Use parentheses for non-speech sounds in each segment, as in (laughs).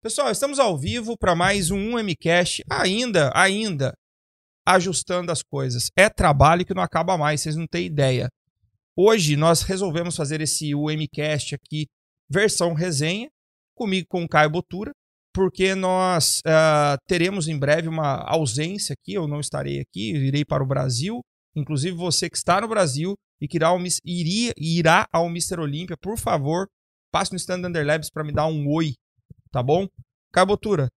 Pessoal, estamos ao vivo para mais um MCast, ainda, ainda ajustando as coisas. É trabalho que não acaba mais, vocês não têm ideia. Hoje nós resolvemos fazer esse UMcast aqui, versão resenha, comigo com o Caio Botura, porque nós uh, teremos em breve uma ausência aqui, eu não estarei aqui, irei para o Brasil. Inclusive você que está no Brasil e que irá ao, iria, irá ao Mr. Olímpia, por favor, passe no Stand Under Labs para me dar um oi, tá bom? Caio Botura,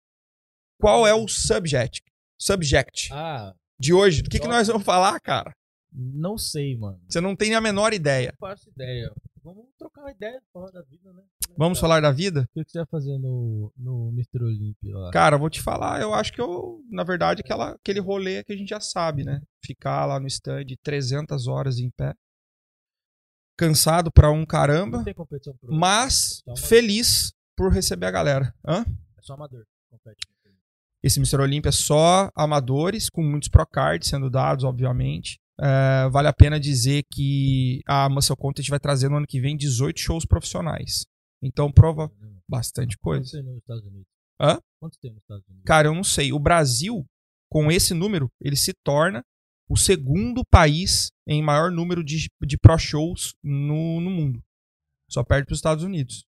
qual é o subject? Subject. Ah, de hoje. Do que, que nós vamos falar, cara? Não sei, mano. Você não tem a menor ideia. Não faço ideia. Vamos trocar uma ideia, falar da vida, né? Vamos falar da vida? O que você vai fazer no, no Mr. Olympia lá? Cara, vou te falar, eu acho que eu, na verdade, aquela, aquele rolê que a gente já sabe, né? Ficar lá no stand 300 horas em pé. Cansado pra um caramba. Não tem competição pro Mas É só feliz por receber a galera. Hã? É só amador. Esse Mr. Olympia é só amadores, com muitos Procards sendo dados, obviamente. É, vale a pena dizer que a Muscle Content vai trazer no ano que vem 18 shows profissionais. Então, prova bastante coisa. tem nos Estados Unidos? Hã? Quantos tem nos Estados Unidos? Cara, eu não sei. O Brasil, com esse número, ele se torna o segundo país em maior número de, de pro shows no, no mundo. Só perde para os Estados Unidos.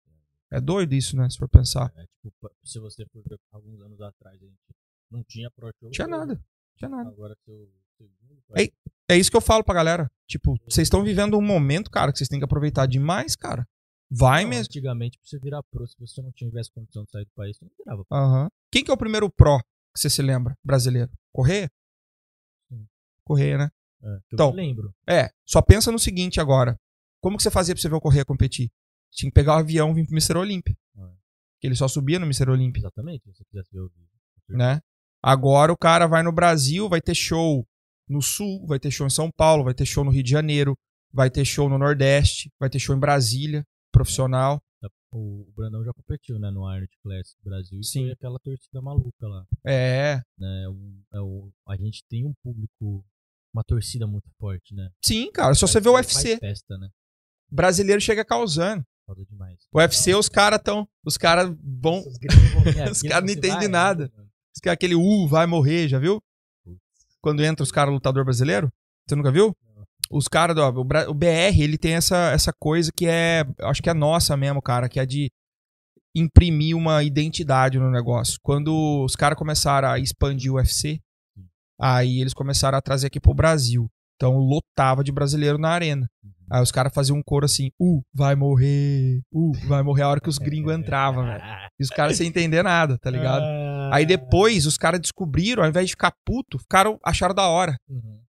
É doido isso, né? Se for pensar. É, tipo, se você for ver alguns anos atrás, a gente não tinha Pro Show. Tinha nada. Tinha nada. Agora seu segundo. Ei. É isso que eu falo pra galera. Tipo, vocês estão vivendo um momento, cara, que vocês têm que aproveitar demais, cara. Vai Não, mesmo. Antigamente, pra você virar pro, se você não tivesse condição de sair do país, você não virava pro. Aham. Quem que é o primeiro pró que você se lembra, brasileiro? Correia? Sim. Correia, né? É, Então, lembro. É, só pensa no seguinte agora. Como que você fazia pra você ver o Correia competir? Tinha que pegar o avião e vir pro Mr. Olímpia. É. Que ele só subia no Mr. Olímpia, Exatamente, se você quisesse ver o vídeo. né? Agora o cara vai no Brasil, vai ter show no Sul, vai ter show em São Paulo, vai ter show no Rio de Janeiro, vai ter show no Nordeste, vai ter show em Brasília, profissional. O, o Brandão já competiu, né, no Arnold Classic Brasil. E Sim. foi aquela torcida maluca lá. É, Né? É um- é o- a gente tem um público, uma torcida muito forte, né? sim, cara. Se você vê o UFC, festa, né? brasileiro chega causando. Foda demais. O UFC, os caras tão. Os caras vão. (laughs) Os caras não entendem nada. né, mano? Os aquele U vai morrer, já viu? Putz. Quando entra os caras lutador brasileiro? Você nunca viu? Não. Os caras, do- o, o BR, ele tem essa, essa coisa que é. Acho que é nossa mesmo, cara, que é de imprimir uma identidade no negócio. Quando os caras começaram a expandir o UFC, aí eles começaram a trazer aqui pro Brasil. Então lotava de brasileiro na arena. Uhum. Aí os caras faziam um coro assim: Uh, vai morrer, uh, vai morrer a hora que os gringos entravam, velho. E os caras sem entender nada, tá ligado? Ah. Aí depois os caras descobriram, ao invés de ficar puto, ficaram, acharam da hora. Uhum.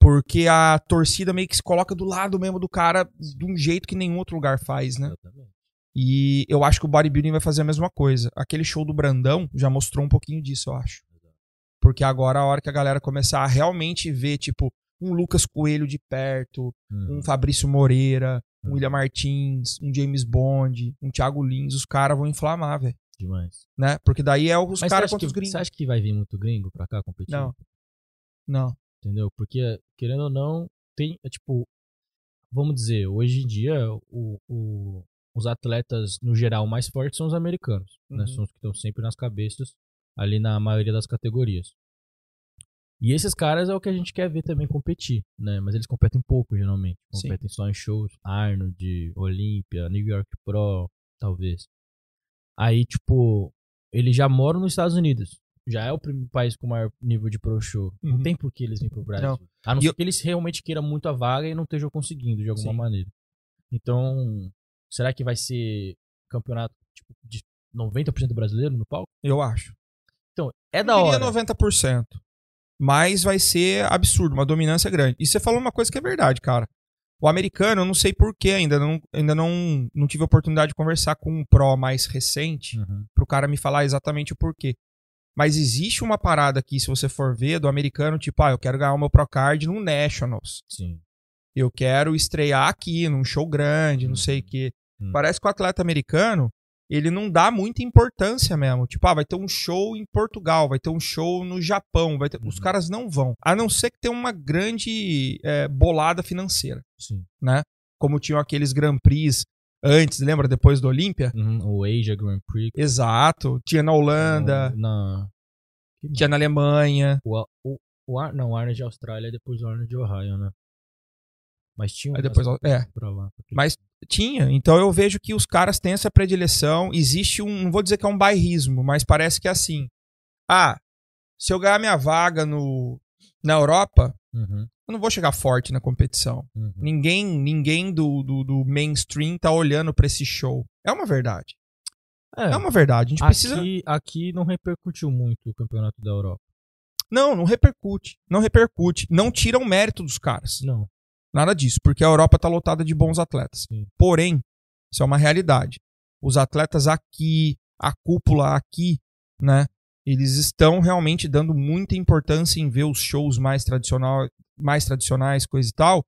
Porque a torcida meio que se coloca do lado mesmo do cara de um jeito que nenhum outro lugar faz, né? Exatamente. E eu acho que o bodybuilding vai fazer a mesma coisa. Aquele show do Brandão já mostrou um pouquinho disso, eu acho. Porque agora a hora que a galera começar a realmente ver, tipo, um Lucas Coelho de perto, Uhum. um Fabrício Moreira, um William Martins, um James Bond, um Thiago Lins, os caras vão inflamar, velho. Demais. Né? Porque daí é os caras contra que, os gringos. você acha que vai vir muito gringo pra cá competir? Não. Não. Entendeu? Porque, querendo ou não, tem, é, tipo, vamos dizer, hoje em dia, o, o- os atletas, no geral, mais fortes são os americanos, né? Uhum. São os que estão sempre nas cabeças, ali na maioria das categorias. E esses caras é o que a gente quer ver também competir, né? Mas eles competem pouco, geralmente. Sim. Competem só em shows, Arnold, Olympia, New York Pro, talvez. Aí, tipo, eles já moram nos Estados Unidos. Já é o primeiro país com maior nível de pro show. Uhum. Não tem por que eles virem pro Brasil. Não. A não ser eu- que eles realmente queiram muito a vaga e não estejam conseguindo de alguma Sim. maneira. Então, será que vai ser campeonato tipo, de 90% brasileiro no palco? Eu acho. Então, é Eu da diria hora. 90%. Mas vai ser absurdo, uma dominância grande. E você falou uma coisa que é verdade, cara. O americano, eu não sei porquê ainda, não, ainda não, não tive a oportunidade de conversar com um pro mais recente Uhum. pro cara me falar exatamente o porquê. Mas existe uma parada aqui, se você for ver, do americano, tipo, ah, eu quero ganhar o meu Pro Card no Nationals. Sim. Eu quero estrear aqui num show grande, não sei o quê. Hum. Parece que o atleta americano, ele não dá muita importância mesmo. Tipo, ah, vai ter um show em Portugal, vai ter um show no Japão, vai ter... os Uhum. caras não vão. A não ser que tenha uma grande é, bolada financeira, Sim. né? Como tinham aqueles Grand Prix antes, lembra? Depois do Olímpia. Uhum, o Asia Grand Prix. Exato. Tinha na Holanda, Na, tinha na Alemanha. o, o, o, Ar- não, o Arnold de Austrália é depois do Arnold de Ohio, né? Mas tinha um Aí depois, é. pra lá. Mas tinha. Então eu vejo que os caras têm essa predileção. Existe um, não vou dizer que é um bairrismo, mas parece que é assim. Ah, se eu ganhar minha vaga no, na Europa, Uhum, eu não vou chegar forte na competição. uhum. Ninguém, ninguém do, do, do mainstream tá olhando pra esse show. É uma verdade. É, É uma verdade. A gente aqui, precisa. aqui não repercutiu muito o campeonato da Europa. Não, não repercute. Não repercute. Não tira o mérito dos caras. Não. Nada disso, porque a Europa tá lotada de bons atletas. Sim. Porém, isso é uma realidade. Os atletas aqui, a cúpula aqui, né? Eles estão realmente dando muita importância em ver os shows mais, tradicional, mais tradicionais, coisa e tal.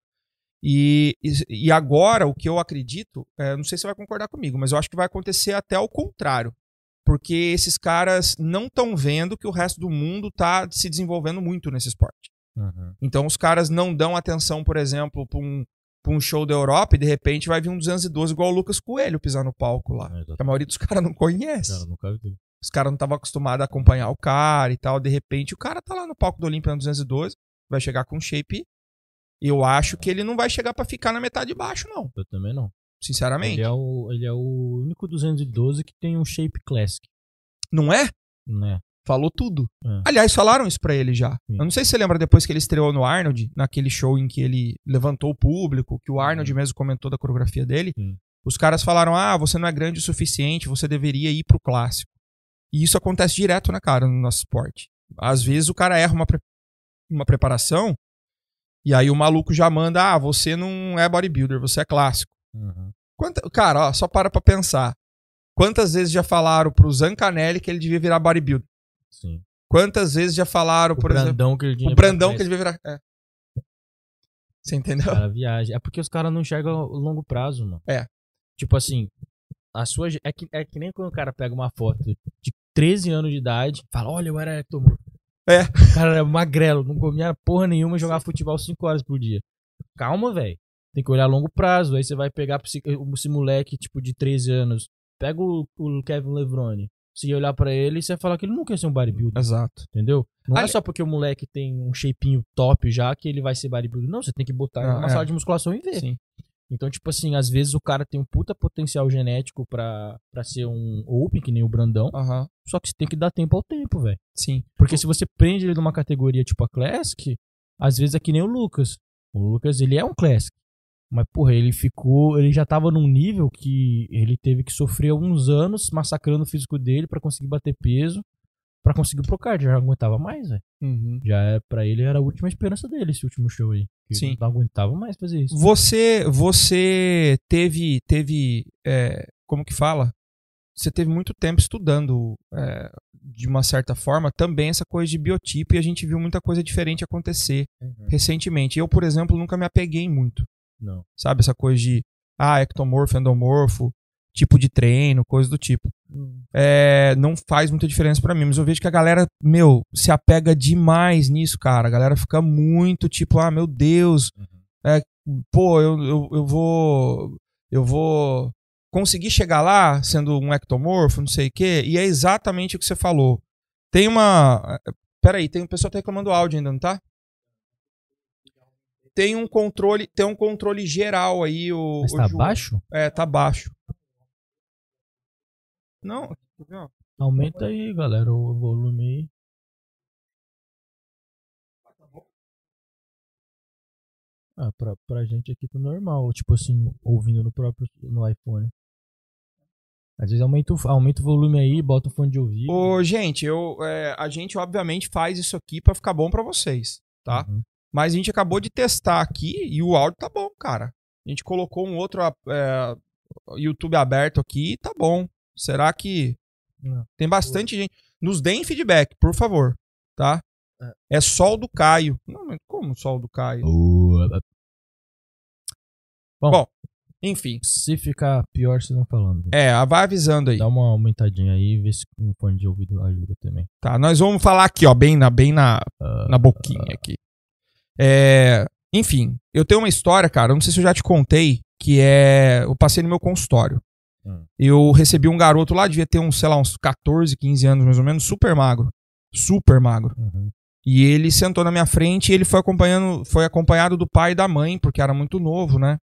E, e, e agora, o que eu acredito, é, não sei se você vai concordar comigo, mas eu acho que vai acontecer até o contrário. Porque esses caras não estão vendo que o resto do mundo tá se desenvolvendo muito nesse esporte. Uhum. Então os caras não dão atenção, por exemplo, pra um, pra um show da Europa e de repente vai vir um 212 igual o Lucas Coelho pisar no palco lá. É, Que a maioria dos (laughs) caras não conhece. Cara, nunca vi. Os caras não estavam acostumados a acompanhar o cara e tal. De repente o cara tá lá no palco do Olímpia no 212, vai chegar com shape. E eu acho que ele não vai chegar pra ficar na metade de baixo, não. Eu também não. Sinceramente. Ele é, o, ele é o único 212 que tem um shape classic, Não é? né? Falou tudo. É. Aliás, falaram isso pra ele já. Sim. Eu não sei se você lembra depois que ele estreou no Arnold, naquele show em que ele levantou o público, que o Arnold mesmo comentou da coreografia dele. Sim. Os caras falaram: ah, você não é grande o suficiente, você deveria ir pro clássico. E isso acontece direto na cara no nosso esporte. Às vezes o cara erra uma, pre- uma preparação e aí o maluco já manda: ah, você não é bodybuilder, você é clássico. Uhum. Quanta- Cara, ó, só para pra pensar. Quantas vezes já falaram pro Zancanelli que ele devia virar bodybuilder? Sim. Quantas vezes já falaram, O por exemplo. Brandão que ele tinha O Brandão que ele virar. É. Você entendeu? Cara, viagem. É porque os caras não enxergam o longo prazo, mano. É. Tipo assim, a sua. É que, é que nem quando o cara pega uma foto de 13 anos de idade fala: Olha, eu era ectomorfo. É. O cara era magrelo, não comia porra nenhuma e jogava futebol 5 horas por dia. Calma, velho. Tem que olhar a longo prazo. Aí você vai pegar esse, esse moleque, tipo, de 13 anos. Pega o, o Kevin Levrone. Se olhar pra ele, você vai falar que ele nunca ia ser um bodybuilder. Exato. Entendeu? Não é Ali- só porque o moleque tem um shapinho top já que ele vai ser bodybuilder. Não, você tem que botar Ah, numa é. sala de musculação e ver. Sim. Então, tipo assim, às vezes o cara tem um puta potencial genético pra, pra ser um open, que nem o Brandão. Aham. Só que você tem que dar tempo ao tempo, velho. Sim. Porque se você prende ele numa categoria tipo a Classic, às vezes é que nem o Lucas. O Lucas, ele é um Classic. Mas, porra, ele ficou. Ele já tava num nível que ele teve que sofrer alguns anos massacrando o físico dele pra conseguir bater peso, pra conseguir o Procard. Já não aguentava mais, velho. Uhum. Já é, pra ele era a última esperança dele, esse último show aí. Sim. Não aguentava mais fazer isso. Você, você teve, teve, é, como que fala? Você teve muito tempo estudando, é, de uma certa forma, também essa coisa de biotipo e a gente viu muita coisa diferente acontecer recentemente. Eu, por exemplo, nunca me apeguei muito, Não. sabe? Essa coisa de, ah, ectomorfo, endomorfo, tipo de treino, coisa do tipo. É, não faz muita diferença pra mim, mas eu vejo que a galera, meu, se apega demais nisso, cara. A galera fica muito tipo, ah, meu Deus, é, pô, eu, eu, eu vou. Eu vou conseguir chegar lá sendo um ectomorfo, não sei o quê. E é exatamente o que você falou. Tem uma. Peraí, tem o pessoal tá reclamando do áudio ainda, não tá? Tem um controle, tem um controle geral aí, o. Mas o tá baixo? É, tá baixo. Não? Aumenta aí, galera, o volume aí. Ah, pra, pra gente aqui tá normal, tipo assim, ouvindo no próprio no iPhone. Às vezes aumenta o, aumenta o volume aí, bota o fone de ouvido. Ô, gente, eu, é, a gente obviamente faz isso aqui pra ficar bom pra vocês, tá? Uhum. Mas a gente acabou de testar aqui e o áudio tá bom, cara. A gente colocou um outro é, YouTube aberto aqui e tá bom. Será que Não. tem bastante gente? Nos deem feedback, por favor, tá? É sol do Caio. Não, mas como sol do Caio? Bom, Enfim, se ficar pior, vocês vão falando. gente. é, vai avisando aí. Dá uma aumentadinha aí, vê se um fone de ouvido ajuda também. Tá, nós vamos falar aqui, ó, bem na, bem na, na boquinha aqui. É, enfim, eu tenho uma história, cara, não sei se eu já te contei, que é. Eu passei no meu consultório. Hum. Eu recebi um garoto lá, devia ter uns, sei lá, uns 14, 15 anos mais ou menos, super magro. Super magro. Uhum. E ele sentou na minha frente e ele foi acompanhando, foi acompanhado do pai e da mãe, porque era muito novo, né?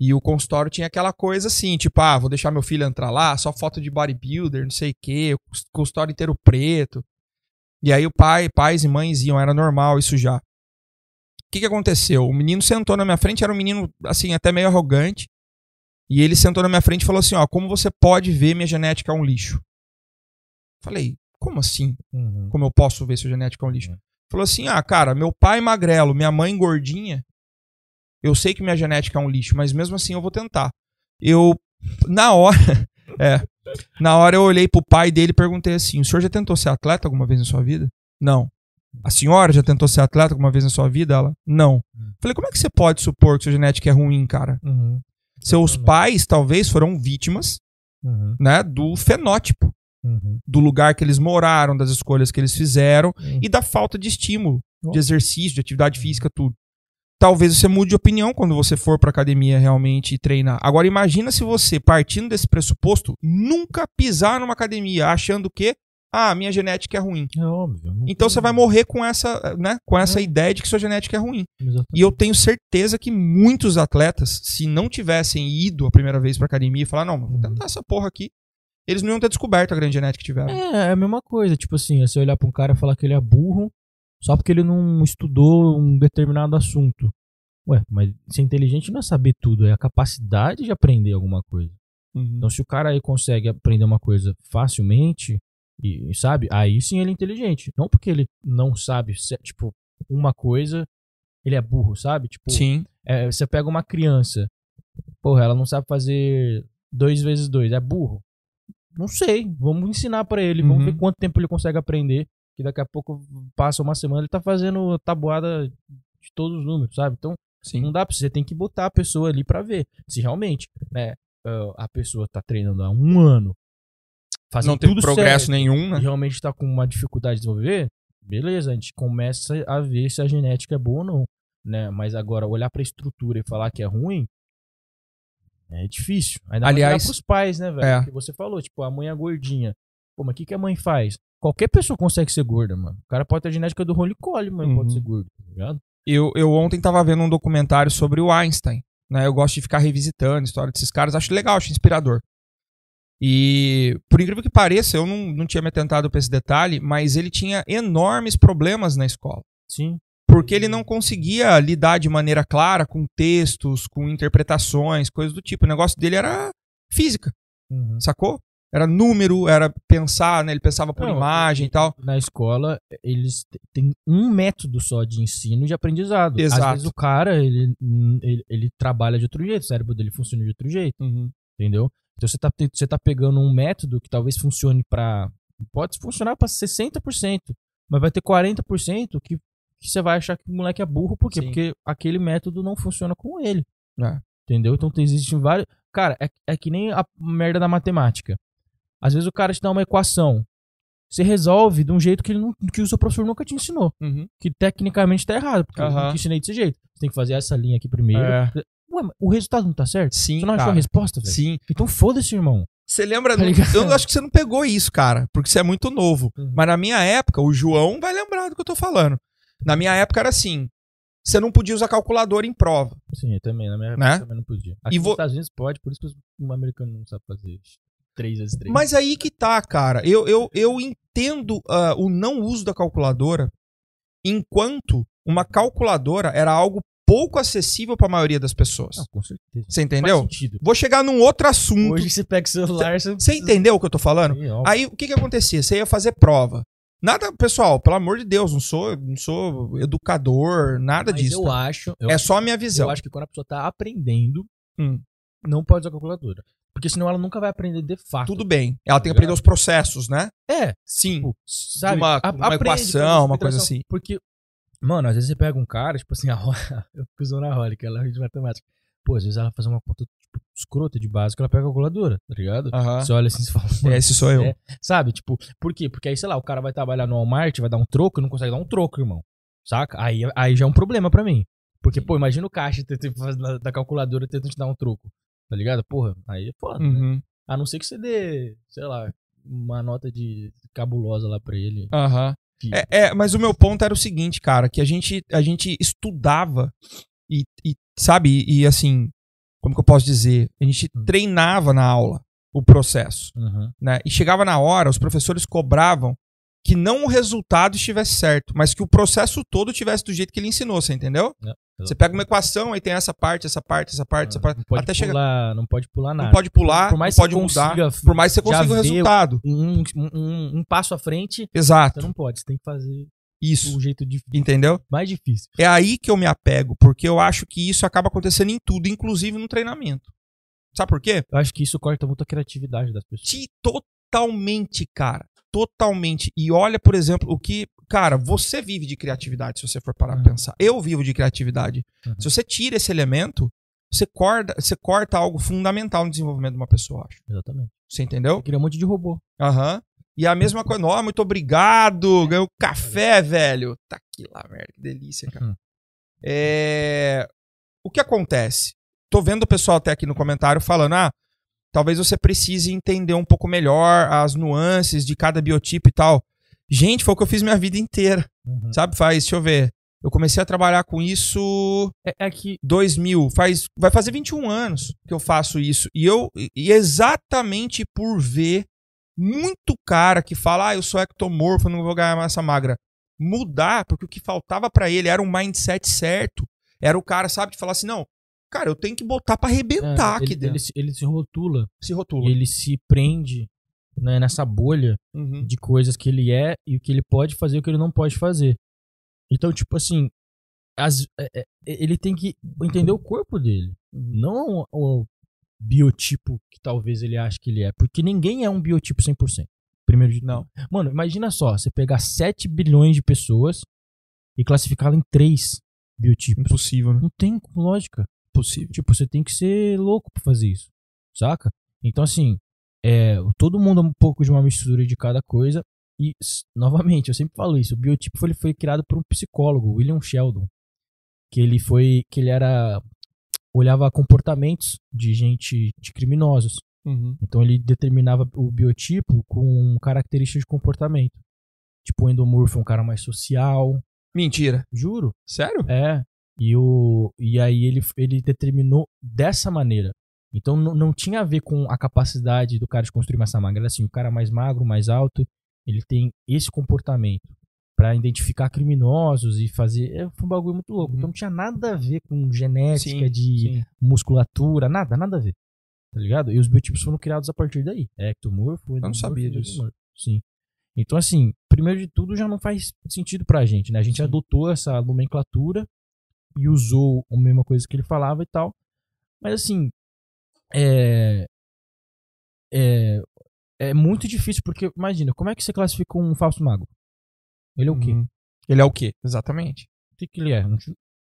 E o consultório tinha aquela coisa assim, tipo, ah, vou deixar meu filho entrar lá, só foto de bodybuilder, não sei o quê, o consultório inteiro preto. E aí o pai, pais e mães iam, era normal isso já. O que, que aconteceu? O menino sentou na minha frente, era um menino, assim, até meio arrogante. E ele sentou na minha frente e falou assim: Ó, como você pode ver minha genética é um lixo? Falei, como assim? Uhum. Como eu posso ver se a genética é um lixo? Uhum. Falou assim: ah, cara, meu pai magrelo, minha mãe gordinha. Eu sei que minha genética é um lixo, mas mesmo assim eu vou tentar. Eu, na hora, (laughs) é, na hora eu olhei pro pai dele e perguntei assim: o senhor já tentou ser atleta alguma vez na sua vida? Não. A senhora já tentou ser atleta alguma vez na sua vida? Ela, não. Falei, como é que você pode supor que sua genética é ruim, cara? Uhum. Seus Exatamente. pais talvez foram vítimas, Uhum. né, do fenótipo, Uhum. do lugar que eles moraram, das escolhas que eles fizeram Uhum. e da falta de estímulo, Oh. de exercício, de atividade física, tudo. Talvez você mude de opinião quando você for pra academia realmente e treinar. Agora imagina se você, partindo desse pressuposto, nunca pisar numa academia achando que ah, minha genética é ruim. É óbvio. Então você vai morrer com essa, né, com essa É. ideia de que sua genética é ruim. Exatamente. E eu tenho certeza que muitos atletas, se não tivessem ido a primeira vez pra academia e falar, não, vou tentar essa porra aqui, eles não iam ter descoberto a grande genética que tiveram. É, é a mesma coisa. Tipo assim, é você olhar pra um cara e falar que ele é burro só porque ele não estudou um determinado assunto. Ué, mas ser inteligente não é saber tudo, é a capacidade de aprender alguma coisa. Uhum. Então, se o cara aí consegue aprender uma coisa facilmente, e, sabe, aí sim ele é inteligente. Não porque ele não sabe, tipo, uma coisa, ele é burro, sabe? Tipo, Sim. é, você pega uma criança, porra, ela não sabe fazer dois vezes dois, é burro. Não sei, vamos ensinar pra ele, vamos Uhum. ver quanto tempo ele consegue aprender, que daqui a pouco passa uma semana ele tá fazendo tabuada de todos os números, sabe? Então, Sim. não dá pra você tem que botar a pessoa ali pra ver se realmente, né, ah, a pessoa tá treinando há um ano, fazendo não teve progresso certo, nenhum, e né? realmente tá com uma dificuldade de desenvolver, beleza, a gente começa a ver se a genética é boa ou não, né? Mas agora olhar pra estrutura e falar que é ruim é difícil. Ainda Aliás, olhar pros pais, né, velho? é. Que você falou, tipo, a mãe é gordinha. Pô, mas o que, que a mãe faz? Qualquer pessoa consegue ser gorda, mano. O cara pode ter a genética do rolo e cole, mas Uhum. pode ser gordo, tá ligado? Eu, eu ontem tava vendo um documentário sobre o Einstein. Né? Eu gosto de ficar revisitando a história desses caras. Acho legal, acho inspirador. E, por incrível que pareça, eu não, não tinha me atentado pra esse detalhe, mas ele tinha enormes problemas na escola. Sim. Porque ele não conseguia lidar de maneira clara com textos, com interpretações, coisas do tipo. O negócio dele era física, Uhum. sacou? Era número, era pensar, né? Ele pensava por Não, imagem e tal. Na escola, eles têm um método só de ensino e de aprendizado. Exato. Às vezes o cara, ele, ele, ele trabalha de outro jeito, o cérebro dele funciona de outro jeito, entendeu? Então você tá, te- você tá pegando um método que talvez funcione pra. Pode funcionar pra 60%, mas vai ter 40% que, que você vai achar que o moleque é burro. Por quê? Sim. Porque aquele método não funciona com ele. É. Entendeu? Então tem- existem vários. Cara, é, é que nem a merda da matemática. Às vezes o cara te dá uma equação. Você resolve de um jeito que, ele não, que o seu professor nunca te ensinou. Uhum. Que tecnicamente tá errado. Porque eu Aham. não te ensinei desse jeito. Você tem que fazer essa linha aqui primeiro. É. Ué, mas o resultado não tá certo? Sim, Você não achou cara. a resposta, velho? Sim. Então foda-se, irmão. Você lembra? Tá eu acho que você não pegou isso, cara, porque você é muito novo. Uhum. Mas na minha época, o João vai lembrar do que eu tô falando. Na minha época era assim: você não podia usar calculadora em prova. Sim, eu também. Na minha época Né? também não podia. Aqui E nos vo- Estados Unidos pode, por isso que o americano não sabe fazer 3 vezes 3. Mas aí que tá, cara. Eu, eu, eu entendo ah, o não uso da calculadora enquanto uma calculadora era algo pouco acessível pra maioria das pessoas. Não, com certeza. Você entendeu? Vou chegar num outro assunto. Hoje você pega o celular, você... Você entendeu o que eu tô falando? Sim. Aí o que que acontecia? Você ia fazer prova. Nada, pessoal, pelo amor de Deus, não sou, não sou educador, nada Mas disso. eu tá? acho... Eu É só a minha visão. Eu acho que quando a pessoa tá aprendendo, Hum. não pode usar calculadora. Porque senão ela nunca vai aprender de fato. Tudo bem. Ela tem que aprender os processos, né? É, Sim. tipo, sabe? uma- A- uma equação, uma coisa assim. Porque, mano, às vezes você pega um cara, tipo assim, (laughs) a eu fico usando a que ela é de matemática. Pô, às vezes ela faz uma conta, tipo, escrota de básico, ela pega a calculadora, tá ligado? Aham. Você olha assim e fala, mano, Esse sou eu. é- sabe? Tipo, por quê? Porque aí, sei lá, o cara vai trabalhar no Walmart, vai dar um troco e não consegue dar um troco, irmão. Saca? Aí, aí já é um problema pra mim. Porque, pô, imagina o caixa da calculadora tentando te dar um troco. Tá ligado? Porra, aí é foda. né? Uhum. A não ser que você dê, sei lá, uma nota de cabulosa lá pra ele. Aham. É, é, mas o meu ponto era o seguinte, cara, que a gente, a gente estudava e, e, sabe, e, e assim, como que eu posso dizer? A gente Hum. treinava na aula o processo, Uhum. né? E chegava na hora, os professores cobravam que não o resultado estivesse certo, mas que o processo todo tivesse do jeito que ele ensinou, você entendeu? É, Você pega uma equação, aí tem essa parte, essa parte, essa parte, essa parte, Não pode até chegar... pular, não pode pular nada. Não pode pular, Por mais não pode mudar, por mais que você consiga o resultado. um, um, um passo à frente, Exato, você não pode. Você tem que fazer isso, o jeito dif- entendeu? mais difícil. É aí que eu me apego, porque eu acho que isso acaba acontecendo em tudo, inclusive no treinamento. Sabe por quê? Eu acho que isso corta muito a criatividade das pessoas. Te totalmente, cara. Totalmente. E olha, por exemplo, o que. Cara, você vive de criatividade, se você for parar Uhum. pra pensar. Eu vivo de criatividade. Uhum. Se você tira esse elemento, você corta, você corta algo fundamental no desenvolvimento de uma pessoa, eu acho. Exatamente. Você entendeu? Eu queria um monte de robô. Aham. E a mesma coisa, ó, muito obrigado, ganhou café, velho. Tá aqui lá, merda, que delícia, cara. Uhum. É... O que acontece? Tô vendo o pessoal até aqui no comentário falando, ah, talvez você precise entender um pouco melhor as nuances de cada biotipo e tal. Gente, foi o que eu fiz minha vida inteira, Uhum. sabe? Faz, deixa eu ver. Eu comecei a trabalhar com isso É, é que 2000, faz, vai fazer 21 anos que eu faço isso. E eu e exatamente por ver muito cara que fala, ah, eu sou ectomorfo, não vou ganhar massa magra, mudar, porque o que faltava pra ele era um mindset certo. Era o cara, sabe, de falar assim, não, cara, eu tenho que botar pra arrebentar é, aqui ele, dentro. ele, se- ele se rotula se rotula. ele se prende né, nessa bolha Uhum. de coisas que ele é e o que ele pode fazer e o que ele não pode fazer. Então, tipo assim, as- é- é- ele tem que entender o corpo dele, não o biotipo que talvez ele ache que ele é, porque ninguém é um biotipo 100%. Primeiro de Não. Mano, imagina só, você pegar 7 bilhões de pessoas e classificá-la em três biotipos. Impossível, né? Não tem lógica. Impossível. Tipo, você tem que ser louco pra fazer isso, saca? Então, assim, é, todo mundo é um pouco de uma mistura de cada coisa. E, novamente, eu sempre falo isso, o biotipo foi, ele foi criado por um psicólogo, William Sheldon. Que ele foi, que ele era, olhava comportamentos de gente, de criminosos. Uhum. Então ele determinava o biotipo com características de comportamento. Tipo, o endomorfo é um cara mais social, Mentira. juro. Sério? É. E, o, e aí ele, ele determinou dessa maneira. Então não, não tinha a ver com a capacidade do cara de construir massa magra. Era assim, o cara mais magro, mais alto, ele tem esse comportamento pra identificar criminosos e fazer. É, foi um bagulho muito louco. Uhum. Então não tinha nada a ver com genética Sim, de sim. musculatura, nada, nada a ver. Tá ligado? E os biotipos foram criados a partir daí. Ectomorfo, não endomorfo, sabia disso. Sim. Então, assim, primeiro de tudo já não faz sentido pra gente, né? A gente Sim. adotou essa nomenclatura e usou a mesma coisa que ele falava e tal. Mas, assim, é. É. É muito difícil, porque, imagina, como é que você classifica um falso mago? Ele é o quê? Uhum. Ele é o quê? Exatamente. O que, que ele é?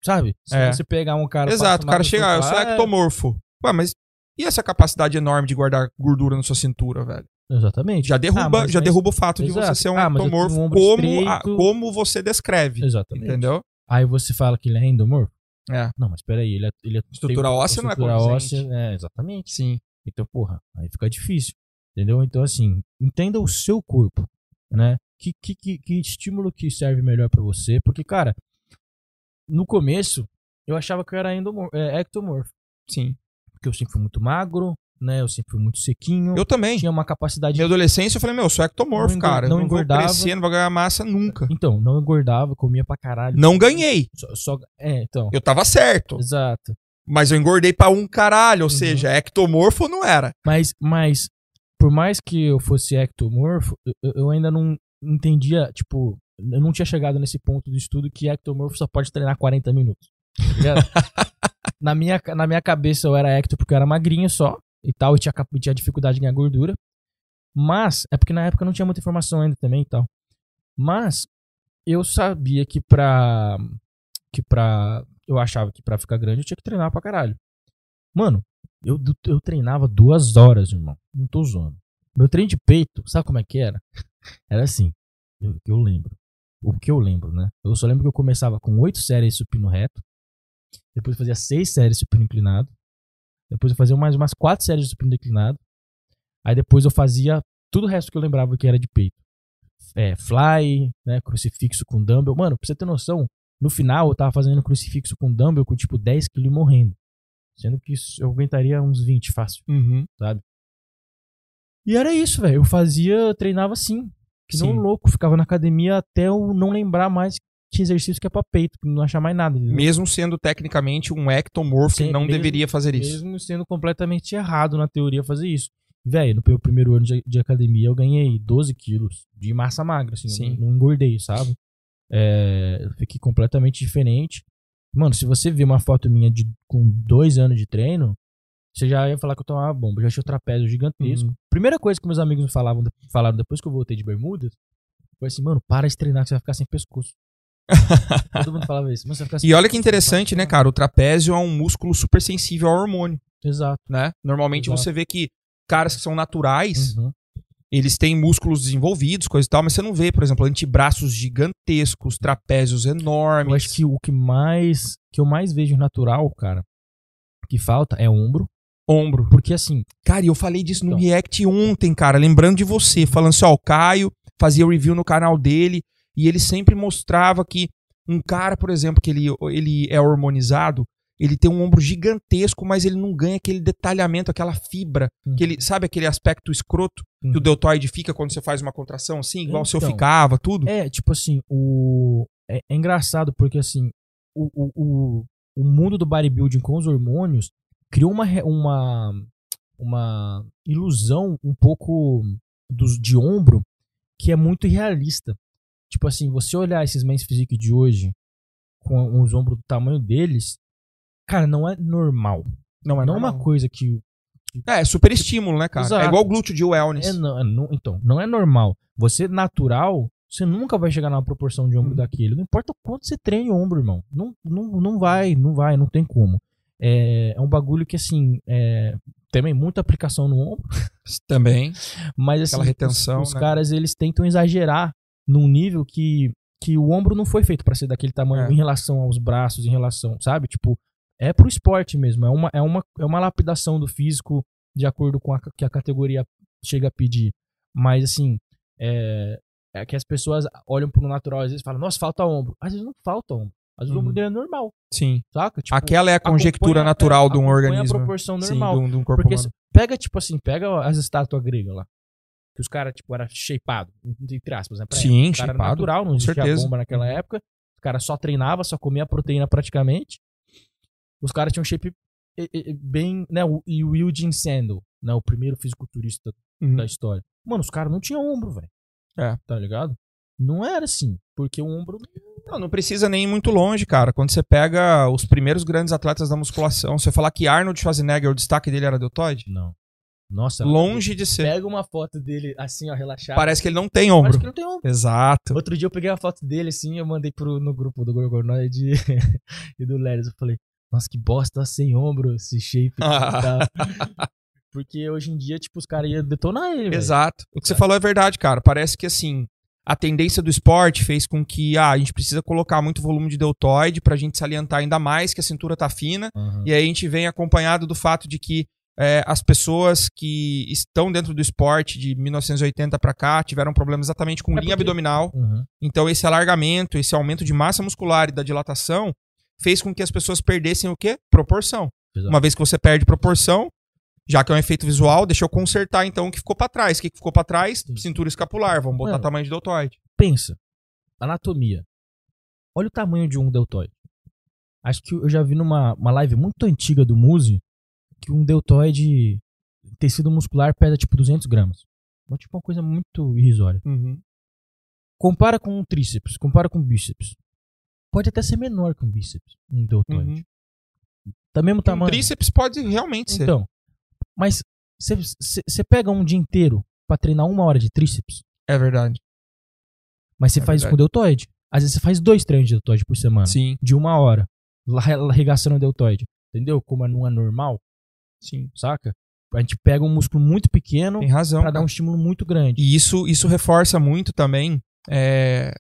Sabe? Se É. você pegar um cara. Exato, o cara chega, ah, eu sou falar, é- ectomorfo. Ué, mas e essa capacidade enorme de guardar gordura na sua cintura, velho? Exatamente. Já derruba, Ah, já mas- derruba o fato de Exato. você ser um Ah, ectomorfo um como, a- como você descreve. Exatamente. Entendeu? Aí você fala que ele é endomorfo? É. Não, mas peraí, ele é. Ele é Estrutura tem- óssea não é estrutura óssea, é, exatamente. Sim. Então, porra, aí fica difícil. Entendeu? Então, assim, entenda o seu corpo, né? Que, que, que, que estímulo que serve melhor pra você? Porque, cara, no começo, eu achava que eu era endomor é, ectomorfo. Sim. Porque eu sempre fui muito magro, né? Eu sempre fui muito sequinho. Eu também. tinha uma capacidade. Na minha adolescência eu falei, meu, eu sou ectomorfo, Não engor- cara. Eu não não, vou engordava. crescer, não vou ganhar massa nunca. Então, não engordava, comia pra caralho. Não ganhei. Só, só- É, então. Eu tava certo. Exato. Mas eu engordei pra um caralho. Ou Uhum. seja, ectomorfo não era. Mas, mas, por mais que eu fosse ectomorfo, eu, eu ainda não entendia, tipo, eu não tinha chegado nesse ponto do estudo que ectomorfo só pode treinar 40 minutos. Tá (laughs) na, minha, na minha cabeça eu era ecto porque eu era magrinho só e tal, e tinha, tinha dificuldade de ganhar gordura. Mas, é porque na época eu não tinha muita informação ainda também e tal. Mas, eu sabia que pra. Que pra. Eu achava que pra ficar grande eu tinha que treinar pra caralho. Mano, eu, eu treinava duas horas, irmão. Não tô zoando. Meu treino de peito, sabe como é que era? (laughs) Era assim. Que eu lembro. O que eu lembro, né? Eu só lembro que eu começava com oito séries supino reto. Depois eu fazia seis séries supino inclinado. Depois eu fazia mais umas quatro séries de supino declinado. Aí depois eu fazia tudo o resto que eu lembrava que era de peito. É, fly, né, crucifixo com dumbbell. Mano, pra você ter noção, no final eu tava fazendo crucifixo com dumbbell com tipo 10 kg morrendo. Sendo que isso eu aguentaria uns 20 fácil, Uhum. sabe? E era isso, velho. Eu fazia, eu treinava assim. Que não louco. Ficava na academia até eu não lembrar mais exercício que é pra peito, não achar mais nada. entendeu? Mesmo sendo tecnicamente um ectomorfo, Sim, não mesmo- deveria fazer isso. Mesmo sendo completamente errado na teoria fazer isso. Velho, no meu primeiro ano de, de academia eu ganhei 12 quilos de massa magra, assim, Sim. não, não engordei, sabe? É, fiquei completamente diferente. Mano, se você ver uma foto minha de, com dois anos de treino, você já ia falar que eu tomava bomba. Já tinha o trapézio gigantesco. Uhum. Primeira coisa que meus amigos me falavam, falaram depois que eu voltei de bermudas, foi assim, mano, para de treinar que você vai ficar sem pescoço. (laughs) Todo mundo falava isso. Sem E olha que interessante, né, cara? O trapézio é um músculo super sensível ao hormônio, Exato. né? Normalmente Exato. você vê que caras que são naturais, Uhum. eles têm músculos desenvolvidos, coisa e tal, mas você não vê, por exemplo, antebraços gigantescos, trapézios enormes. Eu acho que o que mais que eu mais vejo natural, cara, que falta é ombro, Ombro. porque assim, Cara, e eu falei disso no Então. React ontem, cara, lembrando de você, falando assim, ó, o Caio fazia review no canal dele e ele sempre mostrava que um cara, por exemplo, que ele, ele é hormonizado, ele tem um ombro gigantesco, mas ele não ganha aquele detalhamento, aquela fibra, que ele, sabe aquele aspecto escroto que o Uhum. deltoide fica quando você faz uma contração assim, igual o seu Então. ficava, tudo? é tipo assim, o é, é engraçado porque assim, o, o, o, o mundo do bodybuilding com os hormônios criou uma uma uma ilusão um pouco dos de ombro que é muito irrealista. Tipo assim, você olhar esses men's physique de hoje com os ombros do tamanho deles, cara, não é normal. Não é não é uma coisa que É, é super estímulo, né, cara? Exato. É igual o glúteo de wellness. é, não, é não- então, não é normal. Você natural, você nunca vai chegar numa proporção de ombro Hum. daquele. Não importa o quanto você treine o ombro, irmão. Não, não, não vai, não vai, não tem como. É, é um bagulho que, assim, é, também muita aplicação no ombro, Também. (laughs) mas assim, Aquela retenção, os, os né? caras, eles tentam exagerar num nível que, que o ombro não foi feito pra ser daquele tamanho É. em relação aos braços, em relação, sabe? Tipo, é pro esporte mesmo, é uma, é uma, é uma lapidação do físico de acordo com a que a categoria chega a pedir. Mas assim, é, é que as pessoas olham pro natural às vezes falam, nossa, falta ombro. Às vezes não falta ombro. Às vezes o Uhum. ombro dele é normal, Sim. saca? Tipo, Aquela é a conjectura é, natural de um organismo. a proporção Sim, normal. de um, de um corpo Porque humano. pega, tipo assim, pega as estátuas gregas lá. Que os caras, tipo, era shapeado, entre aspas, né? pra Sim, época. O cara era shapeado, natural, não existia certeza. bomba naquela Uhum. época. O cara só treinava, só comia proteína praticamente. Os caras tinham shape bem, né? E o Eugene Sandel, né? O primeiro fisiculturista Uhum. da história. Mano, os caras não tinham ombro, velho. É. Tá ligado? Não era assim, porque o ombro... Não, não precisa nem ir muito longe, cara. Quando você pega os primeiros grandes atletas da musculação, você falar que Arnold Schwarzenegger, o destaque dele era deltoide? Não. Nossa, Longe de ser. pega uma foto dele assim, ó, relaxado. Parece que ele não tem Parece ombro. que não tem ombro. Exato. Outro dia eu peguei a foto dele assim, eu mandei pro, no grupo do Gorgonoid (laughs) e do Leris. Eu falei, nossa, que bosta, sem ombro, esse shape. (laughs) Porque hoje em dia, tipo, os caras iam detonar ele. Exato. O que você Exato. falou é verdade, cara. Parece que assim, a tendência do esporte fez com que ah, a gente precisa colocar muito volume de deltoide pra gente salientar ainda mais que a cintura tá fina. Aham. E aí a gente vem acompanhado do fato de que é, as pessoas que estão dentro do esporte de 1980 pra cá tiveram problemas exatamente com É linha porque- abdominal. Uhum. Então esse alargamento, esse aumento de massa muscular e da dilatação fez com que as pessoas perdessem o quê? Proporção. Exato. Uma vez que você perde proporção, já que é um efeito visual, deixa eu consertar então o que ficou pra trás. O que ficou pra trás? Sim. Cintura escapular. Vamos botar Mano. tamanho de deltoide. Pensa, anatomia. Olha o tamanho de um deltoide. Acho que eu já vi numa uma live muito antiga do Muse que um deltoide, tecido muscular, pesa tipo 200 gramas. Uma, tipo uma coisa muito irrisória. Compara com um tríceps, compara com um bíceps. Pode até ser menor que um bíceps, um deltoide. Uhum. Tá mesmo Um tamanho. tríceps pode realmente ser. Então, mas você pega um dia inteiro pra treinar uma hora de tríceps, É verdade. mas você É faz isso verdade. com deltoide. Às vezes você faz dois treinos de deltoide por semana, Sim, de uma hora, arregaçando o deltoide. Entendeu? Como não é normal, sim. saca? A gente pega um músculo muito pequeno Tem razão. pra dar cara. um estímulo muito grande. E isso, isso reforça muito também é,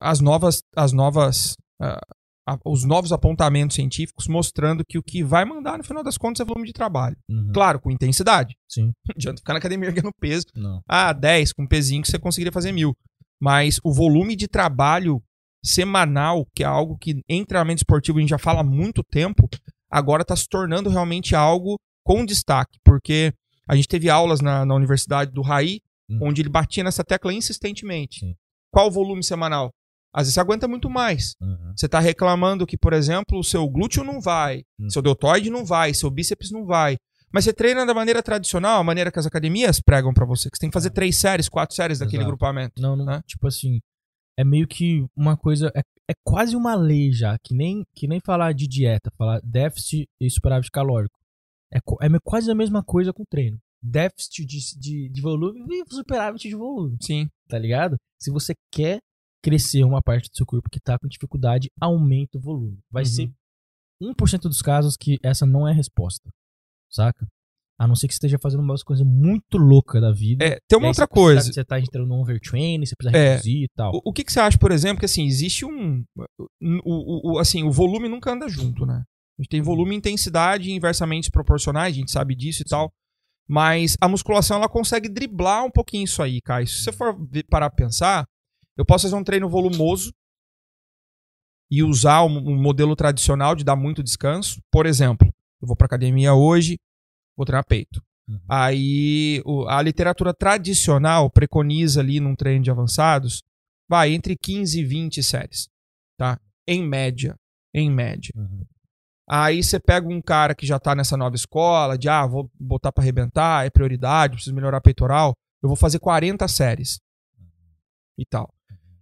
as novas, as novas ah, a- os novos apontamentos científicos mostrando que o que vai mandar no final das contas é volume de trabalho. Uhum. Claro, com intensidade. Sim. (laughs) Não adianta ficar na academia erguendo peso. Não. Ah, 10 com pezinho que você conseguiria fazer mil. Mas o volume de trabalho semanal, que é algo que em treinamento esportivo a gente já fala há muito tempo, agora está se tornando realmente algo com destaque. Porque a gente teve aulas na, na Universidade do Raí, Hum. onde ele batia nessa tecla insistentemente. Sim. Qual o volume semanal? Às vezes você aguenta muito mais. Uhum. Você está reclamando que, por exemplo, o seu glúteo não vai, Hum. seu deltoide não vai, seu bíceps não vai. Mas você treina da maneira tradicional, a maneira que as academias pregam pra você, que você tem que fazer três séries, quatro séries daquele Exato. grupamento. Não, não, né? tipo assim, é meio que uma coisa, é, é quase uma lei já, que nem, que nem falar de dieta, falar déficit e superávit calórico. É, é quase a mesma coisa com treino. Déficit de, de, de volume e superávit de volume, Sim. tá ligado? Se você quer crescer uma parte do seu corpo que tá com dificuldade, aumenta o volume. Vai Uhum. ser 1% dos casos que essa não é a resposta, saca? A não ser que você esteja fazendo uma coisa muito louca da vida. É, tem uma outra coisa. Você tá entrando no overtraining, você precisa É. reduzir e tal. O, o que, que você acha, por exemplo, que assim, existe um. O, o- o- assim, o volume nunca anda junto, né? A gente tem volume e intensidade inversamente proporcionais, a gente sabe disso e tal. Mas a musculação ela consegue driblar um pouquinho isso aí, Caio. Se você for parar pra pensar, eu posso fazer um treino volumoso e usar um, modelo tradicional de dar muito descanso. Por exemplo, eu vou pra academia hoje, vou treinar peito. Uhum. Aí a literatura tradicional preconiza ali num treino de avançados, vai entre 15 e 20 séries, tá? Em média, em média. Uhum. Aí você pega um cara que já tá nessa nova escola, de ah, vou botar pra arrebentar, é prioridade, preciso melhorar peitoral, eu vou fazer 40 séries. E tal.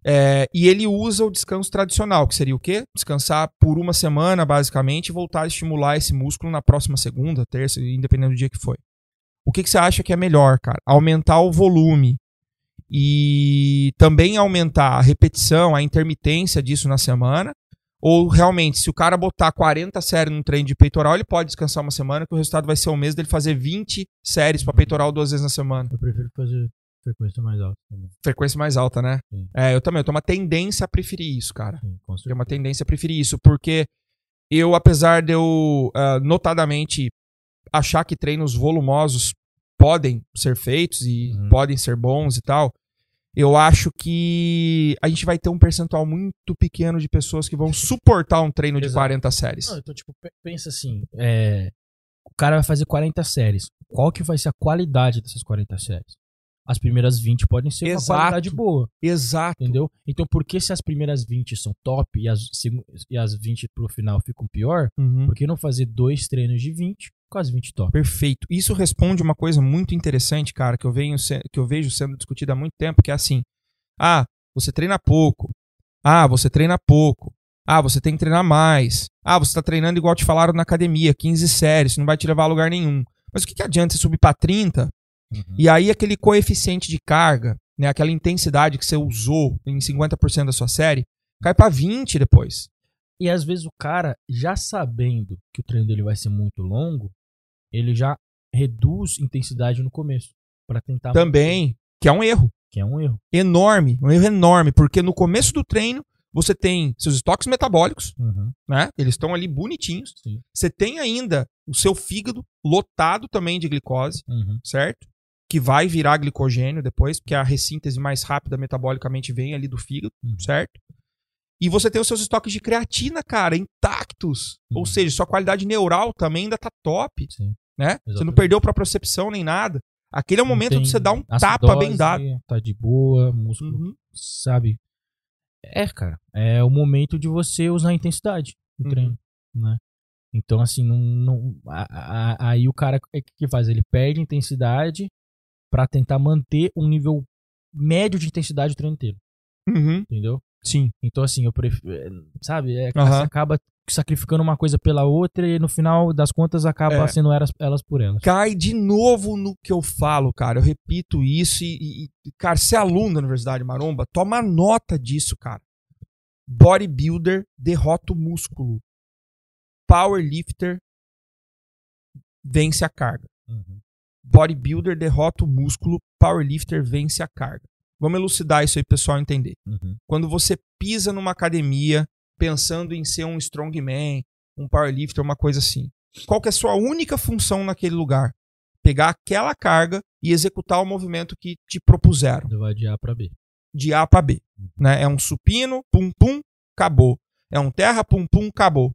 É, e ele usa o descanso tradicional, que seria o quê? Descansar por uma semana, basicamente, e voltar a estimular esse músculo na próxima segunda, terça, independente do dia que foi. O que, que você acha que é melhor, cara? Aumentar o volume e também aumentar a repetição, a intermitência disso na semana? Ou realmente, se o cara botar 40 séries num treino de peitoral, ele pode descansar uma semana, que o resultado vai ser o mesmo dele fazer 20 séries pra peitoral duas vezes na semana. Eu prefiro fazer frequência mais alta também. Frequência mais alta, né? Sim. É, eu também. Eu tenho uma tendência a preferir isso, cara. Sim, com Tenho uma certeza. tendência a preferir isso, porque eu, apesar de eu, ah, notadamente, achar que treinos volumosos podem ser feitos e Uhum. podem ser bons e tal, eu acho que a gente vai ter um percentual muito pequeno de pessoas que vão suportar um treino de Exato. 40 séries. Não, então, tipo, pe- pensa assim, é, o cara vai fazer 40 séries. Qual que vai ser a qualidade dessas 40 séries? As primeiras 20 podem ser Exato. uma qualidade boa, Exato. entendeu? Então, por que se as primeiras 20 são top e as, segu- e as 20 pro final ficam pior, Uhum. por que não fazer dois treinos de 20 as 20 top? Perfeito. Isso responde uma coisa muito interessante, cara, que eu, venho que eu vejo sendo discutida há muito tempo, que é assim: ah, você treina pouco. Ah, você treina pouco. Ah, você tem que treinar mais. Ah, você tá treinando igual te falaram na academia, 15 séries, não vai te levar a lugar nenhum. Mas o que, que adianta você subir pra 30 Uhum. e aí aquele coeficiente de carga, né, aquela intensidade que você usou em 50% da sua série, cai pra 20 depois. E às vezes o cara, já sabendo que o treino dele vai ser muito longo, ele já reduz intensidade no começo. Pra tentar. Também, que é um erro. Que é um erro. enorme, um erro enorme, porque no começo do treino você tem seus estoques metabólicos, Uhum. né? Eles estão ali bonitinhos. Sim. Você tem ainda o seu fígado lotado também de glicose, Uhum. certo? Que vai virar glicogênio depois, porque a ressíntese mais rápida metabolicamente vem ali do fígado, Uhum. certo? E você tem os seus estoques de creatina, cara, intactos. Uhum. Ou seja, sua qualidade neural também ainda tá top, Sim. né? Você não perdeu propriocepção nem nada. Aquele é o Não momento de você dar um acidose, tapa bem dado. Tá de boa, músculo, Uhum. sabe? É, cara. É o momento de você usar a intensidade no Uhum. treino, né? Então, assim, não, não- a- a- aí o cara, o que faz? Ele perde intensidade pra tentar manter um nível médio de intensidade o treino inteiro, Uhum. entendeu? Sim. Então, assim, eu prefiro, é, sabe? É, Aham. Você acaba sacrificando uma coisa pela outra e no final das contas acaba É. sendo elas, elas por elas. cai de novo no que eu falo, cara. Eu repito isso e, e- cara, se é aluno da Universidade Maromba, toma nota disso, cara. Bodybuilder derrota o músculo. Powerlifter vence a carga. Uhum. Bodybuilder derrota o músculo, powerlifter vence a carga. Vamos elucidar isso aí, pro pessoal entender. Uhum. Quando você pisa numa academia pensando em ser um strongman, um powerlifter, uma coisa assim. Qual que é a sua única função naquele lugar? Pegar aquela carga e executar o movimento que te propuseram. Vai de A pra B. De A para B. Né? É um supino, pum pum, acabou. É um terra, pum pum, acabou.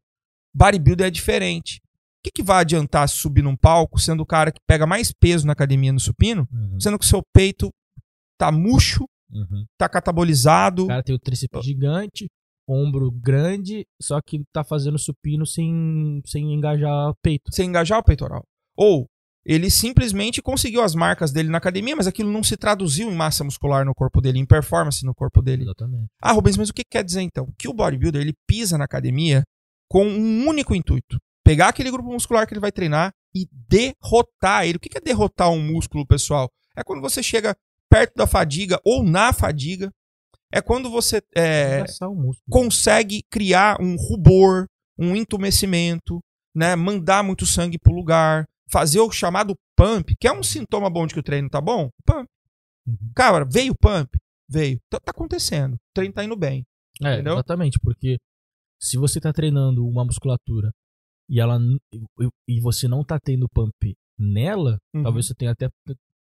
Bodybuilder é diferente. O que, que vai adiantar subir num palco sendo o cara que pega mais peso na academia no supino, Uhum. sendo que o seu peito tá murcho, Uhum. tá catabolizado, O cara tem o tríceps gigante, ombro grande, só que tá fazendo supino sem, sem engajar o peito. sem engajar o peitoral. Ou ele simplesmente conseguiu as marcas dele na academia, mas aquilo não se traduziu em massa muscular no corpo dele, em performance no corpo dele. Exatamente. Ah, Rubens, mas o que quer dizer então? Que o bodybuilder ele pisa na academia com um único intuito: pegar aquele grupo muscular que ele vai treinar e derrotar ele. O que que é derrotar um músculo, pessoal? É quando você chega perto da fadiga ou na fadiga. É quando você é, consegue criar um rubor, um entumecimento, né? Mandar muito sangue pro lugar, fazer o chamado pump, que é um sintoma bom de que o treino tá bom. Pump. Uhum. Cara, veio o pump? Veio. Tá, tá acontecendo. O treino tá indo bem. É, Entendeu? exatamente, porque se você tá treinando uma musculatura e ela e- e você não tá tendo pump nela, Uhum. talvez você tenha até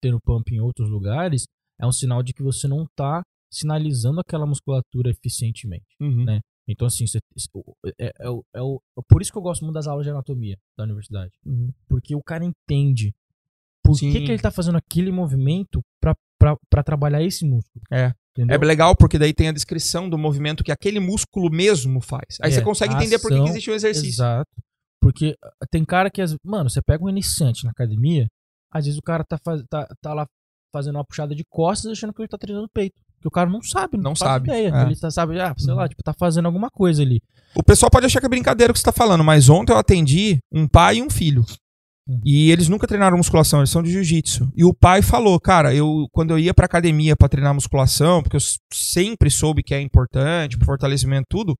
tendo pump em outros lugares, é um sinal de que você não tá sinalizando aquela musculatura eficientemente. Uhum. Né? Então, assim, você- é, é, o- é o- é por isso que eu gosto muito das aulas de anatomia da universidade. Uhum. Porque o cara entende por que, Sim. que ele tá fazendo aquele movimento pra trabalhar esse músculo. É. Entendeu? É legal porque daí tem a descrição do movimento que aquele músculo mesmo faz. Aí É, você consegue entender por que que ação, existe um exercício. Exato. Porque ah, tem cara que, mano, você pega um iniciante na academia, às vezes o cara tá, faz- tá, tá lá fazendo uma puxada de costas achando que ele tá treinando peito. Que o cara não sabe, não, Não faz sabe, ideia. é. Ele tá, sabe, ah, sei lá, Uhum. tipo, tá fazendo alguma coisa ali. O pessoal pode achar que é brincadeira o que você tá falando, mas ontem eu atendi um pai e um filho. Uhum. E eles nunca treinaram musculação, eles são de jiu-jitsu. E o pai falou, cara, eu quando eu ia pra academia pra treinar musculação, porque eu sempre soube que é importante, pro fortalecimento tudo,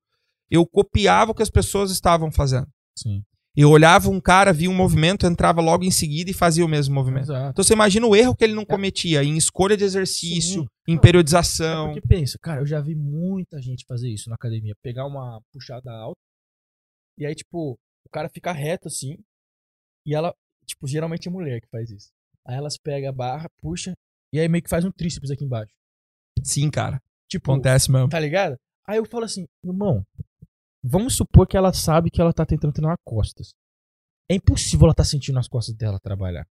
eu copiava o que as pessoas estavam fazendo. Sim. Eu olhava um cara, via um movimento, entrava logo em seguida e fazia o mesmo movimento. Exato. Então você imagina o erro que ele não cometia em escolha de exercício, Sim. em É periodização. porque pensa, cara, eu já vi muita gente fazer isso na academia. Pegar uma puxada alta e aí, tipo, o cara fica reto assim e ela, tipo, geralmente é mulher que faz isso. Aí elas pegam a barra, puxa e aí meio que faz um tríceps aqui embaixo. Sim, cara. Tipo, Acontece mesmo. tá ligado? Aí eu falo assim, irmão, vamos supor que ela sabe que ela tá tentando treinar costas. É impossível ela tá sentindo as costas dela trabalhar.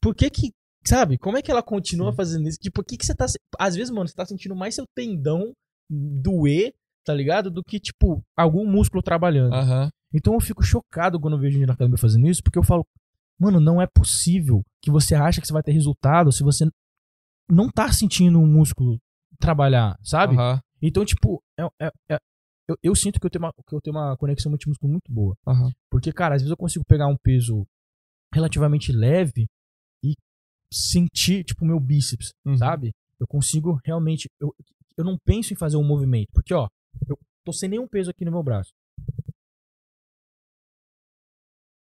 Por que que, sabe, como é que ela continua Sim. fazendo isso? Tipo, por que que você tá, às vezes, mano, você tá sentindo mais seu tendão doer, tá ligado? Do que, tipo, algum músculo trabalhando. Então eu fico chocado quando eu vejo gente na academia fazendo isso, porque eu falo, mano, não é possível que você acha que você vai ter resultado se você não tá sentindo um músculo trabalhar, sabe? Então, tipo, é- é- é- eu, eu sinto que eu, tenho uma, que eu tenho uma conexão músculo muito boa. Aham. Porque, cara, às vezes eu consigo pegar um peso relativamente leve e sentir, tipo, meu bíceps, Uhum. sabe? Eu consigo realmente. Eu, eu não penso em fazer um movimento. Porque, ó, eu tô sem nenhum peso aqui no meu braço.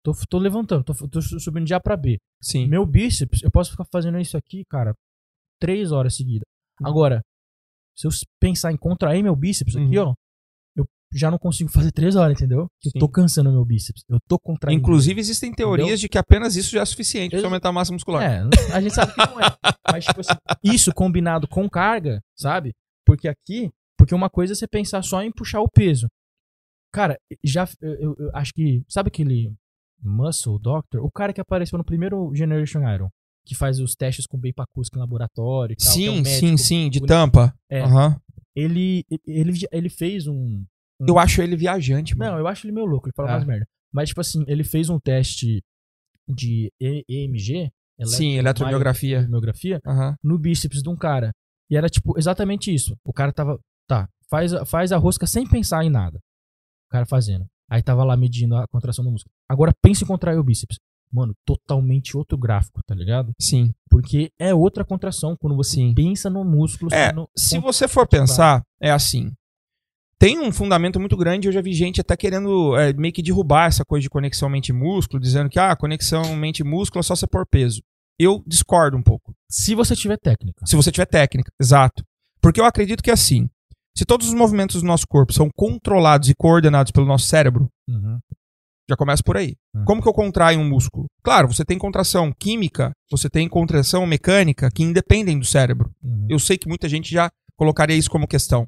Tô, tô levantando, tô, tô subindo de A pra B. Sim. Meu bíceps, eu posso ficar fazendo isso aqui, cara, três horas seguidas. Agora, se eu pensar em contrair meu bíceps aqui, Uhum. ó, eu já não consigo fazer três horas, entendeu? Eu Sim. tô cansando meu bíceps. Eu tô contraindo. Inclusive, existem teorias de que apenas isso já é suficiente para Ex- aumentar a massa muscular. É, a gente sabe que não é. (laughs) Mas, tipo assim, isso combinado com carga, sabe? Porque aqui, porque uma coisa é você pensar só em puxar o peso. Cara, já, eu, eu- eu acho que, sabe aquele Muscle Doctor? O cara que apareceu no primeiro Generation Iron, que faz os testes com Beipacusk em laboratório e tal. que é um sim, médico sim, sim, de bonito. tampa. É. Aham. Ele, ele, ele fez um, Eu acho ele viajante, mano. Não, eu acho ele meio louco, ele fala É. mais merda. Mas, tipo assim, ele fez um teste de EMG, Sim, eletromiografia. eletromiografia, Aham. no bíceps de um cara. E era, tipo, exatamente isso. O cara tava, tá, faz, a- faz a rosca sem pensar em nada. O cara fazendo. Aí tava lá medindo a contração do músculo. Agora pensa em contrair o bíceps. Mano, totalmente outro gráfico, tá ligado? Sim. Porque é outra contração quando você Sim. pensa no músculo. É, se você for pensar, é assim. Tem um fundamento muito grande, eu já vi gente até querendo é, meio que derrubar essa coisa de conexão mente-músculo, dizendo que, ah, conexão mente-músculo é só você pôr peso. Eu discordo um pouco. Se você tiver técnica. Se você tiver técnica, exato. Porque eu acredito que assim, Se todos os movimentos do nosso corpo são controlados e coordenados pelo nosso cérebro, Uhum. já começa por aí. Uhum. Como que eu contraio um músculo? Claro, você tem contração química, você tem contração mecânica que independem do cérebro. Uhum. Eu sei que muita gente já colocaria isso como questão.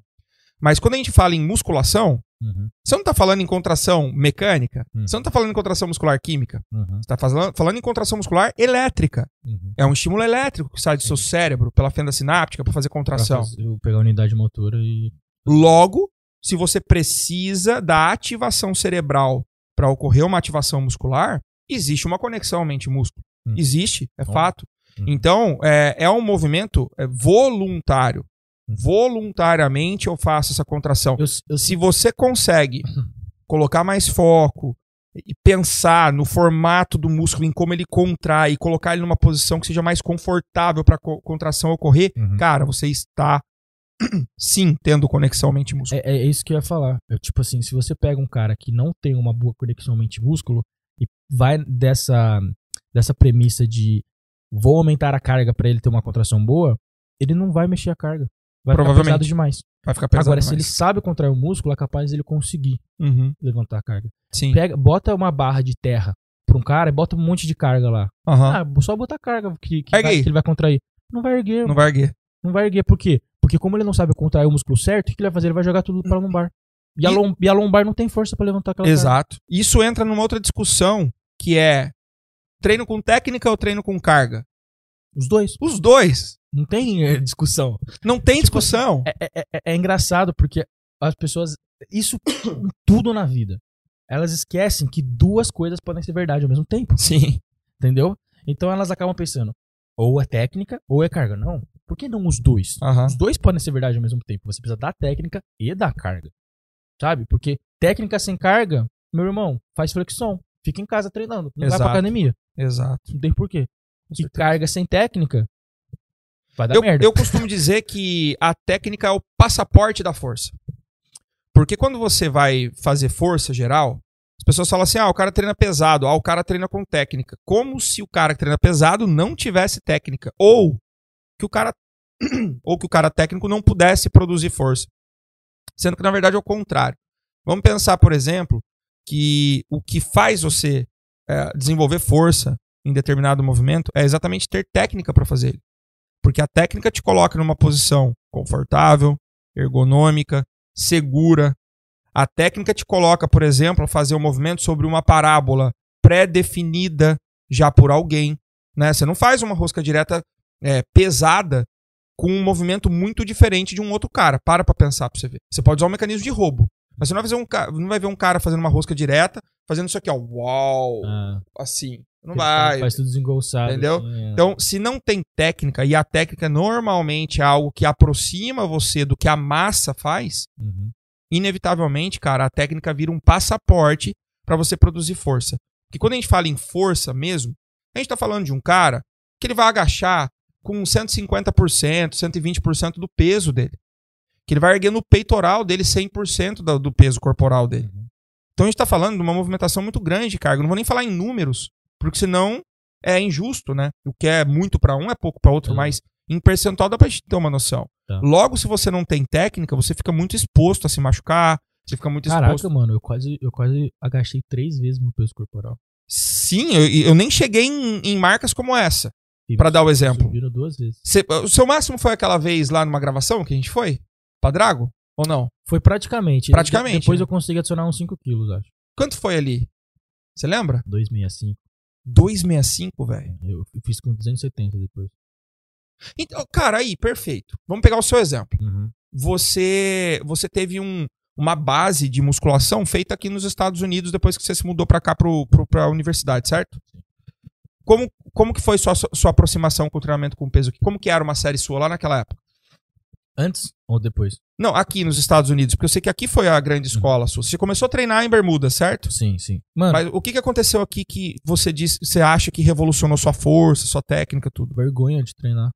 Mas quando a gente fala em musculação, Uhum. você não está falando em contração mecânica, Uhum. você não está falando em contração muscular química, Uhum. você está falando, falando em contração muscular elétrica. Uhum. É um estímulo elétrico que sai do seu cérebro pela fenda sináptica para fazer Pra contração. fazer- eu pegar a unidade motora e. Logo, se você precisa da ativação cerebral para ocorrer uma ativação muscular, existe uma conexão mente-músculo. Hum. Existe, é Hum. fato. Hum. Então, é, é um movimento é, voluntário. Voluntariamente eu faço essa contração. Eu, eu, Se você consegue (clears throat) colocar mais foco e pensar no formato do músculo, em como ele contrai, e colocar ele numa posição que seja mais confortável para a contração ocorrer, Uhum. cara, você está (clears throat) sim tendo conexão mente-músculo. É, é isso que eu ia falar. Eu, tipo assim, se você pega um cara que não tem uma boa conexão mente-músculo e vai dessa, dessa premissa de vou aumentar a carga pra ele ter uma contração boa, ele não vai mexer a carga. Vai ficar Provavelmente. pesado demais. Vai ficar pesado Agora, se ele demais. sabe contrair o músculo, é capaz dele conseguir Uhum. levantar a carga. Sim. Pega, bota uma barra de terra pra um cara e bota um monte de carga lá. Aham. Ah, só botar carga que, que, vai- que ele vai contrair. Não vai erguer, Não não, vai erguer. não vai erguer. Por quê? Porque como ele não sabe contrair o músculo certo, o que ele vai fazer? Ele vai jogar tudo pra lombar. E, a, E- lom- e a lombar não tem força pra levantar aquela carga. Exato. Isso entra numa outra discussão que é treino com técnica ou treino com carga? Os dois. Os dois. Não tem eh, discussão. Não tem Tipo discussão. É, é- é- é engraçado porque as pessoas. Isso tudo na vida. Elas esquecem que duas coisas podem ser verdade ao mesmo tempo. Sim. Entendeu? Então elas acabam pensando, ou é técnica ou é carga. Não. Por que não os dois? Aham. Os dois podem ser verdade ao mesmo tempo. Você precisa da técnica e da carga. Sabe? Porque técnica sem carga, meu irmão, faz flexão. Fica em casa treinando. Não vai Exato. pra academia. Exato. Não tem porquê. Que carga sem técnica vai dar Eu, merda. eu costumo dizer que a técnica é o passaporte da força. Porque quando você vai fazer força geral, as pessoas falam assim: ah, o cara treina pesado, ah, o cara treina com técnica. Como se o cara que treina pesado não tivesse técnica. Ou que o cara. (clears throat) ou que o cara técnico não pudesse produzir força. Sendo que, na verdade, é o contrário. Vamos pensar, por exemplo, que o que faz você é, desenvolver força em determinado movimento é exatamente ter técnica para fazer ele. Porque a técnica te coloca numa posição confortável, ergonômica, segura. A técnica te coloca, por exemplo, a fazer um movimento sobre uma parábola pré-definida já por alguém. Né? Você não faz uma rosca direta é, pesada com um movimento muito diferente de um outro cara. Para pra pensar pra você ver. Você pode usar um mecanismo de roubo. Mas você não vai, fazer um, ca- não vai ver um cara fazendo uma rosca direta, fazendo isso aqui, ó. Uau! Ah, Assim. Não vai. Faz tudo desengolçado. Entendeu? assim, é. Então, se não tem técnica, e a técnica normalmente é algo que aproxima você do que a massa faz, Uhum. inevitavelmente, cara, a técnica vira um passaporte para você produzir força. Porque quando a gente fala em força mesmo, a gente tá falando de um cara que ele vai agachar com 150%, 120% do peso dele. Que ele vai erguer no peitoral dele 100% do, do peso corporal dele. Uhum. Então a gente tá falando de uma movimentação muito grande de carga. Não vou nem falar em números, porque senão é injusto, né? O que é muito para um é pouco para outro, Uhum. mas em percentual dá pra gente ter uma noção. Tá. Logo, se você não tem técnica, você fica muito exposto a se machucar, você fica muito Caraca, exposto. mano, eu quase, eu quase agachei três vezes meu peso corporal. Sim, eu, eu nem cheguei em, em marcas como essa, Pra dar o exemplo. Subiram duas vezes. Cê- o seu máximo foi aquela vez lá numa gravação que a gente foi? Pra Drago? Ou não? Foi praticamente. Praticamente, Depois né? eu consegui adicionar uns 5 quilos, acho. Quanto foi ali? Você lembra? 265. 265, velho. Eu fiz com 270 depois. Então, cara, aí, perfeito. Vamos pegar o seu exemplo. Uhum. Você você teve um, uma base de musculação feita aqui nos Estados Unidos depois que você se mudou pra cá pro, pro, pra universidade, certo? Como, como que foi sua, sua aproximação com o treinamento com peso aqui? Como que era uma série sua lá naquela época? Antes ou depois? Não, aqui nos Estados Unidos, porque eu sei que aqui foi a grande escola sua. Você começou a treinar em Bermuda, certo? Sim, sim. Mano, Mas o que, que aconteceu aqui que você disse, você acha que revolucionou sua força, sua técnica, tudo? vergonha de treinar.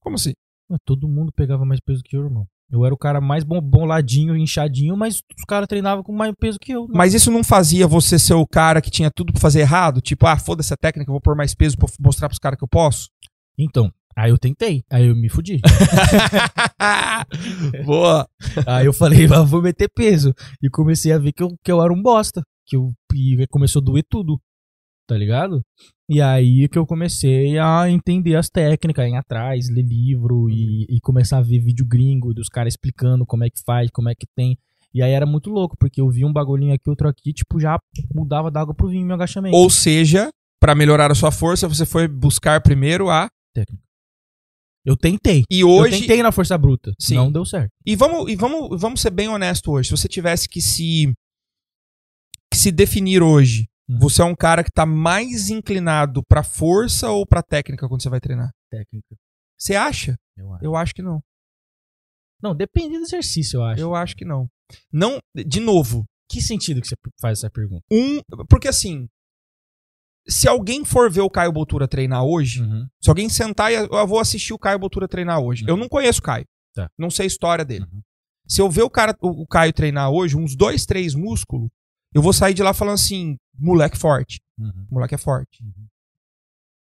Como assim? Mano, Todo mundo pegava mais peso que eu, irmão. Eu era o cara mais bom, boladinho, inchadinho, mas os caras treinavam com mais peso que eu. né? Mas isso não fazia você ser o cara que tinha tudo pra fazer errado? Tipo, ah, foda-se a técnica, eu vou pôr mais peso pra mostrar pros caras que eu posso? Então, Aí eu tentei, aí eu me fudi. (laughs) Boa. aí eu falei, ah, vou meter peso. E comecei a ver que eu, que eu era um bosta. Que eu, e começou a doer tudo. Tá ligado? E aí que eu comecei a entender as técnicas, ir atrás, ler livro e, e começar a ver vídeo gringo dos caras explicando como é que faz, como é que tem. E aí era muito louco, porque eu vi um bagulhinho aqui, outro aqui, tipo, já mudava da água pro vinho meu agachamento. Ou seja, pra melhorar a sua força, você foi buscar primeiro a técnica. Eu tentei. E Eu hoje tentei na força bruta. Sim. Não deu certo. E vamos, e vamos, vamos ser bem honesto hoje. Se você tivesse que se que se definir hoje, Uhum. você é um cara que tá mais inclinado pra força ou pra técnica quando você vai treinar? Técnica. Você acha? Eu acho. Eu acho que não. Não, depende do exercício, eu acho. Eu acho que não. Não, de novo, Que sentido que você faz essa pergunta? um, porque assim, se alguém for ver o Caio Botura treinar hoje, Uhum. se alguém sentar e eu vou assistir o Caio Botura treinar hoje, Uhum. eu não conheço o Caio. Tá. Não sei a história dele. Uhum. Se eu ver o cara, o o Caio treinar hoje, uns dois, três músculos, eu vou sair de lá falando assim, moleque forte, Uhum. moleque é forte. Uhum.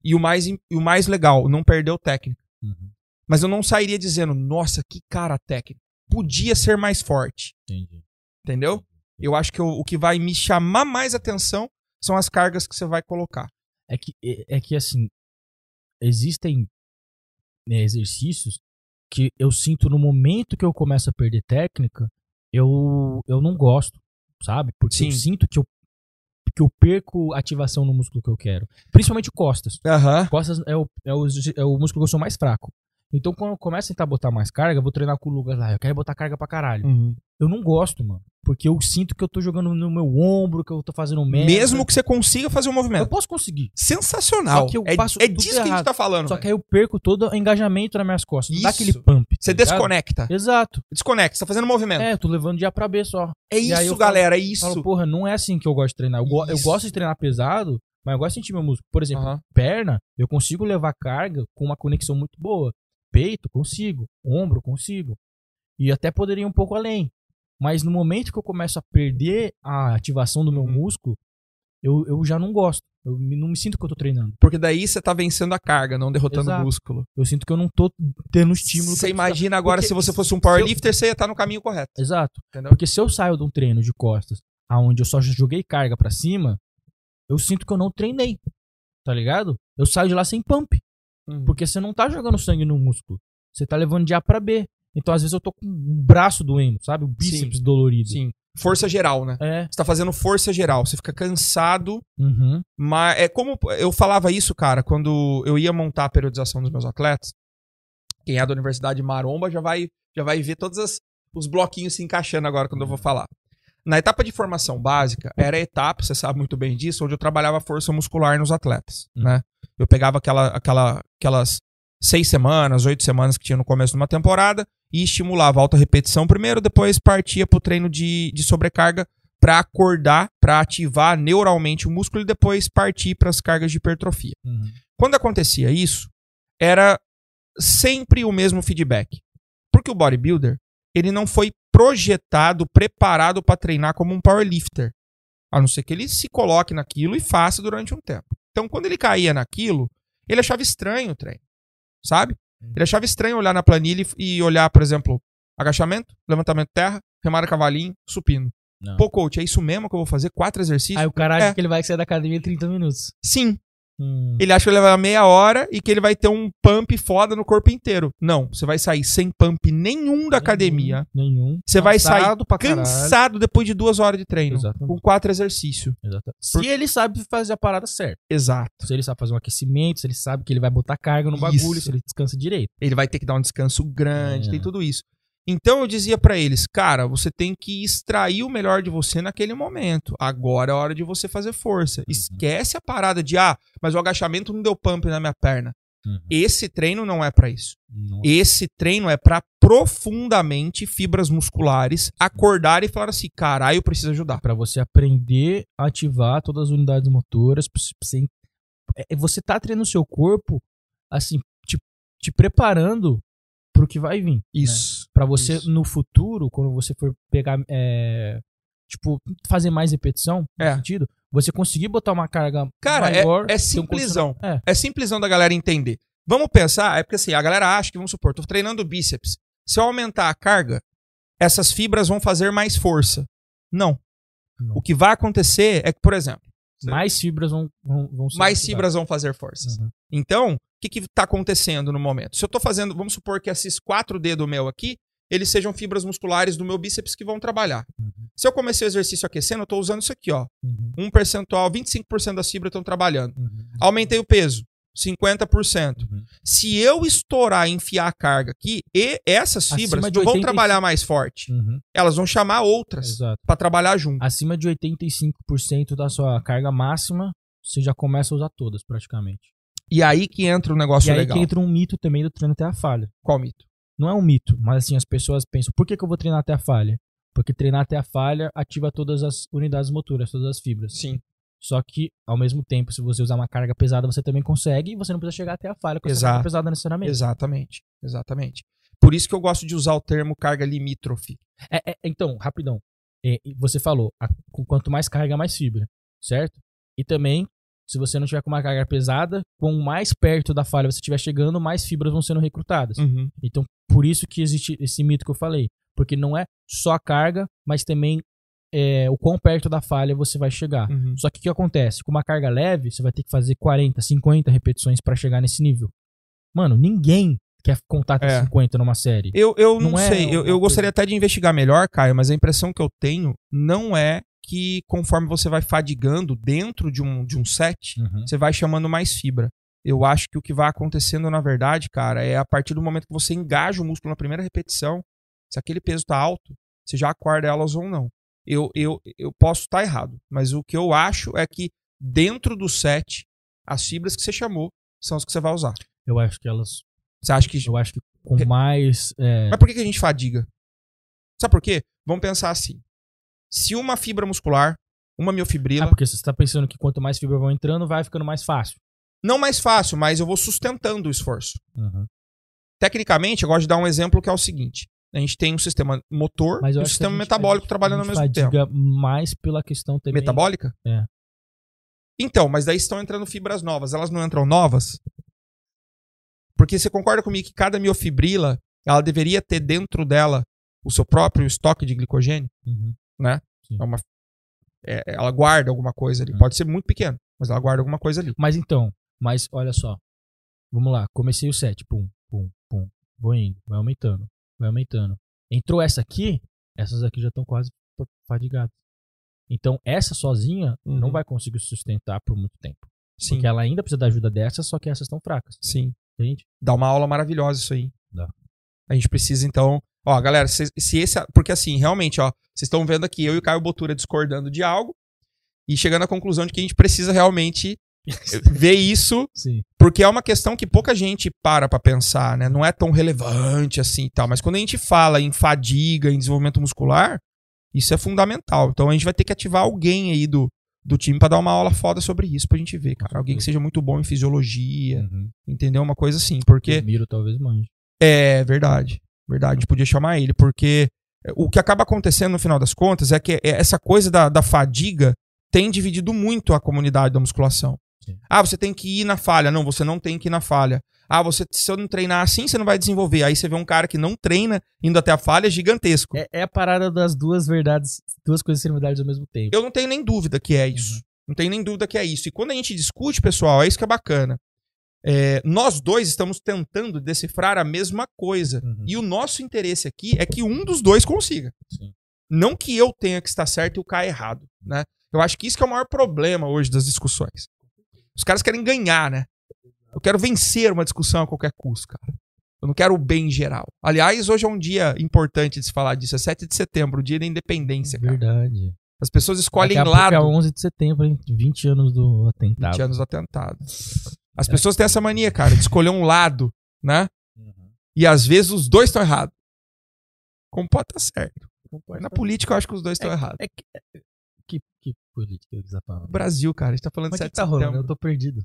E o mais, e o mais legal, não perdeu técnica. Uhum. Mas eu não sairia dizendo, nossa, que cara técnico. Podia ser mais forte, Entendi. entendeu? Eu acho que o, o que vai me chamar mais atenção são as cargas que você vai colocar. É que, é, é que assim, existem né, exercícios que eu sinto no momento que eu começo a perder técnica, eu, eu não gosto, sabe? Porque eu Sim. sinto que eu, que eu perco ativação no músculo que eu quero. Principalmente costas. Costas é o, é, o, é o músculo que eu sou mais fraco. Então, quando eu começo a tentar botar mais carga, eu vou treinar com o Lucas lá. Eu quero botar carga pra caralho. Uhum. Eu não gosto, mano. Porque eu sinto que eu tô jogando no meu ombro, que eu tô fazendo merda. Mesmo que você consiga fazer o Eu movimento. posso conseguir. Sensacional. Só que eu é é disso que a gente errado. tá falando. Só velho. que aí eu perco todo o engajamento nas minhas costas. Não dá Isso. aquele pump. Você tá ligado? desconecta. Exato. Desconecta, você tá fazendo movimento. É, eu tô levando de A pra B só. É, E isso, eu falo- galera, é isso. Falo, porra, não é assim que eu gosto de treinar. Eu, go- eu Isso. gosto de treinar pesado, mas eu gosto de sentir meu músculo. Por exemplo, Aham. perna, eu consigo levar carga com uma conexão muito boa. Peito, consigo. Ombro, consigo. E até poderia ir um pouco além. Mas no momento que eu começo a perder a ativação do meu Uhum. músculo, eu, eu já não gosto. Eu não me sinto que eu tô treinando. Porque daí você tá vencendo a carga, não derrotando Exato. o músculo. Eu sinto que eu não tô tendo estímulo. Você imagina agora Porque se você fosse um se eu- powerlifter, você ia estar no caminho correto. Exato. Entendeu? Porque se eu saio de um treino de costas, aonde eu só joguei carga pra cima, eu sinto que eu não treinei. Tá ligado? Eu saio de lá sem pump. Uhum. Porque você não tá jogando sangue no músculo. Você tá levando de A pra B. Então, às vezes, eu tô com o braço doendo, sabe? O bíceps dolorido. Sim. Força geral, né? É. Você tá fazendo força geral. Você fica cansado. Uhum. Mas é como. Eu falava isso, cara, quando eu ia montar a periodização dos meus atletas. Quem é da Universidade Maromba já vai, já vai ver todos as- os bloquinhos se encaixando agora quando eu vou falar. Na etapa de formação básica, era a etapa, você sabe muito bem disso, onde eu trabalhava a força muscular nos atletas, Hum. né? Eu pegava aquela, aquela, aquelas seis semanas, oito semanas que tinha no começo de uma temporada e estimulava a alta repetição primeiro, depois partia pro treino de, de sobrecarga para acordar, para ativar neuralmente o músculo e depois partir para as cargas de hipertrofia. Uhum. Quando acontecia isso, era sempre o mesmo feedback. Porque o bodybuilder, ele não foi projetado, preparado para treinar como um powerlifter. A não ser que ele se coloque naquilo e faça durante um tempo. Então, quando ele caía naquilo, ele achava estranho o treino. Sabe? Ele achava estranho olhar na planilha e olhar, por exemplo, agachamento, levantamento de terra, remada cavalinho, supino. Não. Pô, coach, é isso mesmo que eu vou fazer? Quatro exercícios? Aí o cara acha É. que ele vai sair da academia em 30 minutos. Sim, Hum. ele acha que ele vai levar meia hora e que ele vai ter um pump foda no corpo inteiro. Não, você vai sair sem pump nenhum da academia. Nenhum. Você vai sair Cansado depois de duas horas de treino. Exatamente. Com quatro exercícios. Exato. Se ele sabe fazer a parada certa. Exato. Se ele sabe fazer um aquecimento, se ele sabe que ele vai botar carga no bagulho, Isso. se ele descansa direito. Ele vai ter que dar um descanso grande, É. tem tudo isso. Então eu dizia pra eles, cara, você tem que extrair o melhor de você naquele momento. Agora é a hora de você fazer força. Esquece a parada de, ah, mas o agachamento não deu pump na minha perna. Uhum. Esse treino não é pra isso. Não- Esse treino é pra profundamente fibras musculares acordar e falar assim, caralho, preciso ajudar. Pra você aprender a ativar todas as unidades motoras. você- você, é- você tá treinando o seu corpo, assim, te, te preparando pro que vai vir. né? Pra você, Isso. no futuro, quando você for pegar, é, tipo, fazer mais repetição, no É. sentido, você conseguir botar uma carga Cara, é- maior. é ter um simplesão. condicionamento- É. É simplesão da galera entender. Vamos pensar, é porque assim, a galera acha que, vamos supor, tô treinando bíceps. Se eu aumentar a carga, essas fibras vão fazer mais força. Não. Não. O que vai acontecer é que, por exemplo, Mais fibras vão, vão, vão mais ativadas. fibras vão fazer forças. Uhum. Então, o que está acontecendo no momento? Se eu estou fazendo, vamos supor que esses quatro dedos meu aqui, eles sejam fibras musculares do meu bíceps que vão trabalhar. Uhum. Se eu comecei o exercício aquecendo, eu estou usando isso aqui, ó. Uhum. Um percentual, 25% das fibras estão trabalhando. Uhum. Aumentei o peso, 50%. Uhum. Se eu estourar e enfiar a carga aqui, e essas fibras não vão 85. trabalhar mais forte. Uhum. Elas vão chamar outras para trabalhar junto. Acima de 85% da sua carga máxima, você já começa a usar todas, praticamente. E aí que entra um negócio e aí legal. que entra um mito também do treino até a falha. Qual mito? Não é um mito, mas assim, as pessoas pensam, por que, que eu vou treinar até a falha? Porque treinar até a falha ativa todas as unidades motoras, todas as fibras. Sim. Só que, ao mesmo tempo, se você usar uma carga pesada, você também consegue e você não precisa chegar até a falha com essa carga pesada necessariamente. Exatamente. Exatamente. Por isso que eu gosto de usar o termo carga limítrofe. É, é, então, rapidão. É, você falou, a- quanto mais carga, mais fibra, certo? E também, se você não tiver com uma carga pesada, com mais perto da falha você estiver chegando, mais fibras vão sendo recrutadas. Então, por isso que existe esse mito que eu falei. Porque não é só a carga, mas também é, o quão perto da falha você vai chegar. Uhum. Só que o que acontece? Com uma carga leve, você vai ter que fazer 40, 50 repetições pra chegar nesse nível. Mano, ninguém quer contar É. 50 numa série. Eu, eu não, Não é sei. Eu, eu gostaria até de investigar melhor, Caio, mas a impressão que eu tenho não é que conforme você vai fadigando dentro de um, de um set, Uhum. você vai chamando mais fibra. Eu acho que o que vai acontecendo, na verdade, cara, é a partir do momento que você engaja o músculo na primeira repetição, se aquele peso tá alto, você já acorda elas ou não. Eu, eu, eu posso estar errado, mas o que eu acho é que dentro do set, as fibras que você chamou são as que você vai usar. Eu acho que elas. Você acha que Eu acho que com mais. é, Mas por que, a gente fadiga? Sabe por quê? Vamos pensar assim. Se uma fibra muscular, uma miofibrila, Ah, porque você está pensando que quanto mais fibra vão entrando, vai ficando mais fácil. não mais fácil, mas eu vou sustentando o esforço. Uhum. Tecnicamente, eu gosto de dar um exemplo que é o seguinte. A gente tem um sistema motor Mas e um sistema metabólico trabalhando a ao mesmo tempo. mais pela questão também. Metabólica? É. Então, mas daí estão entrando fibras novas. Elas não entram novas? Porque você concorda comigo que cada miofibrila, ela deveria ter dentro dela o seu próprio estoque de glicogênio? Uhum. É uma, é, ela guarda alguma coisa ali. Hum. Pode ser muito pequeno, mas ela guarda alguma coisa ali. Mas então, mas olha só. Vamos lá, comecei o set, pum, pum, pum. Vou indo, vai aumentando, vai aumentando. Entrou essa aqui, essas aqui já estão quase fa- fadigadas. Então, essa sozinha Uhum. não vai conseguir sustentar por muito tempo. Sim. Porque ela ainda precisa da ajuda dessas, só que essas estão fracas. Sim. Entende? Dá uma aula maravilhosa isso aí. Dá. A gente precisa, então. Ó, galera, se, se esse. Porque assim, realmente, ó, vocês estão vendo aqui eu e o Caio Botura discordando de algo e chegando à conclusão de que a gente precisa realmente (laughs) ver isso, Sim. porque é uma questão que pouca gente para pra pensar, né? Não é tão relevante assim e tal. Mas quando a gente fala em fadiga, em desenvolvimento muscular, isso é fundamental. Então a gente vai ter que ativar alguém aí do, do time pra dar uma aula foda sobre isso pra gente ver, cara. Alguém que seja muito bom em fisiologia, Uhum. entendeu? Uma coisa assim, porque. Miro talvez mande. É verdade. Verdade, a gente podia chamar ele, porque o que acaba acontecendo no final das contas é que essa coisa da, da fadiga tem dividido muito a comunidade da musculação. Sim. Ah, você tem que ir na falha. Não, você não tem que ir na falha. Ah, você, se eu não treinar assim, você não vai desenvolver. Aí você vê um cara que não treina indo até a falha, é gigantesco. É, é a parada das duas verdades, duas coisas serem verdades ao mesmo tempo. Eu não tenho nem dúvida que é isso. Uhum. Não tenho nem dúvida que é isso. E quando a gente discute, pessoal, é isso que é bacana. É, nós dois estamos tentando decifrar a mesma coisa. Uhum. E o nosso interesse aqui é que um dos dois consiga. Sim. Não que eu tenha que estar certo e o Caio errado, né? Eu acho que isso que é o maior problema hoje das discussões. Os caras querem ganhar, né? Eu quero vencer uma discussão a qualquer custo, cara. Eu não quero o bem geral. Aliás, hoje é um dia importante de se falar disso. É 7 de setembro, o dia da independência, cara. Verdade. As pessoas escolhem Daqui a lado. É 11 de setembro, hein? 20 anos do atentado. 20 anos do atentado. As pessoas têm essa mania, cara, de escolher um lado, né? Uhum. E às vezes os dois estão errados. Como pode estar certo. Na política eu acho que os dois estão errados. É que, que, que política falando? Brasil, cara, a gente tá falando Mas de o 7 que tá de rolando? setembro. Eu tô perdido.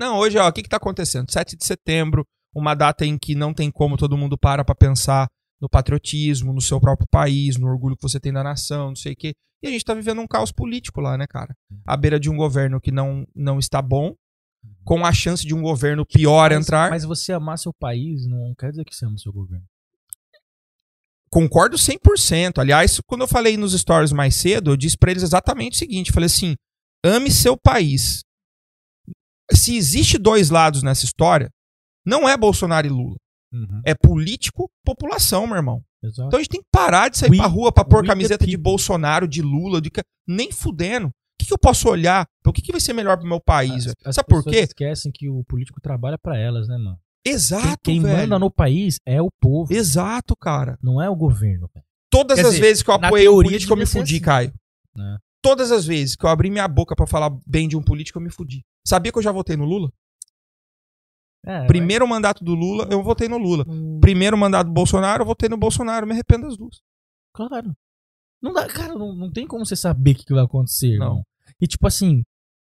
Não, hoje, ó, o que que tá acontecendo? 7 de setembro, uma data em que não tem como todo mundo para pra pensar no patriotismo, no seu próprio país, no orgulho que você tem da nação, não sei o quê. E a gente tá vivendo um caos político lá, né, cara? À beira de um governo que não, não está bom, com a chance de um governo pior mas, entrar. Mas você amar seu país não quer dizer que você ama seu governo. Concordo 100%. Aliás, quando eu falei nos stories mais cedo, eu disse para eles exatamente o seguinte: falei assim, ame seu país. Se existe dois lados nessa história, não é Bolsonaro e Lula. Uhum. É político, população, meu irmão. Exato. Então a gente tem que parar de sair We- pra rua pra pôr camiseta de. Bolsonaro, de Lula, de nem fudendo. O que, que eu posso olhar? O que, que vai ser melhor pro meu país? As- as Sabe por quê? esquecem que o político trabalha pra elas, né, mano? Quem, Exato, quem velho. manda no país é o povo, Exato, cara. não é o governo. Todas Quer as dizer, vezes que eu apoiei um político, eu me fudi, assim. Caio. Né? Todas as vezes que eu abri minha boca pra falar bem de um político, eu me fudi. Sabia que eu já votei no Lula? É, Primeiro mandato do Lula, eu votei no Lula. mas- Hum, Primeiro mandato do Bolsonaro, eu votei no Bolsonaro. Me arrependo das duas. Claro. Não dá, cara, não, não tem como você saber o que que vai acontecer, Não. irmão. E tipo assim,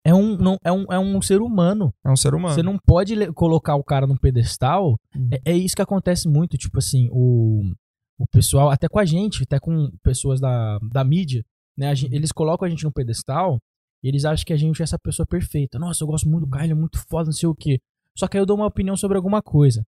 é um, não, é um, é um ser humano. É um ser humano. Você não pode colocar o cara num pedestal. Hum. É, é isso que acontece muito, tipo assim, o, o pessoal, até com a gente, até com pessoas da, da mídia, né? a gen- eles colocam a gente num pedestal e eles acham que a gente é essa pessoa perfeita. Nossa, eu gosto muito do Caio, ele é muito foda, não sei o quê. Só que aí eu dou uma opinião sobre alguma coisa.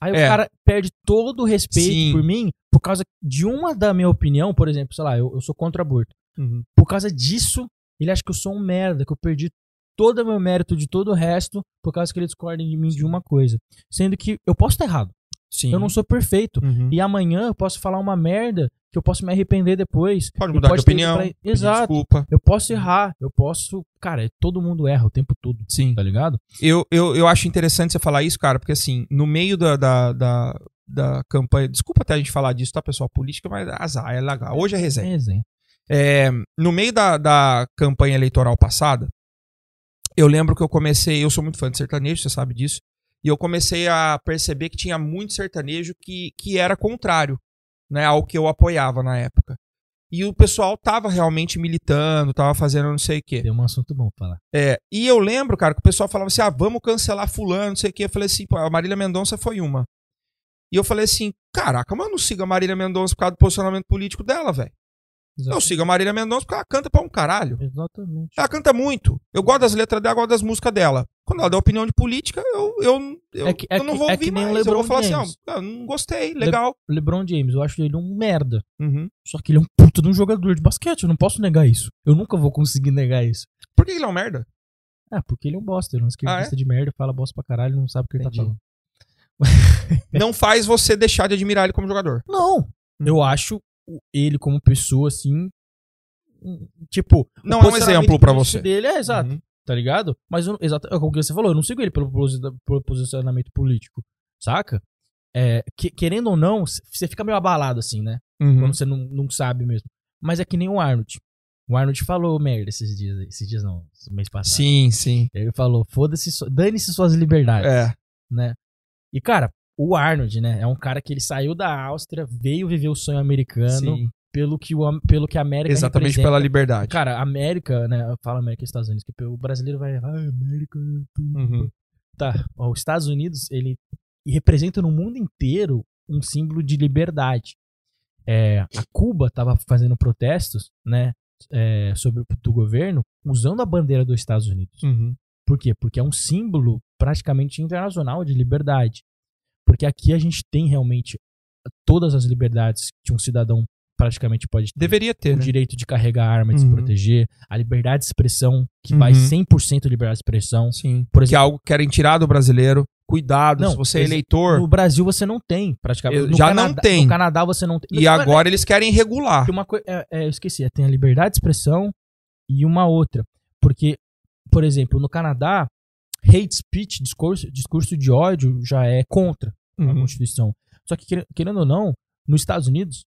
Aí É. o cara perde todo o respeito Sim. por mim por causa de uma da minha opinião, por exemplo, sei lá, eu, eu sou contra aborto. Uhum. Por causa disso, ele acha que eu sou um merda, que eu perdi todo o meu mérito de todo o resto por causa que ele discorda de mim de uma coisa. Sendo que eu posso estar errado. Sim. Eu não sou perfeito. Uhum. E amanhã eu posso falar uma merda que eu posso me arrepender depois. Pode mudar de pode ter opinião. pra- Exato. Desculpa. Eu posso errar. Eu posso. Cara, todo mundo erra o tempo todo. Sim. Tá ligado? Eu, eu, eu acho interessante você falar isso, cara, porque assim, no meio da, da, da, da campanha. Desculpa até a gente falar disso, tá, pessoal? Política, mas azar, é legal. Hoje é resenha. É, Zé. É, no meio da, da campanha eleitoral passada, eu lembro que eu comecei. Eu sou muito fã de sertanejo, você sabe disso. E eu comecei a perceber que tinha muito sertanejo que, que era contrário né, ao que eu apoiava na época. E o pessoal tava realmente militando, tava fazendo não sei o quê. Tem um assunto bom pra falar. É, e eu lembro, cara, que o pessoal falava assim: ah, vamos cancelar Fulano, não sei o quê. Eu falei assim: pô, a Marília Mendonça foi uma. E eu falei assim: caraca, mas eu não sigo a Marília Mendonça por causa do posicionamento político dela, velho. Eu sigo a Marília Mendonça porque ela canta pra um caralho. Exatamente. Ela canta muito. Eu gosto das letras dela, gosto das músicas dela. Quando ela dá opinião de política, eu, eu, eu, É que- é eu não que- vou é ouvir que nem mais. Eu vou LeBron falar assim: James. ó, eu não gostei, legal. LeBron James, eu acho ele um merda. Uhum. Só que ele é um puta de um jogador de basquete. Eu não posso negar isso. Eu nunca vou conseguir negar isso. Por que ele é um merda? Ah, porque ele é um bosta. Ele é um esquerdista de merda, fala bosta pra caralho não sabe o que ele Ah, Entendi. tá falando. Não faz você deixar de admirar ele como jogador. Não. Hum. Eu acho ele como pessoa, assim. Tipo. Não é um exemplo político você. Dele é exato, Uhum. tá ligado? Mas eu, exato, é o que você falou, eu não sigo ele pelo, posi- pelo posicionamento político, saca? É, que- querendo ou não, você fica meio abalado, assim, né? Uhum. Quando você não, não sabe mesmo. Mas é que nem o Arnold. O Arnold falou merda esses dias. Esses dias não, mês passado. Sim, sim. Ele falou, foda-se, dane-se suas liberdades É. né? E, cara, o Arnold, né, é um cara que ele saiu da Áustria, veio viver o sonho americano sim. pelo que, o, pelo que a América Exatamente representa. pela liberdade. Cara, a América, né, eu falo América e Estados Unidos, que o brasileiro vai, ah, América... Uhum. Tá, os Estados Unidos, ele representa no mundo inteiro um símbolo de liberdade. É, a Cuba tava fazendo protestos, né, é, sobre do governo, usando a bandeira dos Estados Unidos. Uhum. Por quê? Porque é um símbolo praticamente internacional de liberdade. Porque aqui a gente tem realmente todas as liberdades que um cidadão praticamente pode ter. Deveria ter, o né? direito de carregar arma e de se Uhum. proteger, a liberdade de expressão, que vai Uhum. 100% liberdade de expressão. Sim. Por Que é exemplo, algo que querem tirar do brasileiro. Cuidado, Não, se você é eleitor. no Brasil você não tem, praticamente. No já Canadá- não tem. No Canadá você não tem. E agora eles querem regular. Uma coisa, é, é, eu esqueci, é, tem a liberdade de expressão e uma outra. Porque, por exemplo, no Canadá, hate speech, discurso, discurso de ódio, já é contra a Uhum. Constituição. Só que, quer- querendo ou não, nos Estados Unidos,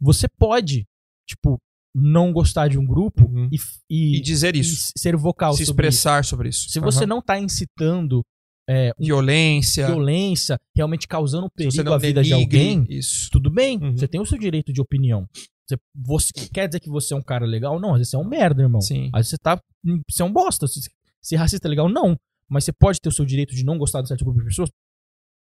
você pode, tipo, não gostar de um grupo Uhum. e, e, E dizer e isso. ser vocal Se sobre isso. expressar sobre isso. Se você Aham. não tá incitando é, Violência. violência, realmente causando você perigo à vida de alguém, Isso. tudo bem, Uhum. você tem o seu direito de opinião. Você, você- quer dizer que você é um cara legal? Não, às vezes você é um merda, irmão. Sim. Às vezes você tá. Você é um bosta. Se, se racista é legal, não. Mas você pode ter o seu direito de não gostar de certo grupo de pessoas?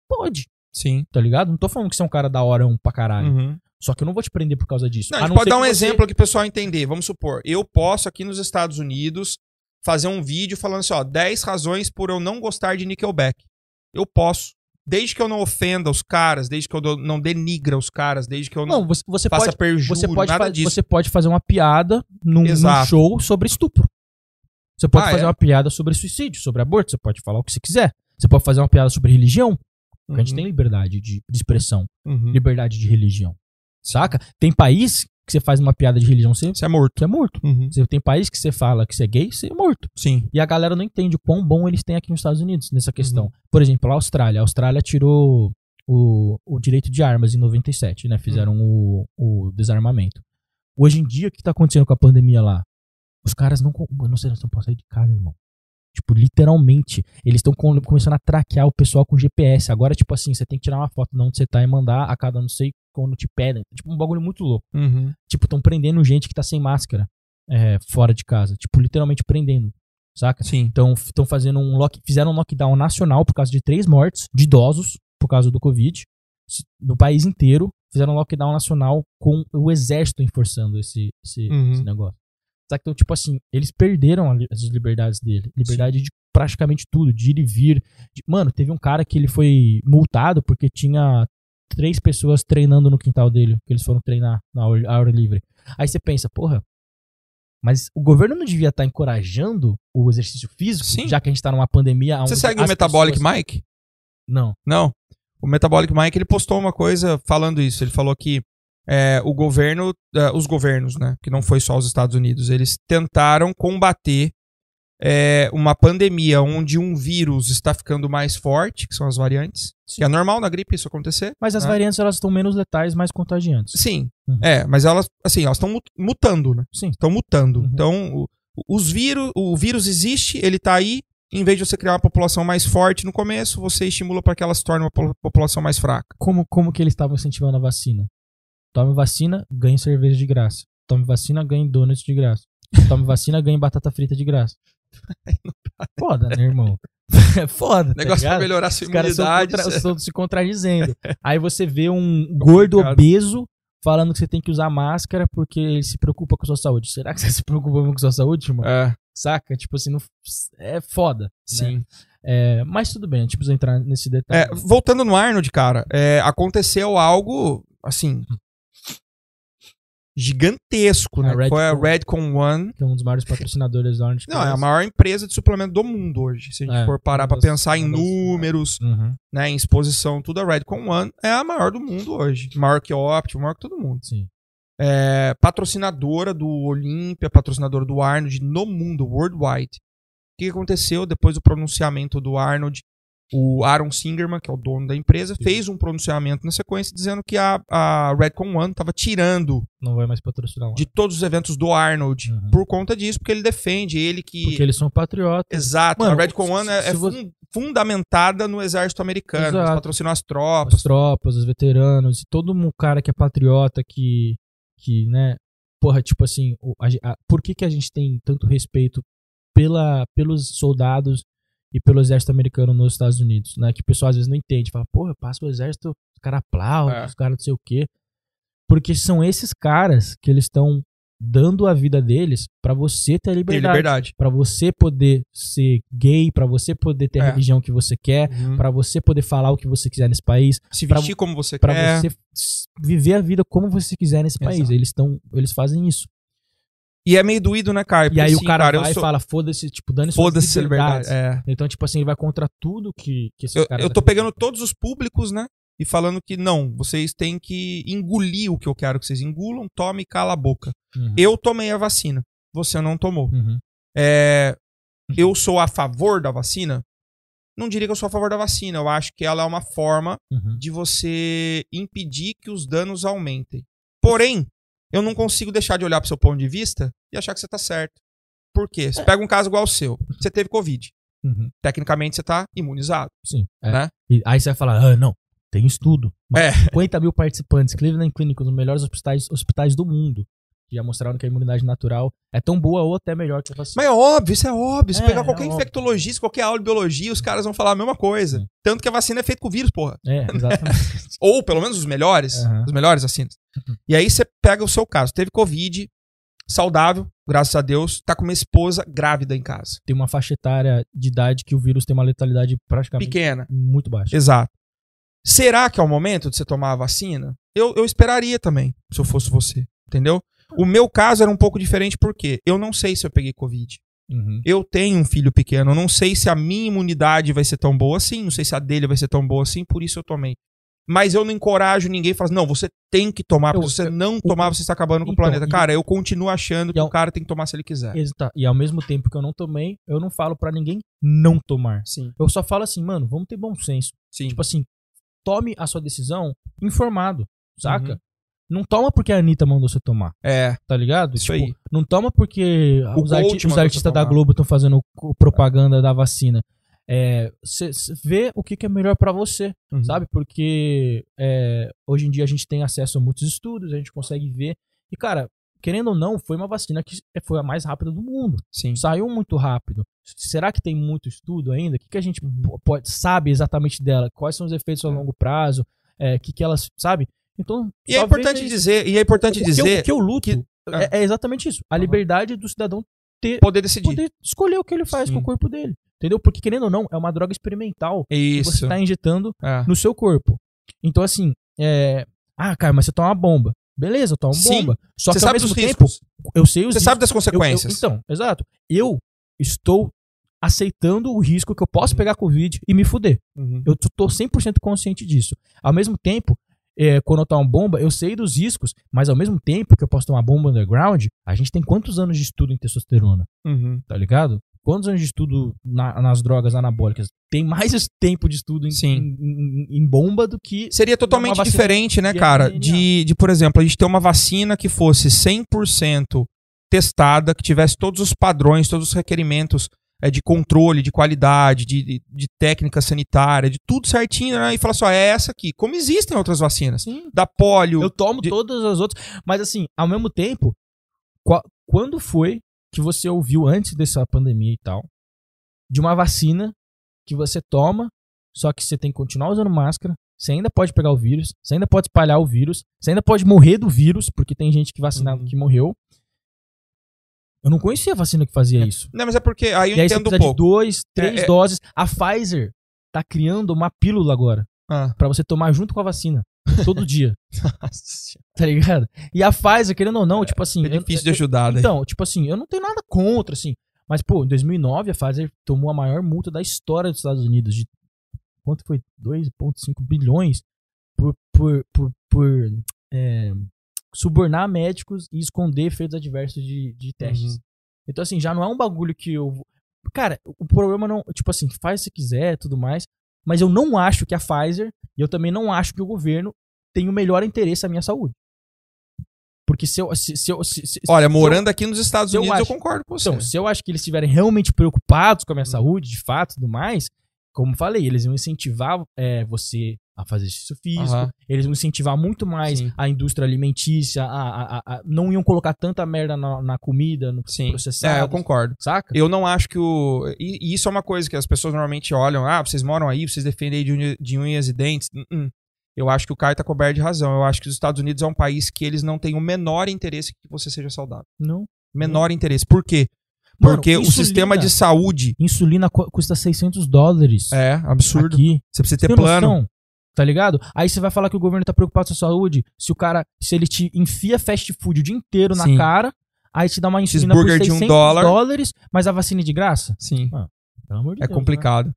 Pode, Sim. tá ligado? Não tô falando que você é um cara da hora um pra caralho. Uhum. Só que eu não vou te prender por causa disso. Não, a A gente pode dar um que você- exemplo aqui pro pessoal entender. Vamos supor, eu posso aqui nos Estados Unidos fazer um vídeo falando assim, ó, 10 razões por eu não gostar de Nickelback. Eu posso. Desde que eu não ofenda os caras, desde que eu não denigra os caras, desde que eu não, Não, você, você faça pode, perjúrio, você, pode nada disso. você pode fazer uma piada num, num show sobre estupro. Você pode Ah, fazer é? uma piada sobre suicídio, sobre aborto, você pode falar o que você quiser. Você pode fazer uma piada sobre religião, porque a gente Uhum, tem liberdade de, de expressão, uhum. liberdade de religião. Saca? Tem país que você faz uma piada de religião, você, Você é morto. você é morto. Uhum. Você tem país que você fala que você é gay, você é morto. Sim. E a galera não entende o quão bom eles têm aqui nos Estados Unidos nessa questão. Uhum. Por exemplo, a Austrália. A Austrália tirou o, o direito de armas em 97, né? Fizeram Uhum. o, o desarmamento. Hoje em dia, o que tá acontecendo com a pandemia lá? Os caras não. Mano, vocês não podem sair de casa, irmão. Tipo, literalmente. Eles estão começando a traquear o pessoal com GPS. Agora, tipo assim, você tem que tirar uma foto de onde você tá e mandar a cada não sei quando te pedem. Tipo, um bagulho muito louco. Uhum. Tipo, estão prendendo gente que tá sem máscara é, fora de casa. Tipo, literalmente prendendo. Saca? Sim. Então, estão fazendo um lock, fizeram um lockdown nacional por causa de três mortes de idosos por causa do Covid no país inteiro. Fizeram um lockdown nacional com o exército enforçando esse, esse, Uhum. esse negócio. Saca? Então, tipo assim, eles perderam as liberdades dele. Liberdade de praticamente tudo, de ir e vir. De- Mano, teve um cara que ele foi multado porque tinha três pessoas treinando no quintal dele, que eles foram treinar na hora, livre. Aí você pensa, porra, mas o governo não devia estar encorajando o exercício físico, Sim. já que a gente tá numa pandemia Você segue o Metabolic pessoas- Mike? Não. Não. O Metabolic Mike ele postou uma coisa falando isso. Ele falou que é, o governo, é, os governos, né, que não foi só os Estados Unidos, eles tentaram combater é, uma pandemia onde um vírus está ficando mais forte, que são as variantes. Que é normal na gripe isso acontecer. Mas as né? variantes elas estão menos letais, mais contagiantes. Sim. Uhum. É, mas elas, assim, elas estão mutando, né? Sim. Estão mutando. Uhum. Então, o, os vírus, o vírus existe, ele tá aí. Em vez de você criar uma população mais forte no começo, você estimula para que ela se torne uma po- população mais fraca. Como, como que eles estavam incentivando a vacina? Tome vacina, ganhe cerveja de graça. Tome vacina, ganhe donuts de graça. Tome vacina, ganhe batata frita de graça. (laughs) Foda, né, irmão? É (laughs) foda. tá Negócio pra ligado? melhorar a sua Os caras estão imunidade. contra- estão se contradizendo. (laughs) Aí você vê um gordo Complicado. obeso falando que você tem que usar máscara porque ele se preocupa com a sua saúde. Será que você se preocupa mesmo com a sua saúde, irmão? É, Saca? Tipo assim, não, é foda. né? sim. É, mas tudo bem, a gente precisa entrar nesse detalhe. É, voltando no Arnold, cara, é, aconteceu algo, assim, gigantesco, A né? Foi a Redcon. One. Que é um dos maiores patrocinadores da Orange Não, é a maior empresa de suplemento do mundo hoje. Se a gente É, for parar pra das- pensar em das- números, Uhum, né, em exposição, tudo, a Redcon One é a maior do mundo hoje. Maior que a Optima, maior que todo mundo. sim. É patrocinadora do Olímpia, patrocinadora do Arnold no mundo, worldwide. O que aconteceu depois do pronunciamento do Arnold? O Aaron Singerman, que é o dono da empresa, fez um pronunciamento na sequência dizendo que a, a Redcon One estava tirando Não vai mais patrocinar. de todos os eventos do Arnold Uhum. por conta disso, porque ele defende, ele que. Porque eles são patriotas. Exato, Mano, a Redcon One é, é você- fun- fundamentada no exército americano. Eles Exato. patrocinam as tropas. as tropas, os veteranos, e todo um cara que é patriota, que, que né, porra, tipo assim, a a- por que, que a gente tem tanto respeito pela, pelos soldados e pelo exército americano nos Estados Unidos, né, que o pessoal às vezes não entende, fala, porra, passa o exército, os caras aplaudem, É. os caras não sei o quê, porque são esses caras que eles estão dando a vida deles pra você ter Tem liberdade, liberdade. Pra você poder ser gay, pra você poder ter a É. religião que você quer, Uhum. pra você poder falar o que você quiser nesse país, Se pra- vestir como você Pra quer. você s- viver a vida como você quiser nesse país. Exato. Eles estão, eles fazem isso. E é meio doído, né, e Porque, aí assim, o cara, eu vai sou- e fala, foda-se, tipo, dane suas Foda-se liberdade. É. Então, tipo assim, ele vai contra tudo que, que esses Eu, caras eu tô pegando todos os públicos, né? E falando que não, vocês têm que engolir o que eu quero que vocês engulam, tome e cala a boca. Uhum, Eu tomei a vacina, você não tomou. uhum, É, eu sou a favor da vacina? Não diria que eu sou a favor da vacina. Eu acho que ela é uma forma uhum. de você impedir que os danos aumentem. Porém, eu não consigo deixar de olhar pro seu ponto de vista e achar que você tá certo. Por quê? Você pega um caso igual o seu. Você teve Covid. Uhum. Tecnicamente, você tá imunizado. Sim. é. Né? E aí você vai falar, ah, não, tem estudo. É. 50 mil participantes, Cleveland Clinic, um dos melhores hospitais, hospitais do mundo. Que já mostraram que a imunidade natural é tão boa ou até melhor que a vacina. Mas é óbvio, isso é óbvio. Se É, pegar é qualquer óbvio. infectologista, qualquer aula de biologia, os caras vão falar a mesma coisa. Tanto que a vacina é feita com vírus, porra. É, exatamente. (laughs) Ou pelo menos os melhores. Aham. Os melhores vacinas. E aí você pega o seu caso. Teve Covid, saudável, graças a Deus, tá com uma esposa grávida em casa. Tem uma faixa etária de idade que o vírus tem uma letalidade praticamente Pequena. muito baixa. Exato. Será que é o momento de você tomar a vacina? Eu, eu esperaria também, se eu fosse você. Entendeu? O meu caso era um pouco diferente porque eu não sei se eu peguei Covid. Uhum. Eu tenho um filho pequeno, eu não sei se a minha imunidade vai ser tão boa assim, não sei se a dele vai ser tão boa assim, por isso eu tomei. Mas eu não encorajo ninguém a falar, não, você tem que tomar, porque Eu- se você eu- não tomar, você está acabando com o Então, planeta. Cara, eu continuo achando que ao- o cara tem que tomar se ele quiser. Exata- E ao mesmo tempo que eu não tomei, eu não falo pra ninguém não tomar. Sim, Eu só falo assim, mano, vamos ter bom senso. sim. Tipo assim, tome a sua decisão informado, saca? Uhum. Não toma porque a Anitta mandou você tomar, É, tá ligado? Isso Tipo, aí. Não toma porque O os, arti- os artistas da. Globo estão fazendo propaganda da vacina. É, cê- cê vê o que, que é melhor pra você, Uhum. sabe? Porque é, hoje em dia a gente tem acesso a muitos estudos, a gente consegue ver. E, cara, querendo ou não, foi uma vacina que foi a mais rápida do mundo. Sim. Saiu muito rápido. Será que tem muito estudo ainda? O que, que a gente po- pode, sabe exatamente dela? Quais são os efeitos a longo prazo? É, O que, que elas. Sabe? Então. E é importante isso. dizer, e é importante O que eu- dizer que eu luto que- é, é exatamente isso. A liberdade do cidadão poder decidir. poder escolher o que ele faz Sim. com o corpo dele. Entendeu? Porque, querendo ou não, é uma droga experimental que você Isso. está injetando É. no seu corpo. Então, assim, é. Ah, cara, mas você toma uma bomba. Beleza, eu tomo Sim. bomba. Só Você que ao mesmo tempo, riscos. eu sei os Você sabe das consequências. eu- eu- então, exato. Eu estou aceitando o risco que eu posso pegar Covid e me fuder. Uhum. Eu tô 100% consciente disso. Ao mesmo tempo, é, quando eu tomo bomba, eu sei dos riscos, mas ao mesmo tempo que eu posso tomar bomba underground, a gente tem quantos anos de estudo em testosterona, Uhum. tá ligado? Quantos anos de estudo na- nas drogas anabólicas? Tem mais tempo de estudo em, Sim. em- em- em bomba do que. Seria totalmente diferente, né, de cara? De, de, por exemplo, a gente ter uma vacina que fosse 100% testada, que tivesse todos os padrões, todos os requerimentos é, de controle, de qualidade, de, de, de técnica sanitária, de tudo certinho, né? E falar só, é essa aqui. Como existem outras vacinas. Sim. Da polio. Eu tomo de- todas as outras. Mas assim, ao mesmo tempo, qua- quando foi que você ouviu antes dessa pandemia e tal, de uma vacina que você toma, só que você tem que continuar usando máscara, você ainda pode pegar o vírus, você ainda pode espalhar o vírus, você ainda pode morrer do vírus, porque tem gente que vacinado Uhum. que morreu. Eu não conhecia a vacina que fazia isso. Não, mas é porque aí eu e aí entendo um de pouco. dois, três É, é- doses. A Pfizer tá criando uma pílula agora Ah. pra você tomar junto com a vacina todo (laughs) dia. Nossa, Tá ligado? E a Pfizer, querendo ou não, tipo assim. é eu- difícil de eu- ajudar, né? Então, tipo assim, eu não tenho nada contra, assim. Mas, pô, em 2009, a Pfizer tomou a maior multa da história dos Estados Unidos. De quanto foi? 2,5 bilhões por, por, por, por é, subornar médicos e esconder efeitos adversos de, de testes. Uhum. Então, assim, já não é um bagulho que eu. Cara, o problema não. Tipo assim, faz se quiser e tudo mais. Mas eu não acho que a Pfizer, e eu também não acho que o governo tem o melhor interesse à minha saúde. Porque se eu. Se, se eu se- se- Olha, se eu- morando aqui nos Estados eu Unidos, eu, acho- concordo com você. então, se eu acho que eles estiverem realmente preocupados com a minha saúde, de fato e tudo mais, como falei, eles iam incentivar é, você a fazer exercício físico, Aham. eles iam incentivar muito mais Sim. a indústria alimentícia, a, a- a- não iam colocar tanta merda na, na comida, no Sim. processado, É, eu concordo. saca? Eu não acho que o. E, e isso é uma coisa que as pessoas normalmente olham. Ah, vocês moram aí, vocês defendem de, unha- de unhas e dentes. Uh-uh. Eu acho que o Caio tá coberto de razão. Eu acho que os Estados Unidos é um país que eles não têm o menor interesse que você seja saudável. Não. Menor interesse. Por quê? Mano, Porque o insulina- sistema de saúde Insulina cu- custa 600 dólares é absurdo. aqui. Você precisa ter plano. noção? Tá ligado? Aí você vai falar que o governo tá preocupado com a sua saúde se o cara, se ele te enfia fast food o dia inteiro na Sim. cara, aí te dá uma insulina por Cheeseburger de 600 um dólar. dólares, mas a vacina é de graça? Sim. Pelo amor de É Deus. né? complicado.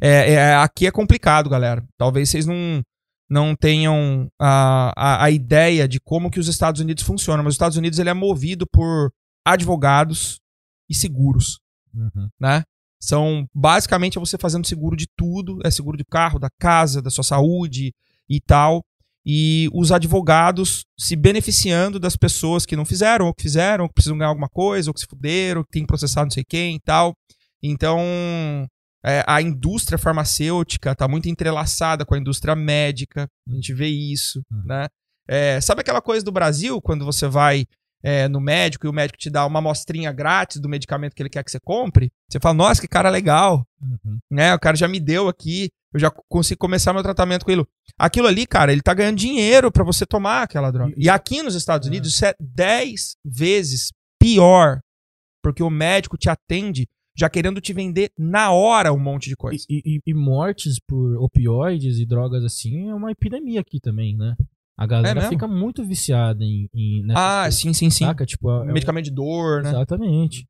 É, é- aqui é complicado, galera. Talvez vocês não, não tenham a, a, a ideia de como que os Estados Unidos funcionam, mas os Estados Unidos ele é movido por advogados e seguros, Uhum. né? São basicamente é você fazendo seguro de tudo, é seguro de carro, da casa, da sua saúde e tal. E os advogados se beneficiando das pessoas que não fizeram, ou que fizeram, ou que precisam ganhar alguma coisa, ou que se fuderam, que tem processado não sei quem e tal. Então, é, a indústria farmacêutica está muito entrelaçada com a indústria médica. A gente vê isso, Hum. né? É, sabe aquela coisa do Brasil, quando você vai é, no médico e o médico te dá uma amostrinha grátis do medicamento que ele quer que você compre? Você fala, nossa, que cara legal, Uhum. né? O cara já me deu aqui, eu já consigo começar meu tratamento com ele. Aquilo ali, cara, ele tá ganhando dinheiro para você tomar aquela droga. E- E aqui nos Estados É. Unidos, isso é 10 vezes pior. Porque o médico te atende já querendo te vender na hora um monte de coisa. E, e- e mortes por opioides e drogas assim é uma epidemia aqui também, né? A galera mesmo? fica muito viciada em, em ah, coisas, sim, sim, sim. saca? Tipo, é Medicamento de dor, né? Exatamente.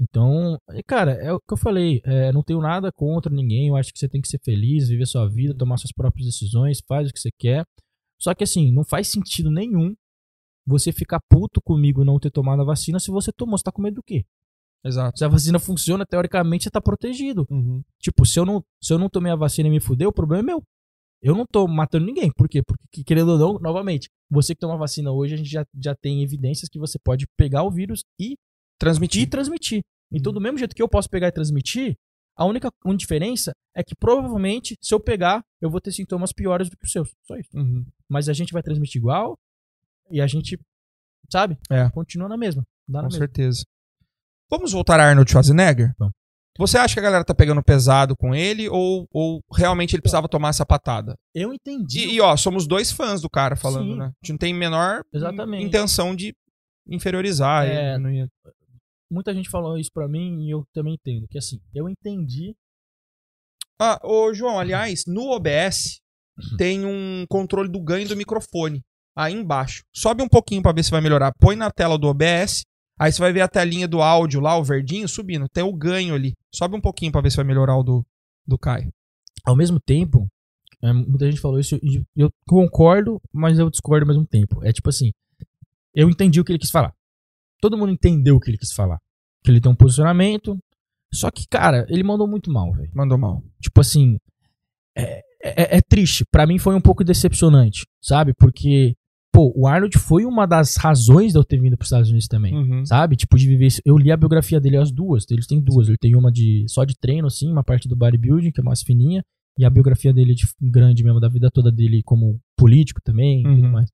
Então, e, cara, é o que eu falei. é, não tenho nada contra ninguém. Eu acho que você tem que ser feliz, viver sua vida, tomar suas próprias decisões, faz o que você quer. Só que assim, não faz sentido nenhum você ficar puto comigo não ter tomado a vacina se você tomou. Você tá com medo do quê? Exato. Se a vacina funciona, teoricamente você tá protegido. Uhum. Tipo, se eu não, se eu não tomei a vacina e me fudeu, o problema é meu. Eu não tô matando ninguém. Por quê? Porque, querendo ou não, novamente, você que toma vacina hoje, a gente já, já tem evidências que você pode pegar o vírus e Transmitir. e transmitir. Então, Uhum. do mesmo jeito que eu posso pegar e transmitir, a única uma diferença é que provavelmente, se eu pegar, eu vou ter sintomas piores do que os seus. Só isso. Uhum. Mas a gente vai transmitir igual e a gente, sabe? É. Continua na mesma. Dá na Com mesma. certeza. Vamos voltar a Arnold Schwarzenegger? Vamos. Você acha que a galera tá pegando pesado com ele ou, ou realmente ele precisava tomar essa patada? Eu entendi. E, e, ó, somos dois fãs do cara falando, Sim. né? A gente não tem menor Exatamente. intenção de inferiorizar É. ia- Muita gente falou isso pra mim e eu também entendo. Que assim, eu entendi. Ah, ô João, aliás, no OBS Uhum. tem um controle do ganho do microfone aí embaixo. Sobe um pouquinho pra ver se vai melhorar. Põe na tela do OBS, aí você vai ver a telinha do áudio lá, o verdinho, subindo. Tem o ganho ali. Sobe um pouquinho pra ver se vai melhorar o do, do Caio. Ao mesmo tempo, é, muita gente falou isso e eu concordo, mas eu discordo ao mesmo tempo. É tipo assim, eu entendi o que ele quis falar. Todo mundo entendeu o que ele quis falar. Que ele tem um posicionamento. Só que, cara, ele mandou muito mal, velho. Mandou mal. Tipo assim, é, é, é triste. Pra mim foi um pouco decepcionante, sabe? Porque, pô, o Arnold foi uma das razões de eu ter vindo pros Estados Unidos também. Uhum. Sabe? Tipo, de viver. isso. Eu li a biografia dele, as duas. Eles têm duas. Ele tem uma de só de treino, assim, uma parte do bodybuilding, que é mais fininha. E a biografia dele de grande mesmo, da vida toda dele como político também e tudo Uhum. mais.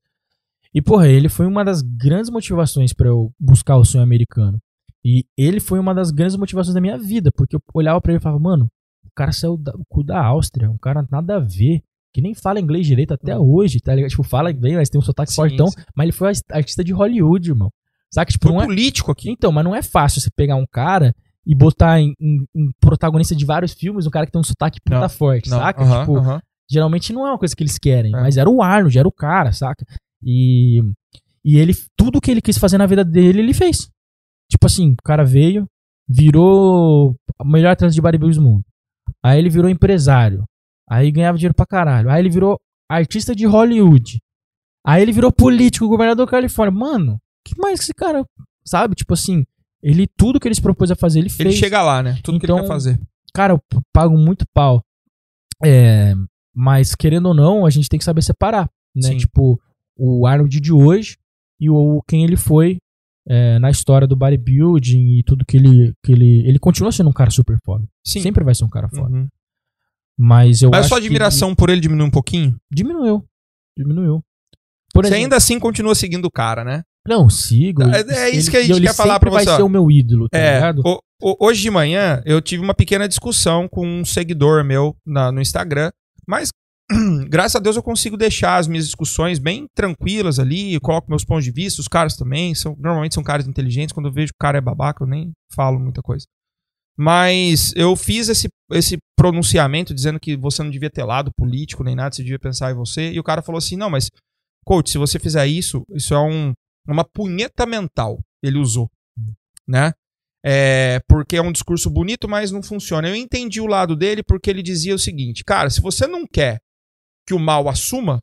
E, porra, ele foi uma das grandes motivações pra eu buscar o sonho americano. E ele foi uma das grandes motivações da minha vida, porque eu olhava pra ele e falava, mano, o cara saiu do cu da Áustria, um cara nada a ver, que nem fala inglês direito até hoje, tá ligado? Tipo, fala bem, mas tem um sotaque Sim, fortão, sim. mas ele foi artista de Hollywood, irmão. Saca? Tipo, Foi é, político aqui. então, mas não é fácil você pegar um cara e botar em, em- em protagonista de vários filmes um cara que tem um sotaque puta Não, forte, Não, saca? aham, tipo, aham. geralmente não é uma coisa que eles querem, É. mas era o Arnold, era o cara, saca? E, e ele, tudo que ele quis fazer na vida dele, ele fez. Tipo assim, o cara veio, virou o melhor atleta de bodybuilding do mundo. Aí ele virou empresário. Aí ganhava dinheiro pra caralho. Aí ele virou artista de Hollywood. Aí ele virou político, governador da Califórnia. Mano, que mais que esse cara, sabe? Tipo assim, ele, tudo que ele se propôs a fazer, ele fez. Ele chega lá, né? Tudo que ele Então, quer fazer. cara, eu pago muito pau. É, mas querendo ou não, a gente tem que saber separar, né? Sim. Tipo, o Arnold de hoje e o quem ele foi é, na história do bodybuilding e tudo que ele que ele ele continua sendo um cara super foda. Sim. Sempre vai ser um cara foda. Uhum. Mas eu Mas a sua que admiração por ele diminui um pouquinho? ele diminuiu. Diminuiu. Por Você exemplo, ainda assim continua seguindo o cara, né? não sigo. É- é isso que a gente ele quer falar pra você, ó. vai ser o meu ídolo, tá É, ligado? o- o- hoje de manhã eu tive uma pequena discussão com um seguidor meu na- no Instagram, mas (clears throat) graças a Deus eu consigo deixar as minhas discussões bem tranquilas ali, eu coloco meus pontos de vista, os caras também, são, normalmente são caras inteligentes, quando eu vejo que o cara é babaca eu nem falo muita coisa. Mas eu fiz esse, esse pronunciamento dizendo que você não devia ter lado político nem nada, você devia pensar em você, e o cara falou assim, não, mas coach, se você fizer isso, isso é um, uma punheta mental, ele usou, né? É, porque é um discurso bonito, mas não funciona. Eu entendi o lado dele porque ele dizia o seguinte: cara, se você não quer que o mal assuma,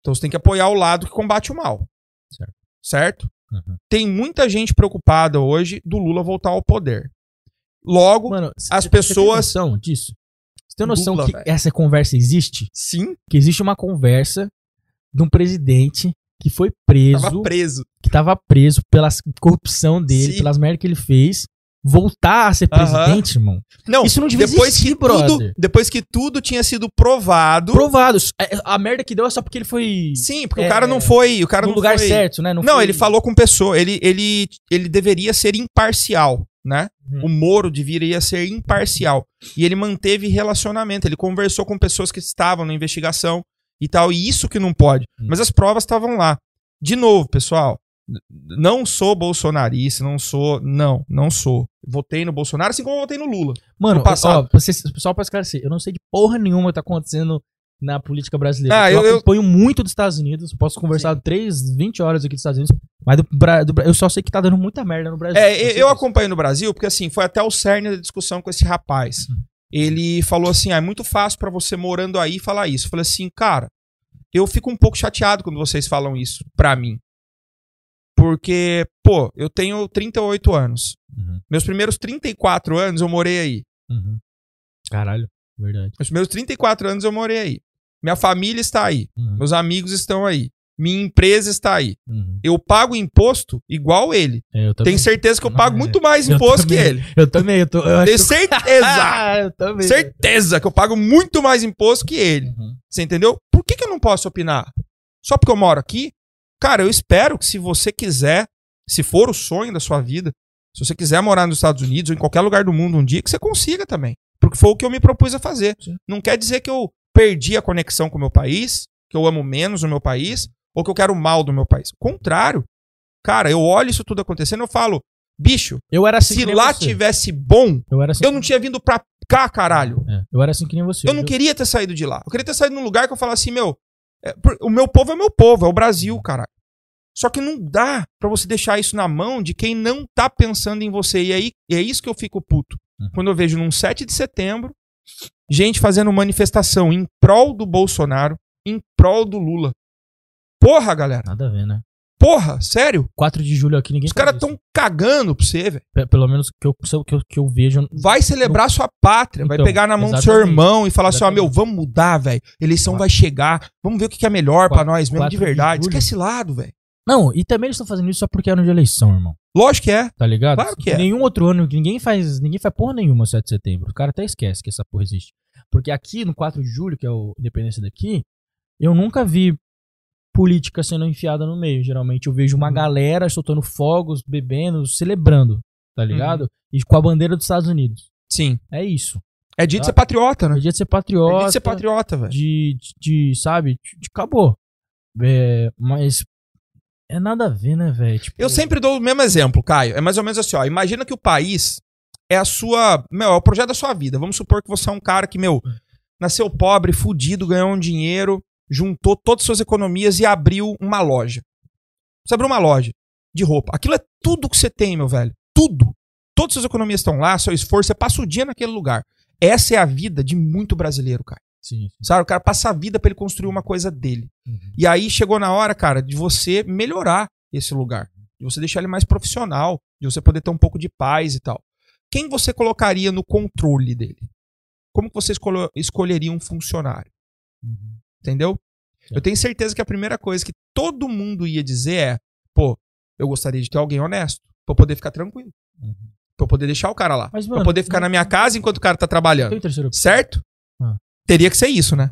então você tem que apoiar o lado que combate o mal. Certo. Certo? Uhum. Tem muita gente preocupada hoje do Lula voltar ao poder. Logo, Mano, as cê- pessoas- Você tem noção disso? Você tem noção que velho. essa conversa existe? sim, Que existe uma conversa de um presidente que foi preso, tava preso. que tava preso pela corrupção dele, Sim. pelas merdas que ele fez, voltar a ser presidente, irmão. Não, Isso não devia depois existir, que tudo, brother. depois que tudo tinha sido provado. Provados. É, A merda que deu é só porque ele foi Sim, porque É, o cara não foi, o cara no não lugar foi, certo, né? Não, foi- ele falou com pessoa. Ele, ele, ele deveria ser imparcial, né? Uhum. O Moro deveria ser imparcial. E ele manteve relacionamento. Ele conversou com pessoas que estavam na investigação e tal. E isso que não pode. Hum. Mas as provas estavam lá. De novo, pessoal, Não sou bolsonarista, não sou. Não, não sou. Votei no Bolsonaro, assim como votei no Lula. Mano, No passado. ó, pra vocês- só pra esclarecer, eu não sei de porra nenhuma que tá acontecendo na política brasileira. Ah, eu, eu- eu- acompanho muito dos Estados Unidos, posso conversar 3, 20 horas aqui dos Estados Unidos, mas do, do eu só sei que tá dando muita merda no Brasil. É, eu- eu acompanho no Brasil, porque assim, foi até o cerne da discussão com esse rapaz. Uhum. Ele falou assim: ah, é muito fácil pra você morando aí falar isso. Eu falei assim, cara, eu fico um pouco chateado quando vocês falam isso pra mim. Porque, pô, eu tenho 38 anos. Uhum, Meus primeiros 34 anos eu morei aí. uhum. Caralho, verdade. Meus primeiros 34 anos eu morei aí. Minha família está aí. Uhum, Meus amigos estão aí. Minha empresa está aí. uhum. Eu pago imposto igual ele. É, eu também. Tenho certeza que eu pago é. muito mais imposto que ele. Eu também, eu tô. Eu Tenho certeza. (laughs) Ah, eu também. certeza que eu pago muito mais imposto que ele. Uhum. Você entendeu? Por que, que eu não posso opinar? Só porque eu moro aqui? Cara, eu espero que se você quiser, se for o sonho da sua vida, se você quiser morar nos Estados Unidos ou em qualquer lugar do mundo um dia, que você consiga também. Porque foi o que eu me propus a fazer. Sim. Não quer dizer que eu perdi a conexão com o meu país, que eu amo menos o meu país, ou que eu quero mal do meu país. Contrário. Cara, eu olho isso tudo acontecendo e eu falo, bicho, Eu era assim se lá você. tivesse bom, Eu era assim, eu não tinha vindo pra cá, caralho. é, eu era assim que nem você. Eu não queria ter saído de lá. Eu queria ter saído num lugar que eu falasse assim, meu, é, o meu povo é meu povo, é o Brasil, caralho. Só que não dá pra você deixar isso na mão de quem não tá pensando em você. E aí e é isso que eu fico puto. Uhum. Quando eu vejo num 7 de setembro, gente fazendo manifestação em prol do Bolsonaro, em prol do Lula. Porra, galera. Nada a ver, né? Porra, sério? 4 de julho aqui ninguém Os caras tão cagando pra você, velho. Pe- Pelo menos que eu, que eu, que eu vejo. Vai celebrar sua pátria, vai Então, pegar na mão do seu exatamente. irmão e falar assim: ó, Exatamente. meu, vamos mudar, velho. Eleição vai chegar, vamos ver o que que é melhor pra Quatro- nós mesmo, de de verdade. julho. Esquece esse lado, velho. Não, e também eles estão fazendo isso só porque é ano de eleição, irmão. Lógico que é. Tá ligado? Claro que é. Nenhum outro ano, ninguém faz, ninguém faz porra nenhuma 7 de setembro. O cara até esquece que essa porra existe. Porque aqui, no 4 de julho, que é o Independência daqui, eu nunca vi política sendo enfiada no meio. Geralmente eu vejo uma Uhum. galera soltando fogos, bebendo, celebrando, tá ligado? Uhum. E com a bandeira dos Estados Unidos. Sim. É isso. É dia de Tá. ser patriota, É né? dia de ser É patriota. dia de ser patriota, velho. de, de, de, sabe, de, de- acabou. É, mas é nada a ver, né, velho? Tipo, Eu sempre dou o mesmo exemplo, Caio. É mais ou menos assim, ó. Imagina que o país é a sua. Meu, é o projeto da sua vida. Vamos supor que você é um cara que, meu, nasceu pobre, fudido, ganhou um dinheiro, juntou todas as suas economias e abriu uma loja. Você abriu uma loja de roupa. Aquilo é tudo que você tem, meu velho. Tudo. Todas as suas economias estão lá, seu esforço, você passa o dia naquele lugar. Essa é a vida de muito brasileiro, cara. Sim, sim. Sabe? O cara passa a vida pra ele construir uma coisa dele. Uhum. E aí chegou na hora, cara, de você melhorar esse lugar. De você deixar ele mais profissional. De você poder ter um pouco de paz e tal. Quem você colocaria no controle dele? Como que você escolhe- escolheria um funcionário? Uhum. Entendeu? Eu tenho certeza que a primeira coisa que todo mundo ia dizer é: pô, eu gostaria de ter alguém honesto. Pra eu poder ficar tranquilo. Uhum. Pra eu poder deixar o cara lá. Mas, pra mano, eu poder ficar na minha casa enquanto o cara tá trabalhando. Certo? Teria que ser isso, né?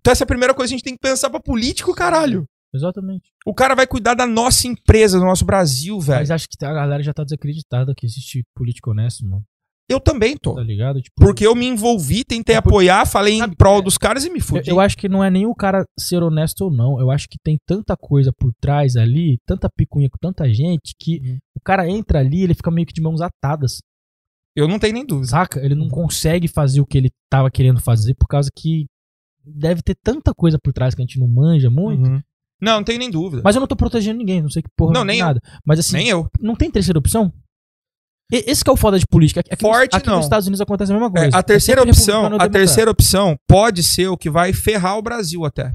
Então essa é a primeira coisa que a gente tem que pensar pra político, caralho. Exatamente. O cara vai cuidar da nossa empresa, do nosso Brasil, velho. Mas acho que a galera já tá desacreditada que existe político honesto, mano. Eu também tô. Tá ligado? Tipo, Porque eu me envolvi, tentei É por- apoiar, falei em Sabe, prol é- dos caras e me eu, fudi. eu acho que não é nem o cara ser honesto ou não. Eu acho que tem tanta coisa por trás ali, tanta picuinha com tanta gente, que Uhum. o cara entra ali ele fica meio que de mãos atadas. Eu não tenho nem dúvida. Saca? Ele não consegue fazer o que ele tava querendo fazer por causa que deve ter tanta coisa por trás que a gente não manja muito. Uhum. Não, não tenho nem dúvida. Mas eu não tô protegendo ninguém, não sei que porra Não, nem eu. nada. Mas assim, nem eu. não tem terceira opção? E- Esse que é o foda de política. Aqui, Forte, aqui não. nos Estados Unidos acontece a mesma É, coisa. a terceira É opção, a terceira opção pode ser o que vai ferrar o Brasil até.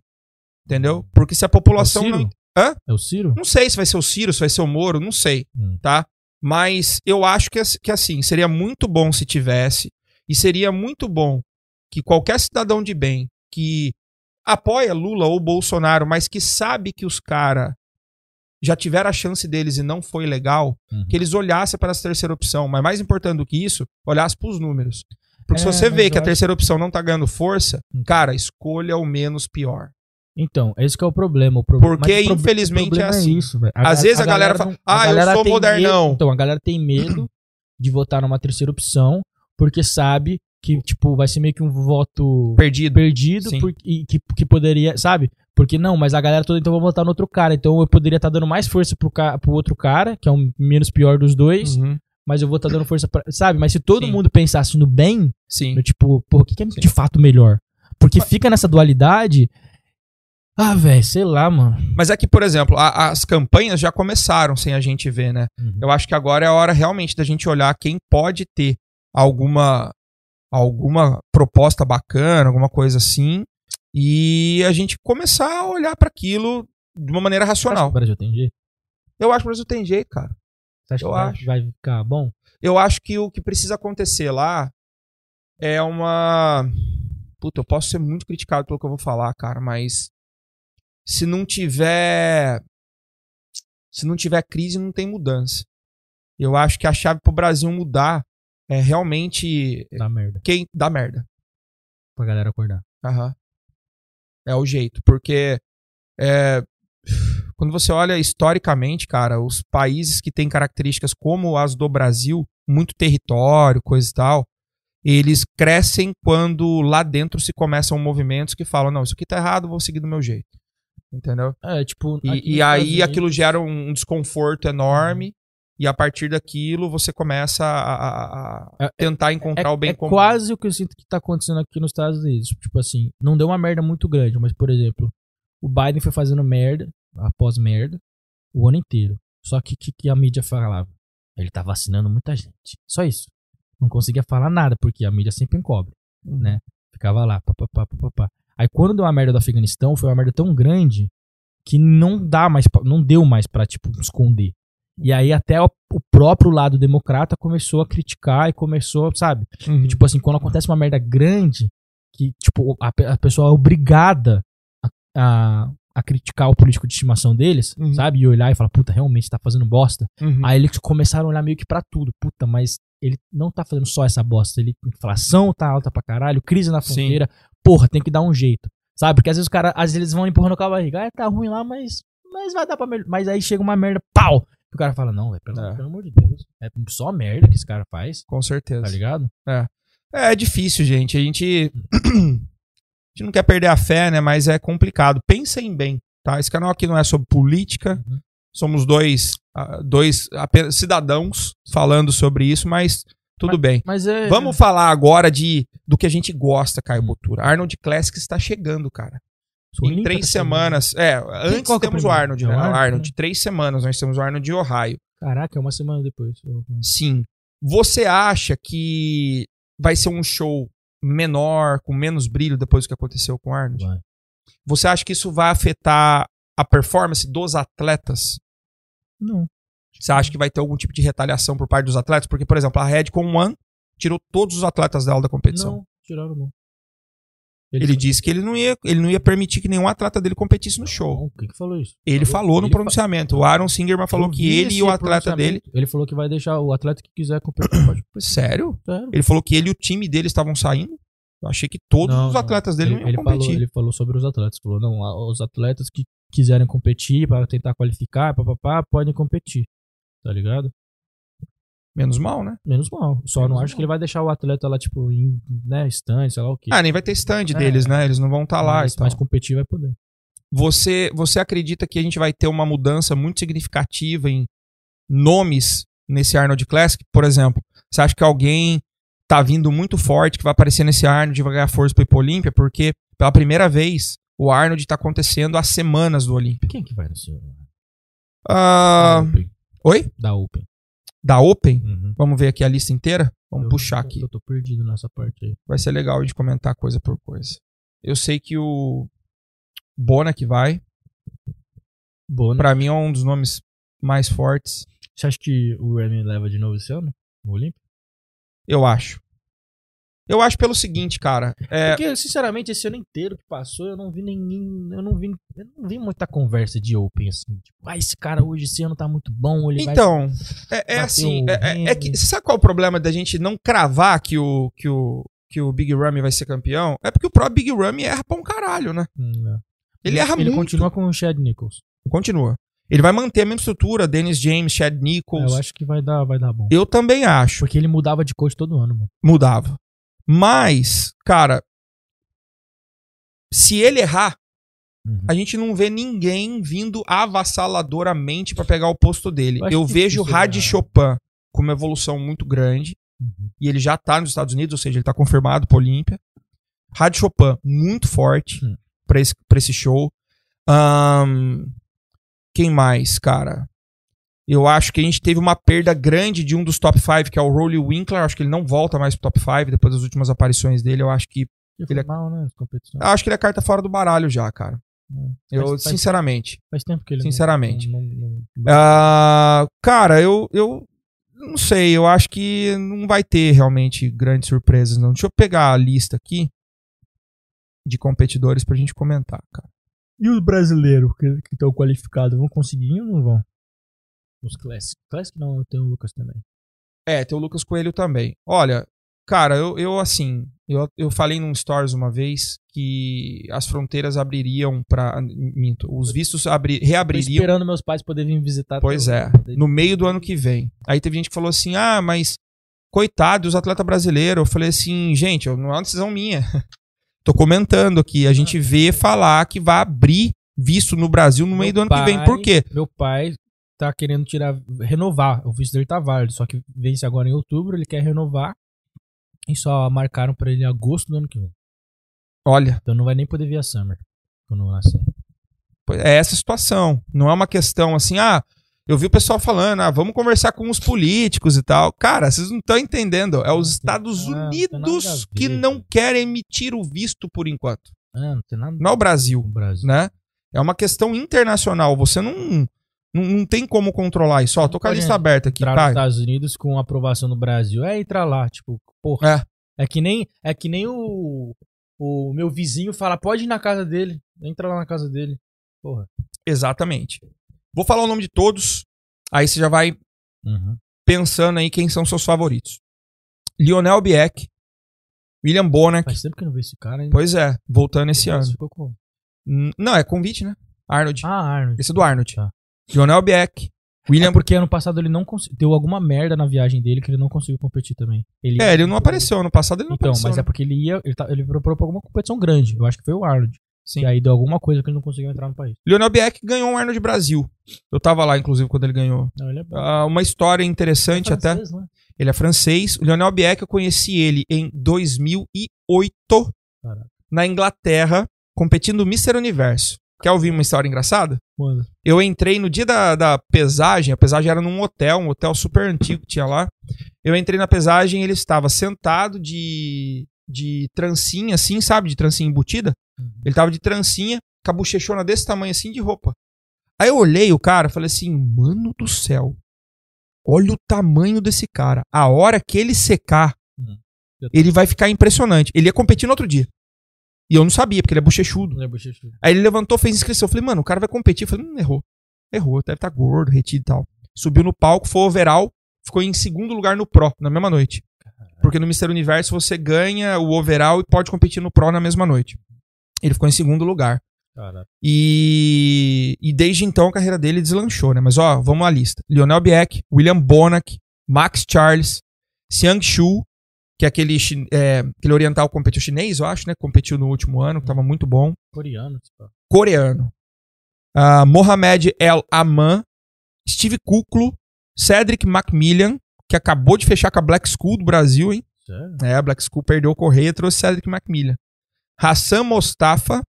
Entendeu? Porque se a população É o Ciro? não. Hã? É o Ciro? Não sei se vai ser o Ciro, se vai ser o Moro, não sei, Hum. tá? Mas eu acho que, que assim, seria muito bom se tivesse, e seria muito bom que qualquer cidadão de bem que apoia Lula ou Bolsonaro, mas que sabe que os caras já tiveram a chance deles e não foi legal, Uhum. que eles olhassem para essa terceira opção. Mas mais importante do que isso, olhassem para os números. Porque se É, você mas vê que a terceira opção não tá ganhando força, Hum. cara, escolha o menos pior. Então, esse que é o problema. O problema Porque, mas infelizmente, problema é assim. isso, velho. Às vezes a galera fala, "Ah, eu sou modernão." medo- então, a galera tem medo de votar numa terceira opção porque sabe que, tipo, vai ser meio que um voto Perdido. perdido Sim. por- e que, que poderia, sabe? Porque não, mas a galera toda então vai votar no outro cara. Então eu poderia estar dando mais força pro, ca- pro outro cara, que é o menos pior dos dois, Uhum. mas eu vou estar dando força pra. Sabe? Mas se todo Sim. mundo pensasse no bem, Sim. no tipo, pô, o que, que é de fato melhor? Porque fica nessa dualidade. Ah, velho, sei lá, mano. Mas é que, por exemplo, a- as campanhas já começaram sem a gente ver, né? Eu acho que agora é a hora realmente da gente olhar quem pode ter alguma alguma proposta bacana, alguma coisa assim, e a gente começar a olhar para aquilo de uma maneira Você acha que racional. o Brasil tem jeito? Eu acho que o Brasil tem jeito, cara. Você acha Eu que acho. vai ficar bom? Eu acho que o que precisa acontecer lá é uma. Puta, eu posso ser muito criticado pelo que eu vou falar, cara, mas se não tiver. Se não tiver crise, não tem mudança. Eu acho que a chave pro Brasil mudar é realmente Dá merda. quem dá merda. Pra galera acordar. Aham. É o jeito, porque é, quando você olha historicamente, cara, os países que têm características como as do Brasil, muito território, coisa e tal, eles crescem quando lá dentro se começam movimentos que falam, não, isso aqui tá errado, vou seguir do meu jeito. Entendeu? É, tipo. E, e aí aquilo gera um desconforto enorme, e a partir daquilo você começa a, a- a É- tentar encontrar o bem é comum. quase o que eu sinto que tá acontecendo aqui nos Estados Unidos. Tipo assim, não deu uma merda muito grande, mas, por exemplo, o Biden foi fazendo merda, após merda, o ano inteiro. Só que o que, que a mídia falava? Ele tá vacinando muita gente. Só isso. Não conseguia falar nada, porque a mídia sempre encobre, né? Ficava lá, papapá, papapá. Aí quando deu a merda do Afeganistão, foi uma merda tão grande que não dá mais, pra- não deu mais pra, tipo, esconder. E aí até o, o próprio lado democrata começou a criticar e começou, sabe? Uhum. Que, tipo assim, quando acontece uma merda grande, que, tipo, a, a pessoa é obrigada a, a, a criticar o político de estimação deles, Uhum. sabe? E olhar e falar, puta, realmente tá fazendo bosta. Uhum. Aí eles começaram a olhar meio que pra tudo. Puta, mas ele não tá fazendo só essa bosta. Ele, inflação tá alta pra caralho, crise na Sim. Porra, tem que dar um jeito. Sabe? Porque às vezes os caras, às vezes eles vão empurrando com a barriga. Ah, tá ruim lá, mas, mas vai dar pra melhorar. Mas aí chega uma merda, pau! E o cara fala, não, velho, pelo, É. pelo amor de Deus. É só merda que esse cara faz, Com certeza. tá ligado? É, é difícil, gente. A gente. (clears throat) a gente não quer perder a fé, né? Mas é complicado. Pensem bem, tá? Esse canal aqui não é sobre política. Uhum. Somos dois, ah, dois apenas cidadãos falando sobre isso, mas tudo bem. Mas é. Vamos falar agora de do que a gente gosta, Caio Hum. Botura. Arnold Classic está chegando, cara. Sou em três semanas. É, antes qual que é o temos o? Arnold, É né? O Arnold, Arnold. né? Três semanas nós temos o Arnold de Ohio. Caraca, é uma semana depois. Sim. Você acha que vai ser um show menor, com menos brilho depois do que aconteceu com o Arnold? Vai. Você acha que isso vai afetar a performance dos atletas? Não. Você acha que vai ter algum tipo de retaliação por parte dos atletas? Porque, por exemplo, a Redcon One tirou todos os atletas dela da competição. Não, tiraram não. Ele disse que ele não, ia, ele não ia permitir que nenhum atleta dele competisse no show. Não, Quem que falou isso? Ele falou no ele fa- pronunciamento. O Aaron Singerman falou que ele e o atleta dele. Ele falou que vai deixar o atleta que quiser competir. Sério? Sério. Ele falou que ele e o time dele estavam saindo. Eu achei que todos Não, os atletas dele ele, não iam ele competir. falou, ele falou sobre os atletas. Falou, não, os atletas que quiserem competir para tentar qualificar, papapá, podem competir. Tá ligado? Menos mal, né? Menos mal. Só Menos não acho mal. que ele vai deixar o atleta lá, tipo, em, né, stand, sei lá o quê. Ah, nem vai ter stand É. deles, né? Eles não vão estar lá mas, mas competir vai poder. Você, você acredita que a gente vai ter uma mudança muito significativa em nomes nesse Arnold Classic? Por exemplo, você acha que alguém tá vindo muito forte que vai aparecer nesse Arnold e vai ganhar força pro Ipo Olímpia? Porque pela primeira vez o Arnold tá acontecendo há semanas do Olímpia. Quem que vai nesse? Ah, da Open. Oi? Da Open. Da Open? Uhum. Vamos ver aqui a lista inteira? Vamos Eu- puxar aqui. Eu tô perdido nessa parte aí. Vai ser legal gente comentar coisa por coisa. Eu sei que o Bona que vai, Boa, né? pra mim é um dos nomes mais fortes, Você acha que o Remy leva de novo esse ano? O Olímpico? eu acho. Eu acho pelo seguinte, cara. É, Porque, sinceramente, esse ano inteiro que passou, eu não vi ninguém. Eu não vi, eu não vi muita conversa de Open, assim. Tipo, ah, esse cara hoje, esse ano tá muito bom. Ele vai... então, é, é bater assim, é, é- é que sabe qual é o problema da gente não cravar que o que o que o Big Ramy vai ser campeão? É porque o próprio Big Ramy erra pra um caralho, né? Hum, não. Ele erra Ele muito. continua com o Chad Nichols. Continua. Ele vai manter a mesma estrutura, Dennis James, Chad Nichols. Eu acho que vai dar, vai dar bom. Eu também acho. Porque ele mudava de coach todo ano, mano. mudava. Mas, cara, se ele errar, Uhum. a gente não vê ninguém vindo avassaladoramente pra pegar o posto dele. Eu Eu vejo o Rad. Chopin com uma evolução muito grande. Uhum. E ele já tá nos Estados Unidos, ou seja, ele tá confirmado pro Olímpia. Rad Chopin, muito forte Hum. pra, esse, pra esse show. Ahn, quem mais, cara? Eu acho que a gente teve uma perda grande de um dos top 5, que é o Rolly Winkler. Acho que ele não volta mais pro top 5 depois das últimas aparições dele. Eu acho que. Ele é- mal, né? Eu acho que ele é carta fora do baralho já, cara. Eu, Faz- sinceramente. Faz tempo que ele Sinceramente. não- não- não- Ah, cara, eu, eu não sei, eu acho que não vai ter realmente grandes surpresas, não. Deixa eu pegar a lista aqui de competidores pra gente comentar, cara. E os brasileiros que estão qualificados vão conseguir ou não vão? Os Classic. Classic não, tem o Lucas também. É, tem o Lucas Coelho também. Olha, cara, eu, eu assim, eu, eu falei num stories uma vez que as fronteiras abririam pra. Minto, os vistos abri, Tô reabririam. esperando meus pais poderem vir visitar. Pois é, no meio do ano que vem. Aí teve gente que falou assim: ah, mas coitado, os atletas brasileiros. Eu falei assim, gente, não é uma decisão minha. (laughs) Tô comentando aqui. A gente vê falar que vai abrir visto no Brasil no Meu meio do ano que vem. pai- Por quê? Meu pai tá querendo tirar, renovar. O visto dele tá válido, só que vence agora em outubro, ele quer renovar. E só marcaram pra ele em agosto do ano que vem. Olha, Então não vai nem poder vir a Summer quando nascer. é essa a situação. Não é uma questão assim, ah, eu vi o pessoal falando, ah, vamos conversar com os políticos e tal. Cara, vocês não estão entendendo. É os Estados ah, não Unidos que não querem emitir o visto por enquanto. Ah, não tem nada Não é o Brasil. o Brasil. né? É uma questão internacional. Você não, não, não tem como controlar isso. Ó, tô com a lista aberta aqui, Entrar nos tá? Estados Unidos com aprovação no Brasil. É entrar lá, tipo, porra. É, que nem é que nem o o meu vizinho fala, pode ir na casa dele. Entra lá na casa dele. Porra. Exatamente. Vou falar o nome de todos. Aí você já vai pensando aí quem são seus favoritos. Lionel Bieck, William Bonac. Faz tempo que eu não vejo esse cara, hein? Pois é, voltando esse ano. Ficou com- Não, é convite, né? Arnold. Ah, Arnold. Esse é do Arnold. Tá. Lionel Bieck, William É porque ano passado ele não conseguiu. Deu alguma merda na viagem dele que ele não conseguiu competir também. Ele, É, ele não apareceu. Ano passado ele não Então, apareceu. mas né? é porque ele ia. Ele, tá, ele propôs pra alguma competição grande. Eu acho que foi o Arnold. Sim. E aí deu alguma coisa que ele não conseguiu entrar no país. Lionel Bieck ganhou um Arnold Brasil. Eu tava lá, inclusive, quando ele ganhou. Não, ele é. Ah, uma história interessante até. Francês, né? Ele é francês. O Lionel Bieck, eu conheci ele em 2008 Caraca. na Inglaterra, competindo no Mr. Universo. Quer ouvir uma história engraçada? Mano. Eu entrei no dia da, da pesagem, a pesagem era num hotel, um hotel super antigo que tinha lá. Eu entrei na pesagem e ele estava sentado de, de trancinha, assim, sabe? De trancinha embutida. Ele tava de trancinha, com a bochechona desse tamanho assim de roupa. Aí eu olhei o cara falei assim, mano do céu. Olha o tamanho desse cara. A hora que ele secar, Uhum. ele vai ficar impressionante. Ele ia competir no outro dia. E eu não sabia, porque ele é bochechudo. É bochechudo. Aí ele levantou, fez inscrição. Eu falei, mano, o cara vai competir. Eu falei, hum, errou. Errou, deve estar gordo, retido e tal. Subiu no palco, foi overall, ficou em segundo lugar no Pro, na mesma noite. Porque no Mr. Universo você ganha o overall e pode competir no Pro na mesma noite. Ele ficou em segundo lugar. Caraca. E, e desde então a carreira dele deslanchou, né? Mas ó, vamos à lista. Lionel Bieck, William Bonac, Max Charles, Xiang Shu, que é aquele, é, aquele oriental competiu chinês, eu acho, né? Competiu no último ano, que tava muito bom. Coreano, tipo. Coreano. Ah, Mohamed El Aman, Steve Kuklo, Cedric Macmillan, que acabou de fechar com a Black School do Brasil, hein? Sério? É, a Black School perdeu o correio e trouxe Cedric Macmillan. Hassan Mostafa,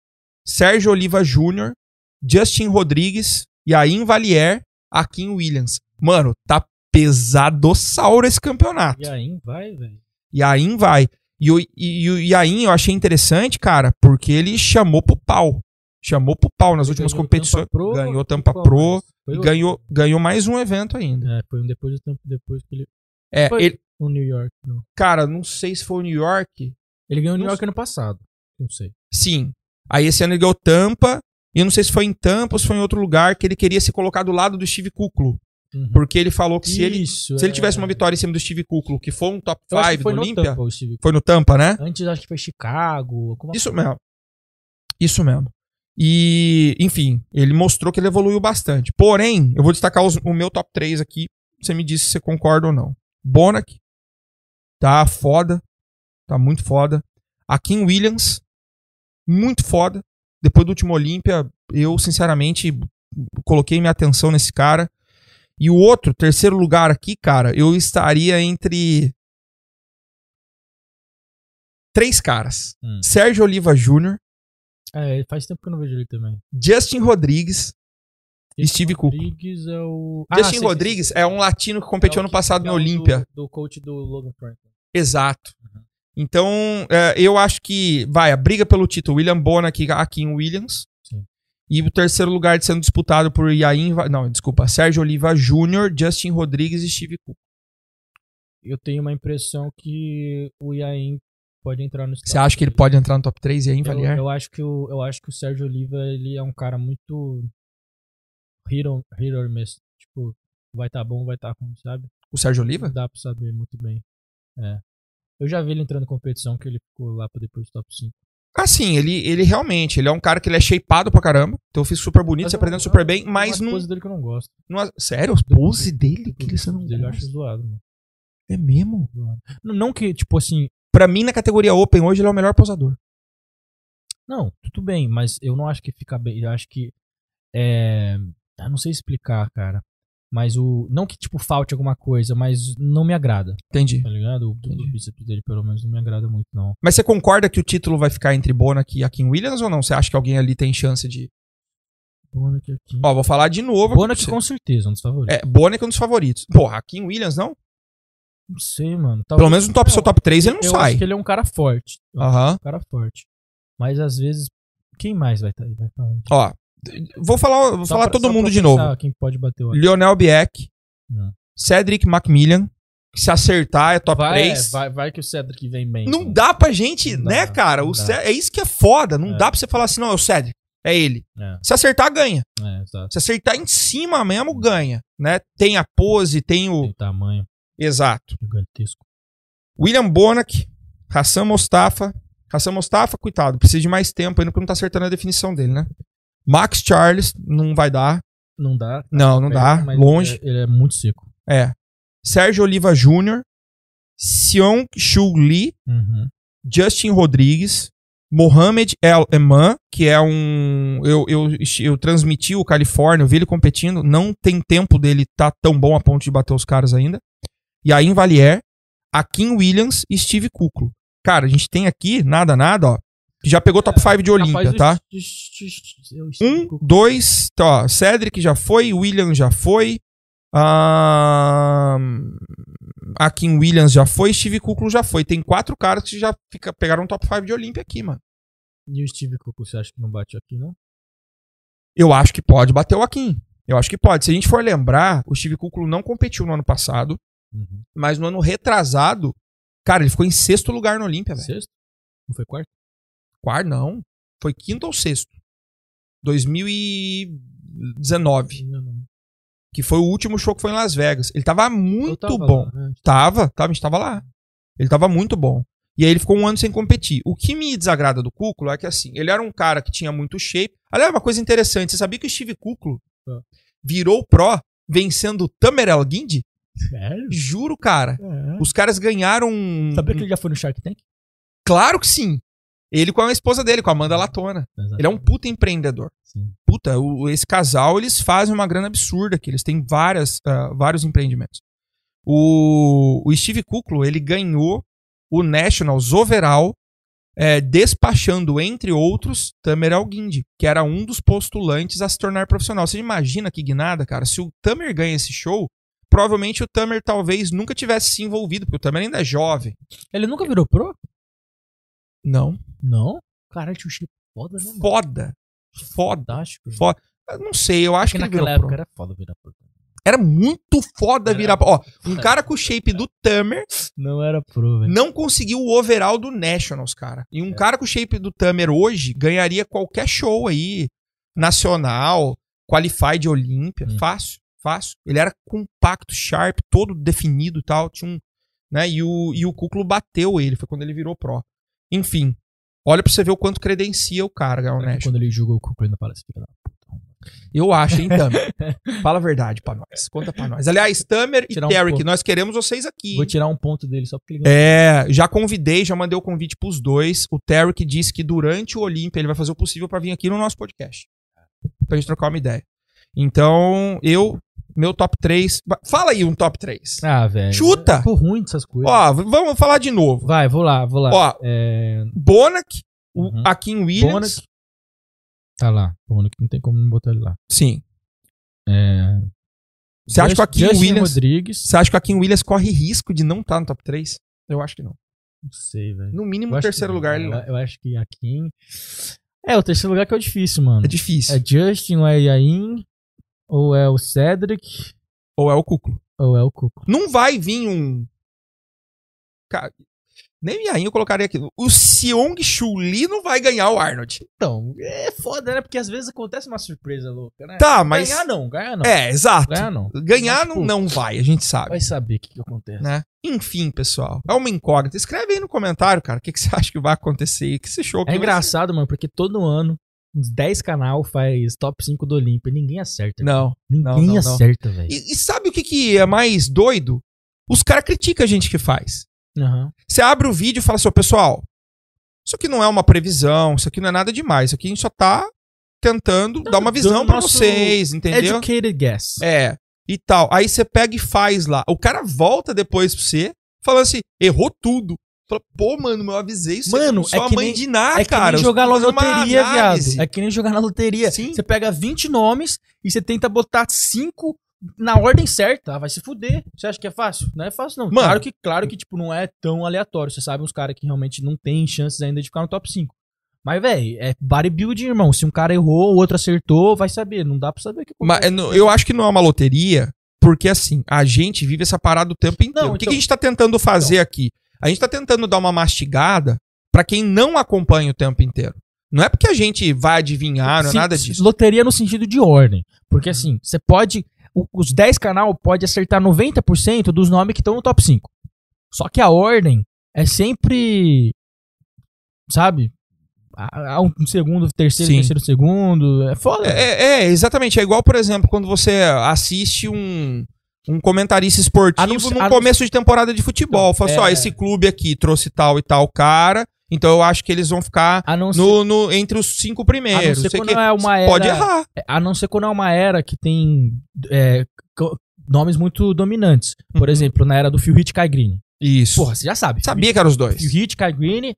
Sérgio Oliva Jr., Justin Rodrigues, Yain Valier, Akin Williams. Mano, tá pesadossauro esse campeonato. E aí, vai, velho. Yain vai. E o, e, o Yain eu achei interessante, cara, porque ele chamou pro pau. Chamou pro pau nas últimas Ganhou competições. Tampa Pro, ganhou Tampa Pro? Foi e ganhou, ganhou mais um evento ainda. É, foi um depois do tempo depois que ele. É, Foi. ele, O New York. Não. cara, não sei se foi o New York. Ele ganhou o New York ano passado. Não sei. Sim. Aí esse ano ele ganhou Tampa. E eu não sei se foi em Tampa ou se foi em outro lugar que ele queria se colocar do lado do Steve Kuklo. Uhum. Porque ele falou que se ele, Isso, se ele é. tivesse uma vitória em cima do Steve Kuklo, que foi um top Eu acho que 5 foi do no Olímpia, foi no Tampa, né? Antes acho que foi Chicago. Isso coisa. mesmo. Isso mesmo. E, enfim, ele mostrou que ele evoluiu bastante. Porém, eu vou destacar os- o meu top 3 aqui. Você me diz se você concorda ou não. Bonac. Tá foda. Tá muito foda. Akin Williams. Muito foda. Depois do último Olímpia, eu, sinceramente, coloquei minha atenção nesse cara. E o outro, terceiro lugar aqui, cara, eu estaria entre três caras. Hum. Sérgio Oliva Jr., É, faz tempo que eu não vejo ele também. Justin Rodrigues e Steve Cook. Rodrigues é o. Justin sei, sei, Rodrigues sei, é um latino que competiu É ano passado é no Olímpia. Do, do coach do Logan Franklin. Exato. Uhum. Então, é, eu acho que, vai, a briga pelo título, William Bonac e Akin Williams. E o terceiro lugar sendo disputado por Yain, Va- não, desculpa, Sérgio Oliva Jr., Justin Rodrigues e Steve Cook. Eu tenho uma impressão que o Yain pode entrar no Você acha que ele pode entrar no top 3 e Yain eu, Valier? eu acho que o eu acho que o Sérgio Oliva ele é um cara muito hit or, hit or miss. Tipo, vai tá bom, vai tá ruim, sabe? O Sérgio Oliva? Dá pra saber muito bem. É. Eu já vi ele entrando em competição que ele ficou lá pra depois do top 5. Ah, sim, ele, ele realmente, ele é um cara que ele é shapeado pra caramba. Então eu fiz super bonito, se apresenta super bem, mas não. coisa dele que eu não gosto. não- Sério? Os pose dele que Depois você não dele eu acho gosta? zoado, mano. É mesmo? Não, não que, tipo assim, Pra mim, na categoria Open hoje, ele é o melhor posador. Não, tudo bem, mas eu não acho que fica bem. Eu acho que. É. Eu não sei explicar, cara. Mas o. Não que, tipo, falte alguma coisa, mas não me agrada, Entendi. tá ligado? O, o Entendi. bíceps dele, pelo menos, não me agrada muito, não. Mas você concorda que o título vai ficar entre Bonac e Akin Williams ou não? Você acha que alguém ali tem chance de. Bonac aqui. Ó, vou falar de novo. Bonac com certeza, um dos favoritos. É, Bonac é um dos favoritos. Porra, Akin Williams não? Não sei, mano. Pelo Talvez- menos no top, seu top 3 ele não eu sai. acho que ele é um cara forte. Eu acho Aham. um cara forte. Mas às vezes. Quem mais vai estar aí? Vai tá onde? Ó, vou falar, vou Só falar pra- todo mundo de novo. Quem pode bater o Lionel Bieck, Não. Cedric Macmillan, que se acertar é top vai, 3. é, vai, vai que o Cedric vem bem. Não então. dá pra gente, Não né, dá, cara? O dá. Ce- É isso que é foda. Não É. dá pra você falar assim, não, é o Cedric. É ele. É, Se acertar, ganha. é. Se acertar em cima mesmo, ganha. Né? Tem a pose, tem o. Tem tamanho Exato. gigantesco. William Bonac, Hassan Mostafa. Hassan Mostafa, coitado, precisa de mais tempo ainda porque não tá acertando a definição dele, né? Max Charles, não vai dar. Não dá. Não, não dá. Longe. Ele é, ele é muito seco. É. Sérgio Oliva Jr., Seong Shu Lee, Uhum. Justin Rodrigues, Mohamed El Eman, que é um. Eu, eu, eu transmiti o Califórnia, eu vi ele competindo. Não tem tempo dele tá tão bom a ponto de bater os caras ainda. E aí, Valier, Akin Williams e Steve Kuklo. Cara, a gente tem aqui, nada, nada, ó. Já pegou top 5 de Olímpia, tá? Um, dois, tá, ó, Cedric já foi, William já foi, ahn, Akin Williams já foi, Steve Kuklo já foi. Tem quatro caras que já fica, pegaram top 5 de Olímpia aqui, mano. E o Steve Cook, você acha que não bate aqui, não? Eu acho que pode bater o Akin. Eu acho que pode. Se a gente for lembrar, o Steve Kuklo não competiu no ano passado, Uhum. mas no ano retrasado, cara, ele ficou em sexto lugar no Olímpia, velho. Sexto? Não foi quarto? Quarto, não. Foi quinto ou sexto. 2019, Não, não. que foi o último show que foi em Las Vegas. Ele tava muito tava bom. lá, né? Tava, tava, a gente tava lá. Ele tava muito bom. E aí ele ficou um ano sem competir. O que me desagrada do Kuklo é que assim, ele era um cara que tinha muito shape. Aliás, uma coisa interessante, você sabia que o Steve Kuklo Ah. virou pro vencendo o Tamer El Guindi? Sério? Juro, cara. É. Os caras ganharam. Sabia que ele já foi no Shark Tank? Claro que sim. Ele com a esposa dele, com a Amanda Latona. Ele é um puta empreendedor. Sim. Puta, o- esse casal, eles fazem uma grana absurda aqui. Eles têm várias, ah, vários empreendimentos. O, o Steve Kuklo, ele ganhou o Nationals overall, eh, despachando, entre outros, Tamer Alguindi, que era um dos postulantes a se tornar profissional. Você imagina que guinada, cara? Se o Tamer ganha esse show, provavelmente o Tamer talvez nunca tivesse se envolvido, porque o Tamer ainda é jovem. Ele nunca virou pro? Não. Não. Caralho, tinha um shape foda, né? mano? Foda. Foda. Fantástico. Foda. Eu não sei, eu acho Porque que naquela pro. época era foda virar pro. Era muito foda Era. virar. Ó, um cara com o shape do Tamer Não era pro, velho. não conseguiu o overall do Nationals, cara. E um É. cara com o shape do Tamer hoje ganharia qualquer show aí, nacional, qualify de Olímpia. Hum. Fácil, fácil. Ele era compacto, sharp, todo definido e tal. Tinha um. Né, e, o, e o Kuklo bateu ele, foi quando ele virou pro. Enfim, olha pra você ver o quanto credencia o cara National. Quando ele jogou o filha da puta. Eu acho, hein, Tamer? (laughs) Fala a verdade pra nós. Conta pra nós. Aliás, Tamer e um Derek, pouco. nós queremos vocês aqui. Vou tirar um ponto dele só porque ele. É, já convidei, já mandei o convite pros dois. O Tarek disse que durante o Olímpia ele vai fazer o possível pra vir aqui no nosso podcast. Pra gente trocar uma ideia. Então, eu, meu top 3. Fala aí um top 3. Ah, velho. Chuta! Eu tô ruim dessas coisas. Ó, vamos falar de novo. Vai, vou lá, vou lá. Ó, É... Bonac, o Uhum. Akin Williams. Bonac. Tá lá. Bonac não tem como não botar ele lá. Sim. É... Você acha que o Akin Williams. Rodrigues. Você acha que o Akin Williams corre risco de não estar no top 3? Eu acho que não. Não sei, velho. No mínimo, o terceiro que- lugar ele eu, eu acho que aqui. É, o terceiro lugar que é o difícil, mano. É difícil. É Justin, ou é Yain, ou é o Cedric, Ou é o Cuco. ou é o Cuco. Não vai vir um. Cara, nem Yain eu colocaria aqui. O Seong Chuli não vai ganhar o Arnold. Então, é foda, né? Porque às vezes acontece uma surpresa louca, né? Tá, mas. Ganhar não, ganhar não. É, exato. Ganhar não. Ganhar Mas, não, pô, não vai, a gente sabe. Vai saber o que, que acontece. Né? Enfim, pessoal. É uma incógnita. Escreve aí no comentário, cara. O que, que você acha que vai acontecer aí? Que você achou É engraçado, mano, porque todo ano uns 10 canal faz top 5 do Olímpia. Ninguém acerta. Não. Ninguém não, não, não. acerta, velho. E, e sabe o que, que é mais doido? Os caras criticam a gente que faz. Aham. Você abre o vídeo e fala assim, pessoal, isso aqui não é uma previsão, isso aqui não é nada demais, isso aqui a gente só tá tentando dar uma visão nosso vocês, entendeu? Educated guess. É, e tal. Aí você pega e faz lá. O cara volta depois pra você, falando assim, errou tudo. Pô, mano, eu avisei isso. Mano, sou é a que mãe nem- de nada, É que cara. nem jogar na loteria, análise. viado. É que nem jogar na loteria. Sim. Você pega 20 nomes e você tenta botar 5 na ordem certa. Ah, vai se fuder. Você acha que é fácil? Não é fácil, não. Mano. Claro que, claro que tipo, não é tão aleatório. Você sabe uns caras que realmente não tem chances ainda de ficar no top 5. Mas, velho, é bodybuilding, irmão. Se um cara errou, o outro acertou, vai saber. Não dá pra saber o que Mas é eu acho que não é uma loteria, porque assim, a gente vive essa parada o tempo inteiro. Não, o que, então- que a gente tá tentando fazer aqui? A gente tá tentando dar uma mastigada pra quem não acompanha o tempo inteiro. Não é porque a gente vai adivinhar, não é nada disso. Loteria no sentido de ordem. Porque assim, você pode. Os 10 canal pode acertar 90% dos nomes que estão no top 5. Só que a ordem é sempre. Sabe? A Um segundo, terceiro, Sim. terceiro, segundo. É foda. É, é, exatamente. É igual, por exemplo, quando você assiste um, um comentarista esportivo A no a começo de temporada de futebol. Fala assim, é. esse clube aqui trouxe tal e tal cara, então eu acho que eles vão ficar A ser, no, no- entre os cinco primeiros. a não ser sei quando que- é uma era. Pode errar. A não ser quando é uma era que tem é, nomes muito dominantes. Por Uhum. exemplo, na era do Phil Hit Kai Green. Isso. Porra, você já sabe. Sabia que eram os dois. Phil Hit, Kai Green.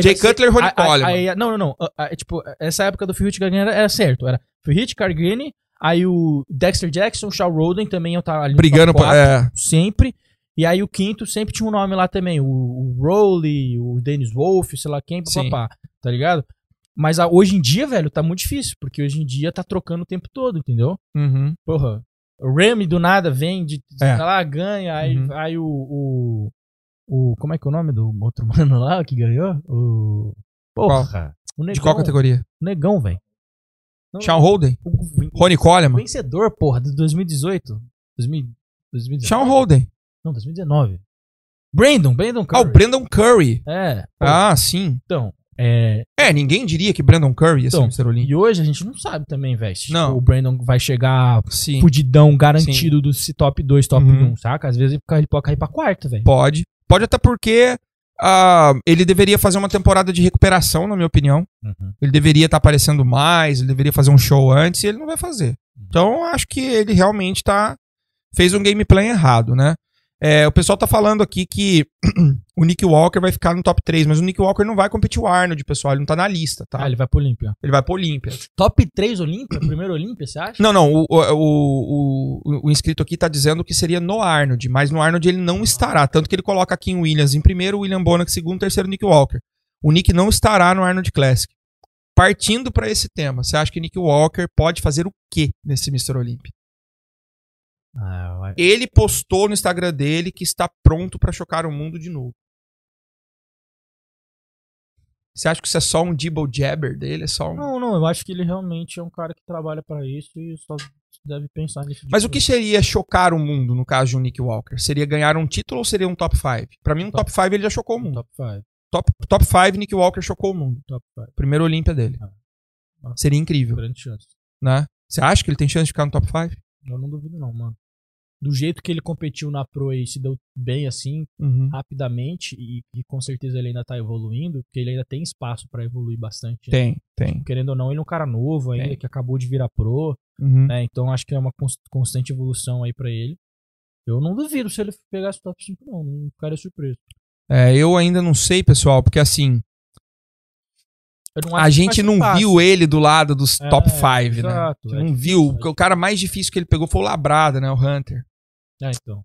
Jay Cutler e Ronnie Coleman. Não, não, não. Ah, ah, tipo, essa época do Phil Hit, Kai Green era, era certo. Era Phil Hit, Kai Green, aí o Dexter Jackson, o Shaw Roden também eu tava ali Brigando quatro, É, sempre. E aí o quinto sempre tinha um nome lá também. O, o Rowley, o Dennis Wolf, sei lá quem, papapá. Tá ligado? Mas ah, hoje em dia, velho, tá muito difícil. Porque hoje em dia tá trocando o tempo todo, entendeu? uhum. Porra, o Remy do nada vem, de, É. tá lá, ganha, aí, Uhum. aí o, o, o- Como é que é o nome do outro (laughs) mano lá que ganhou? O. Porra. O negão, De qual categoria? o negão, velho. Não, Sean Holden? Rony Coleman? vencedor, porra, de 2018. 2000, 2019. Sean Holden. Não, 2019. Brandon, Brandon Ah, o Curry. Brandon Curry. É. pô, Ah, sim. Então, é. É, ninguém diria que Brandon Curry ia ser Então. Olímpio. E hoje a gente não sabe também, velho. se, Não. tipo, o Brandon vai chegar Sim. fudidão, garantido do se top 2, top Uhum. 1, saca? Às vezes ele pode cair pra quarto, velho. Pode. Pode até porque ah, ele deveria fazer uma temporada de recuperação, na minha opinião. Uhum. Ele deveria estar aparecendo mais, ele deveria fazer um show antes e ele não vai fazer. Uhum. Então, acho que ele realmente tá fez um gameplay errado, né? É, o pessoal tá falando aqui que (clears throat) o Nick Walker vai ficar no top 3, mas o Nick Walker não vai competir o Arnold, pessoal. Ele não tá na lista, tá? Ah, ele vai pro Olímpia. Ele vai pro Olímpia. Top 3 Olímpia? (clears throat) Primeiro Olímpia, você acha? Não, não, o, o, o, o- inscrito aqui tá dizendo que seria no Arnold, mas no Arnold ele não estará. Tanto que ele coloca aqui em Williams em primeiro, William Bonac em segundo, terceiro Nick Walker. O Nick não estará no Arnold Classic. Partindo pra esse tema, você acha que Nick Walker pode fazer o quê nesse Mr. Olympia? Ah, Ele postou no Instagram dele que está pronto pra chocar o mundo de novo. Você acha que isso é só um Dibble Jabber dele? É só um... Não, não, eu acho que ele realmente é um cara que trabalha pra isso e só deve pensar nisso. Mas o que seria chocar o mundo no caso de um Nick Walker? Seria ganhar um título ou seria um top 5? Pra mim, um top 5 ele já chocou o mundo. Top 5. Top, top 5, Nick Walker chocou o mundo. Top 5. Primeiro Olímpia dele. Ah. Ah. Seria incrível, Grande chance. né? Você acha que ele tem chance de ficar no top 5? Eu não duvido, não, mano. Do jeito que ele competiu na Pro e se deu bem assim, rapidamente, e, e com certeza ele ainda tá evoluindo, porque ele ainda tem espaço pra evoluir bastante. né? Tem, tem. Querendo ou não, ele é um cara novo ainda, Tem. que acabou de virar Pro, Uhum. né? Então acho que é uma cons- constante evolução aí pra ele. Eu não duvido se ele pegasse o top 5, não. Não ficaria surpreso. É, eu ainda não sei, pessoal, porque assim, a gente não fácil. viu ele do lado dos É, top 5, né? exato, é não difícil, viu. é porque O cara mais difícil que ele pegou foi o Labrada, né? O Hunter. É, então.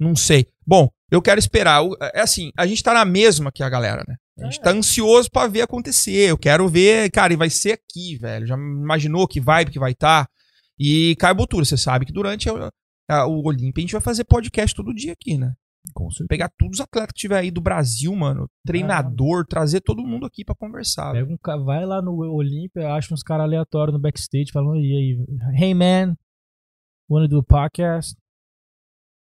Não sei. Bom, eu quero esperar. É assim, a gente tá na mesma que a galera, né? A gente É. tá ansioso pra ver acontecer. Eu quero ver, cara, e vai ser aqui, velho. Já imaginou que vibe que vai estar? E Caio Botura, você sabe que durante a- a- o Olímpia a gente vai fazer podcast todo dia aqui, né? Com. Pegar todos os atletas que tiver aí do Brasil, mano. Treinador, trazer todo mundo aqui pra conversar. Pega um, vai lá no Olímpia, acha uns caras aleatórios no backstage falando, e aí, hey man, wanna do podcast?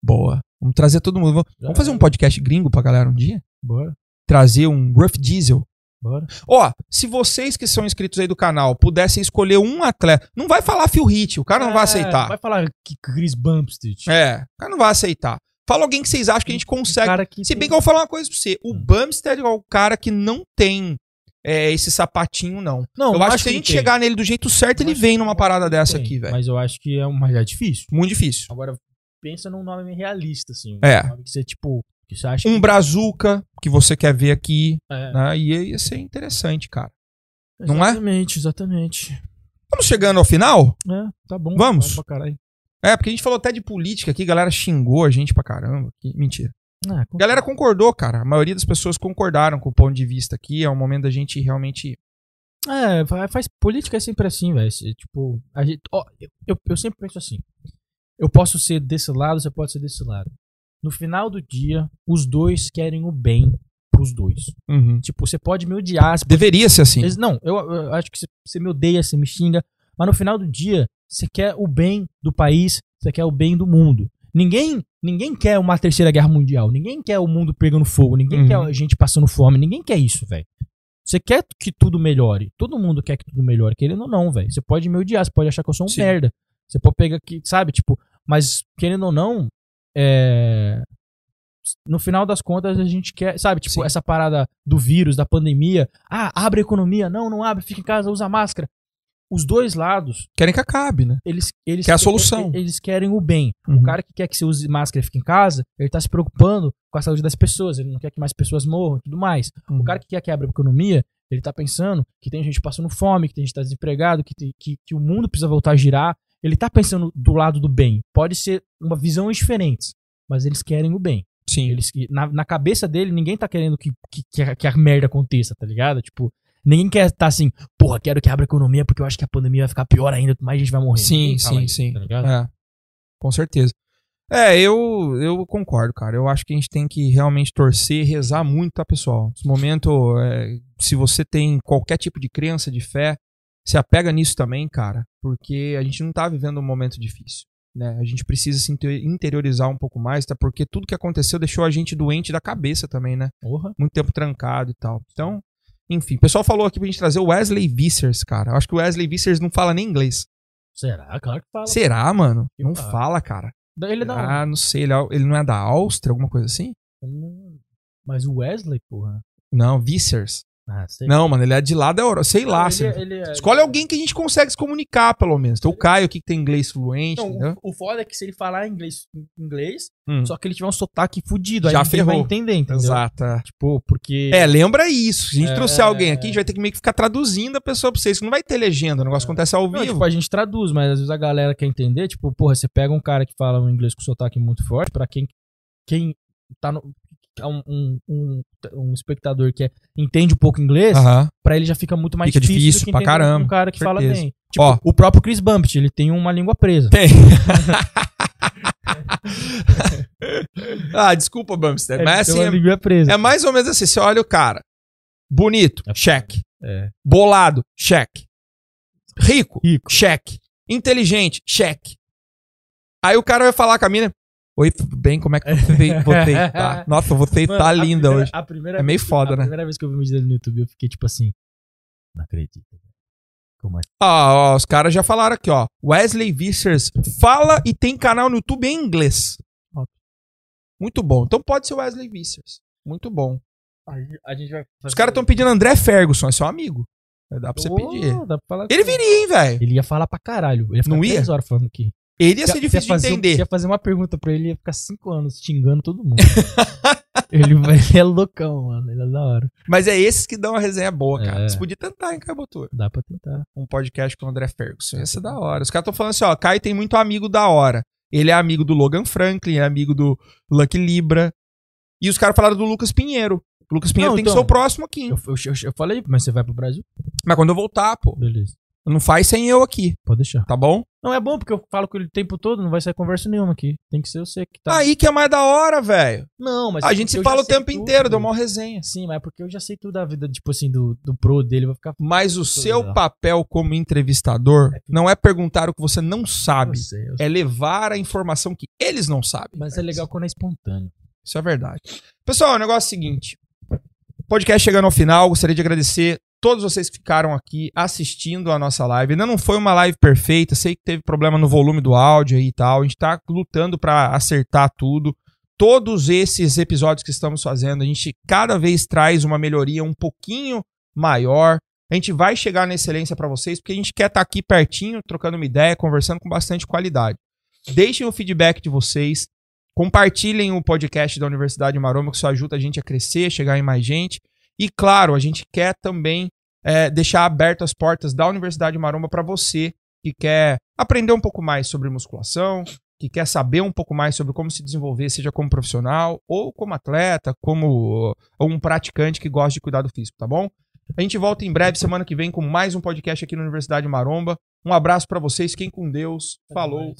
Boa. Vamos trazer todo mundo. Vamos- fazer um podcast gringo pra galera um dia? Bora, Trazer um Rough Diesel. bora. Ó, se vocês que são inscritos aí do canal pudessem escolher um atleta, não vai falar Phil Heath, o cara não vai É, aceitar. Vai falar que Chris Bumstead. É, o cara não vai aceitar. Fala alguém que vocês acham que a gente consegue. que Se tem- bem que eu vou falar uma coisa pra você, o Hum. Bumstead é o cara que não tem é, esse sapatinho, não. Não, eu acho que se a ele gente tem. chegar nele do jeito certo, ele Acho vem numa parada dessa tem, aqui, velho. Mas eu acho que é, mas é difícil. Muito difícil. Agora, pensa num nome realista, assim. É. Um nome que você, tipo, que você acha Um que... Brazuca, que você quer ver aqui, É. né? E ia ser interessante, cara. não é? Exatamente, exatamente. Vamos chegando ao final? É, tá bom. Vamos. É, porque a gente falou até de política aqui, a galera xingou a gente pra caramba. Mentira. Ah, A galera concordou, cara. A maioria das pessoas concordaram com o ponto de vista aqui. É um momento da gente realmente. É, fa- faz política é sempre assim, velho. Tipo, a gente, ó, eu, eu, eu sempre penso assim. Eu posso ser desse lado, você pode ser desse lado. No final do dia, os dois querem o bem pros dois. Tipo, você pode me odiar, pode- Deveria ser assim. Não, eu, eu acho que você, você me odeia, você me xinga, mas no final do dia, você quer o bem do país, você quer o bem do mundo. Ninguém, ninguém quer uma terceira guerra mundial, ninguém quer o mundo pegando fogo, ninguém Uhum. quer a gente passando fome, ninguém quer isso, velho. Você quer que tudo melhore. Todo mundo quer que tudo melhore, querendo ou não, velho. Você pode me odiar, você pode achar que eu sou um Sim. merda. Você pode pegar que, sabe, tipo, mas querendo ou não, é no final das contas a gente quer, sabe, tipo, Sim. essa parada do vírus, da pandemia, ah, abre a economia, não, não abre, fica em casa, usa máscara. Os dois lados, Querem que acabe, né? eles eles Que é a solução. Eles querem o bem. Uhum. O cara que quer que você use máscara e fique em casa, ele tá se preocupando com a saúde das pessoas, ele não quer que mais pessoas morram e tudo mais. Uhum. O cara que quer que abra a economia, ele tá pensando que tem gente passando fome, que tem gente que tá desempregado, que, tem- que, que o mundo precisa voltar a girar. Ele tá pensando do lado do bem. Pode ser uma visão diferente, mas eles querem o bem. Sim. Eles, na, na cabeça dele, ninguém tá querendo que, que, que, a, que a merda aconteça, tá ligado? Tipo, ninguém quer tá assim, porra, quero que abra a economia porque eu acho que a pandemia vai ficar pior ainda, mais gente vai morrer. Sim, sim, isso, sim. Tá? É. Com certeza. É, eu, eu concordo, cara. Eu acho que a gente tem que realmente torcer e rezar muito, tá, pessoal? Nesse momento, é, se você tem qualquer tipo de crença, de fé, se apega nisso também, cara, porque a gente não tá vivendo um momento difícil. Né? A gente precisa se inte- interiorizar um pouco mais, tá? Porque tudo que aconteceu deixou a gente doente da cabeça também, né? Porra. Muito tempo trancado e tal. Então, enfim, o pessoal falou aqui pra gente trazer o Wesley Vissers, cara. Eu acho que o Wesley Vissers não fala nem inglês. Será? Claro que fala. Será, mano? Eu Não falo. fala, cara. Ele é da onde? Ah, não sei. Ele, é- ele não é da Áustria, alguma coisa assim? Hum, Mas o Wesley, porra. Não, Vissers. Ah. Não, mano, ele é de lá da Europa. Sei Não, lá. ele se- é- ele é- Escolhe alguém que a gente consegue se comunicar, pelo menos. Tem o Caio aqui que tem inglês fluente, Não, o, o foda é que se ele falar inglês, inglês Hum. só que ele tiver um sotaque fudido, aí Já vai ferrou. entender, entendeu? Exato. é. Tipo, porque... É, lembra isso. Se a gente É. trouxer alguém aqui, a gente vai ter que meio que ficar traduzindo a pessoa pra vocês. que Não vai ter legenda, o negócio acontece ao Não, vivo. tipo, a gente traduz, mas às vezes a galera quer entender, tipo, porra, você pega um cara que fala um inglês com sotaque muito forte, pra quem, quem tá no... é Um, um, um, um espectador que é- entende um pouco inglês, Aham. pra ele já fica muito mais Fica difícil, difícil pra caramba, um cara que fala certeza. bem. Tipo, Ó. o próprio Chris Bumpet, ele tem uma língua presa. Tem. (laughs) ah, desculpa, Bumster. Ele Mas assim, é, é mais ou menos assim. Você olha o cara. Bonito, É. cheque. É. Bolado, cheque. Rico, Rico. cheque. Inteligente, cheque. Aí o cara vai falar com a mina. Oi, tudo bem? Como é que você, você? (laughs) Nossa, você Mano, tá a linda primeira- hoje. a primeira É meio vez foda, a né? primeira vez que eu vi um vídeo dele no YouTube, eu fiquei tipo assim, não acredito. ficam mais. Ah, ó, os caras já falaram aqui, ó. Wesley Vissers fala e tem canal no YouTube em inglês. Muito bom. Então pode ser Wesley Vissers. Muito bom. A gente vai. Os caras estão pedindo André Ferguson, é seu amigo. Dá pra você pedir. Dá pra Ele viria, hein, velho? Ele ia falar pra caralho. Ele ia ficar Não ia? 10 horas falando aqui. Ele ia ser difícil ia de um- entender. Ia fazer uma pergunta pra ele ia ficar 5 anos xingando todo mundo. (laughs) ele, ele é loucão, mano. Ele é da hora. Mas é esses que dão uma resenha boa, cara. É. Você podia tentar, hein, Cabotura? Dá pra tentar. Um podcast com o André Ferguson. Ia ser da hora. Os caras estão falando assim, ó, Caio tem muito amigo da hora. Ele é amigo do Logan Franklin, é amigo do Lucky Libra. E os caras falaram do Lucas Pinheiro. O Lucas Pinheiro Não, tem que então, ser o próximo aqui. Eu, eu, eu falei, mas você vai pro Brasil? Mas quando eu voltar, pô, Beleza. Não faz sem eu aqui, Pode deixar. tá bom? Não é bom porque eu falo com ele o tempo todo, não vai sair conversa nenhuma aqui. Tem que ser você que tá. Aí que é mais da hora, velho. Não, mas A é gente se fala o tempo tudo. inteiro, deu uma resenha. Sim, mas é porque eu já sei tudo da vida, tipo assim, do, do pro dele, vai ficar. Mas o seu legal. papel como entrevistador não é perguntar o que você não sabe. Eu sei, eu sei. É levar a informação que eles não sabem. Mas é legal quando é espontâneo. Isso é verdade. Pessoal, o negócio é o seguinte. Podcast chegando ao final, gostaria de agradecer todos vocês que ficaram aqui assistindo a nossa live. Ainda não foi uma live perfeita, sei que teve problema no volume do áudio aí e tal. A gente tá lutando para acertar tudo. Todos esses episódios que estamos fazendo, a gente cada vez traz uma melhoria um pouquinho maior. A gente vai chegar na excelência para vocês, porque a gente quer estar aqui pertinho, trocando uma ideia, conversando com bastante qualidade. Deixem o feedback de vocês. Compartilhem o podcast da Universidade Maromba, que isso ajuda a gente a crescer, chegar em mais gente. E claro, a gente quer também é, deixar aberto as portas da Universidade Maromba para você que quer aprender um pouco mais sobre musculação, que quer saber um pouco mais sobre como se desenvolver, seja como profissional ou como atleta, como ou um praticante que gosta de cuidar do físico, tá bom? A gente volta em breve, semana que vem, com mais um podcast aqui na Universidade Maromba. Um abraço para vocês, fiquem com Deus. Falou.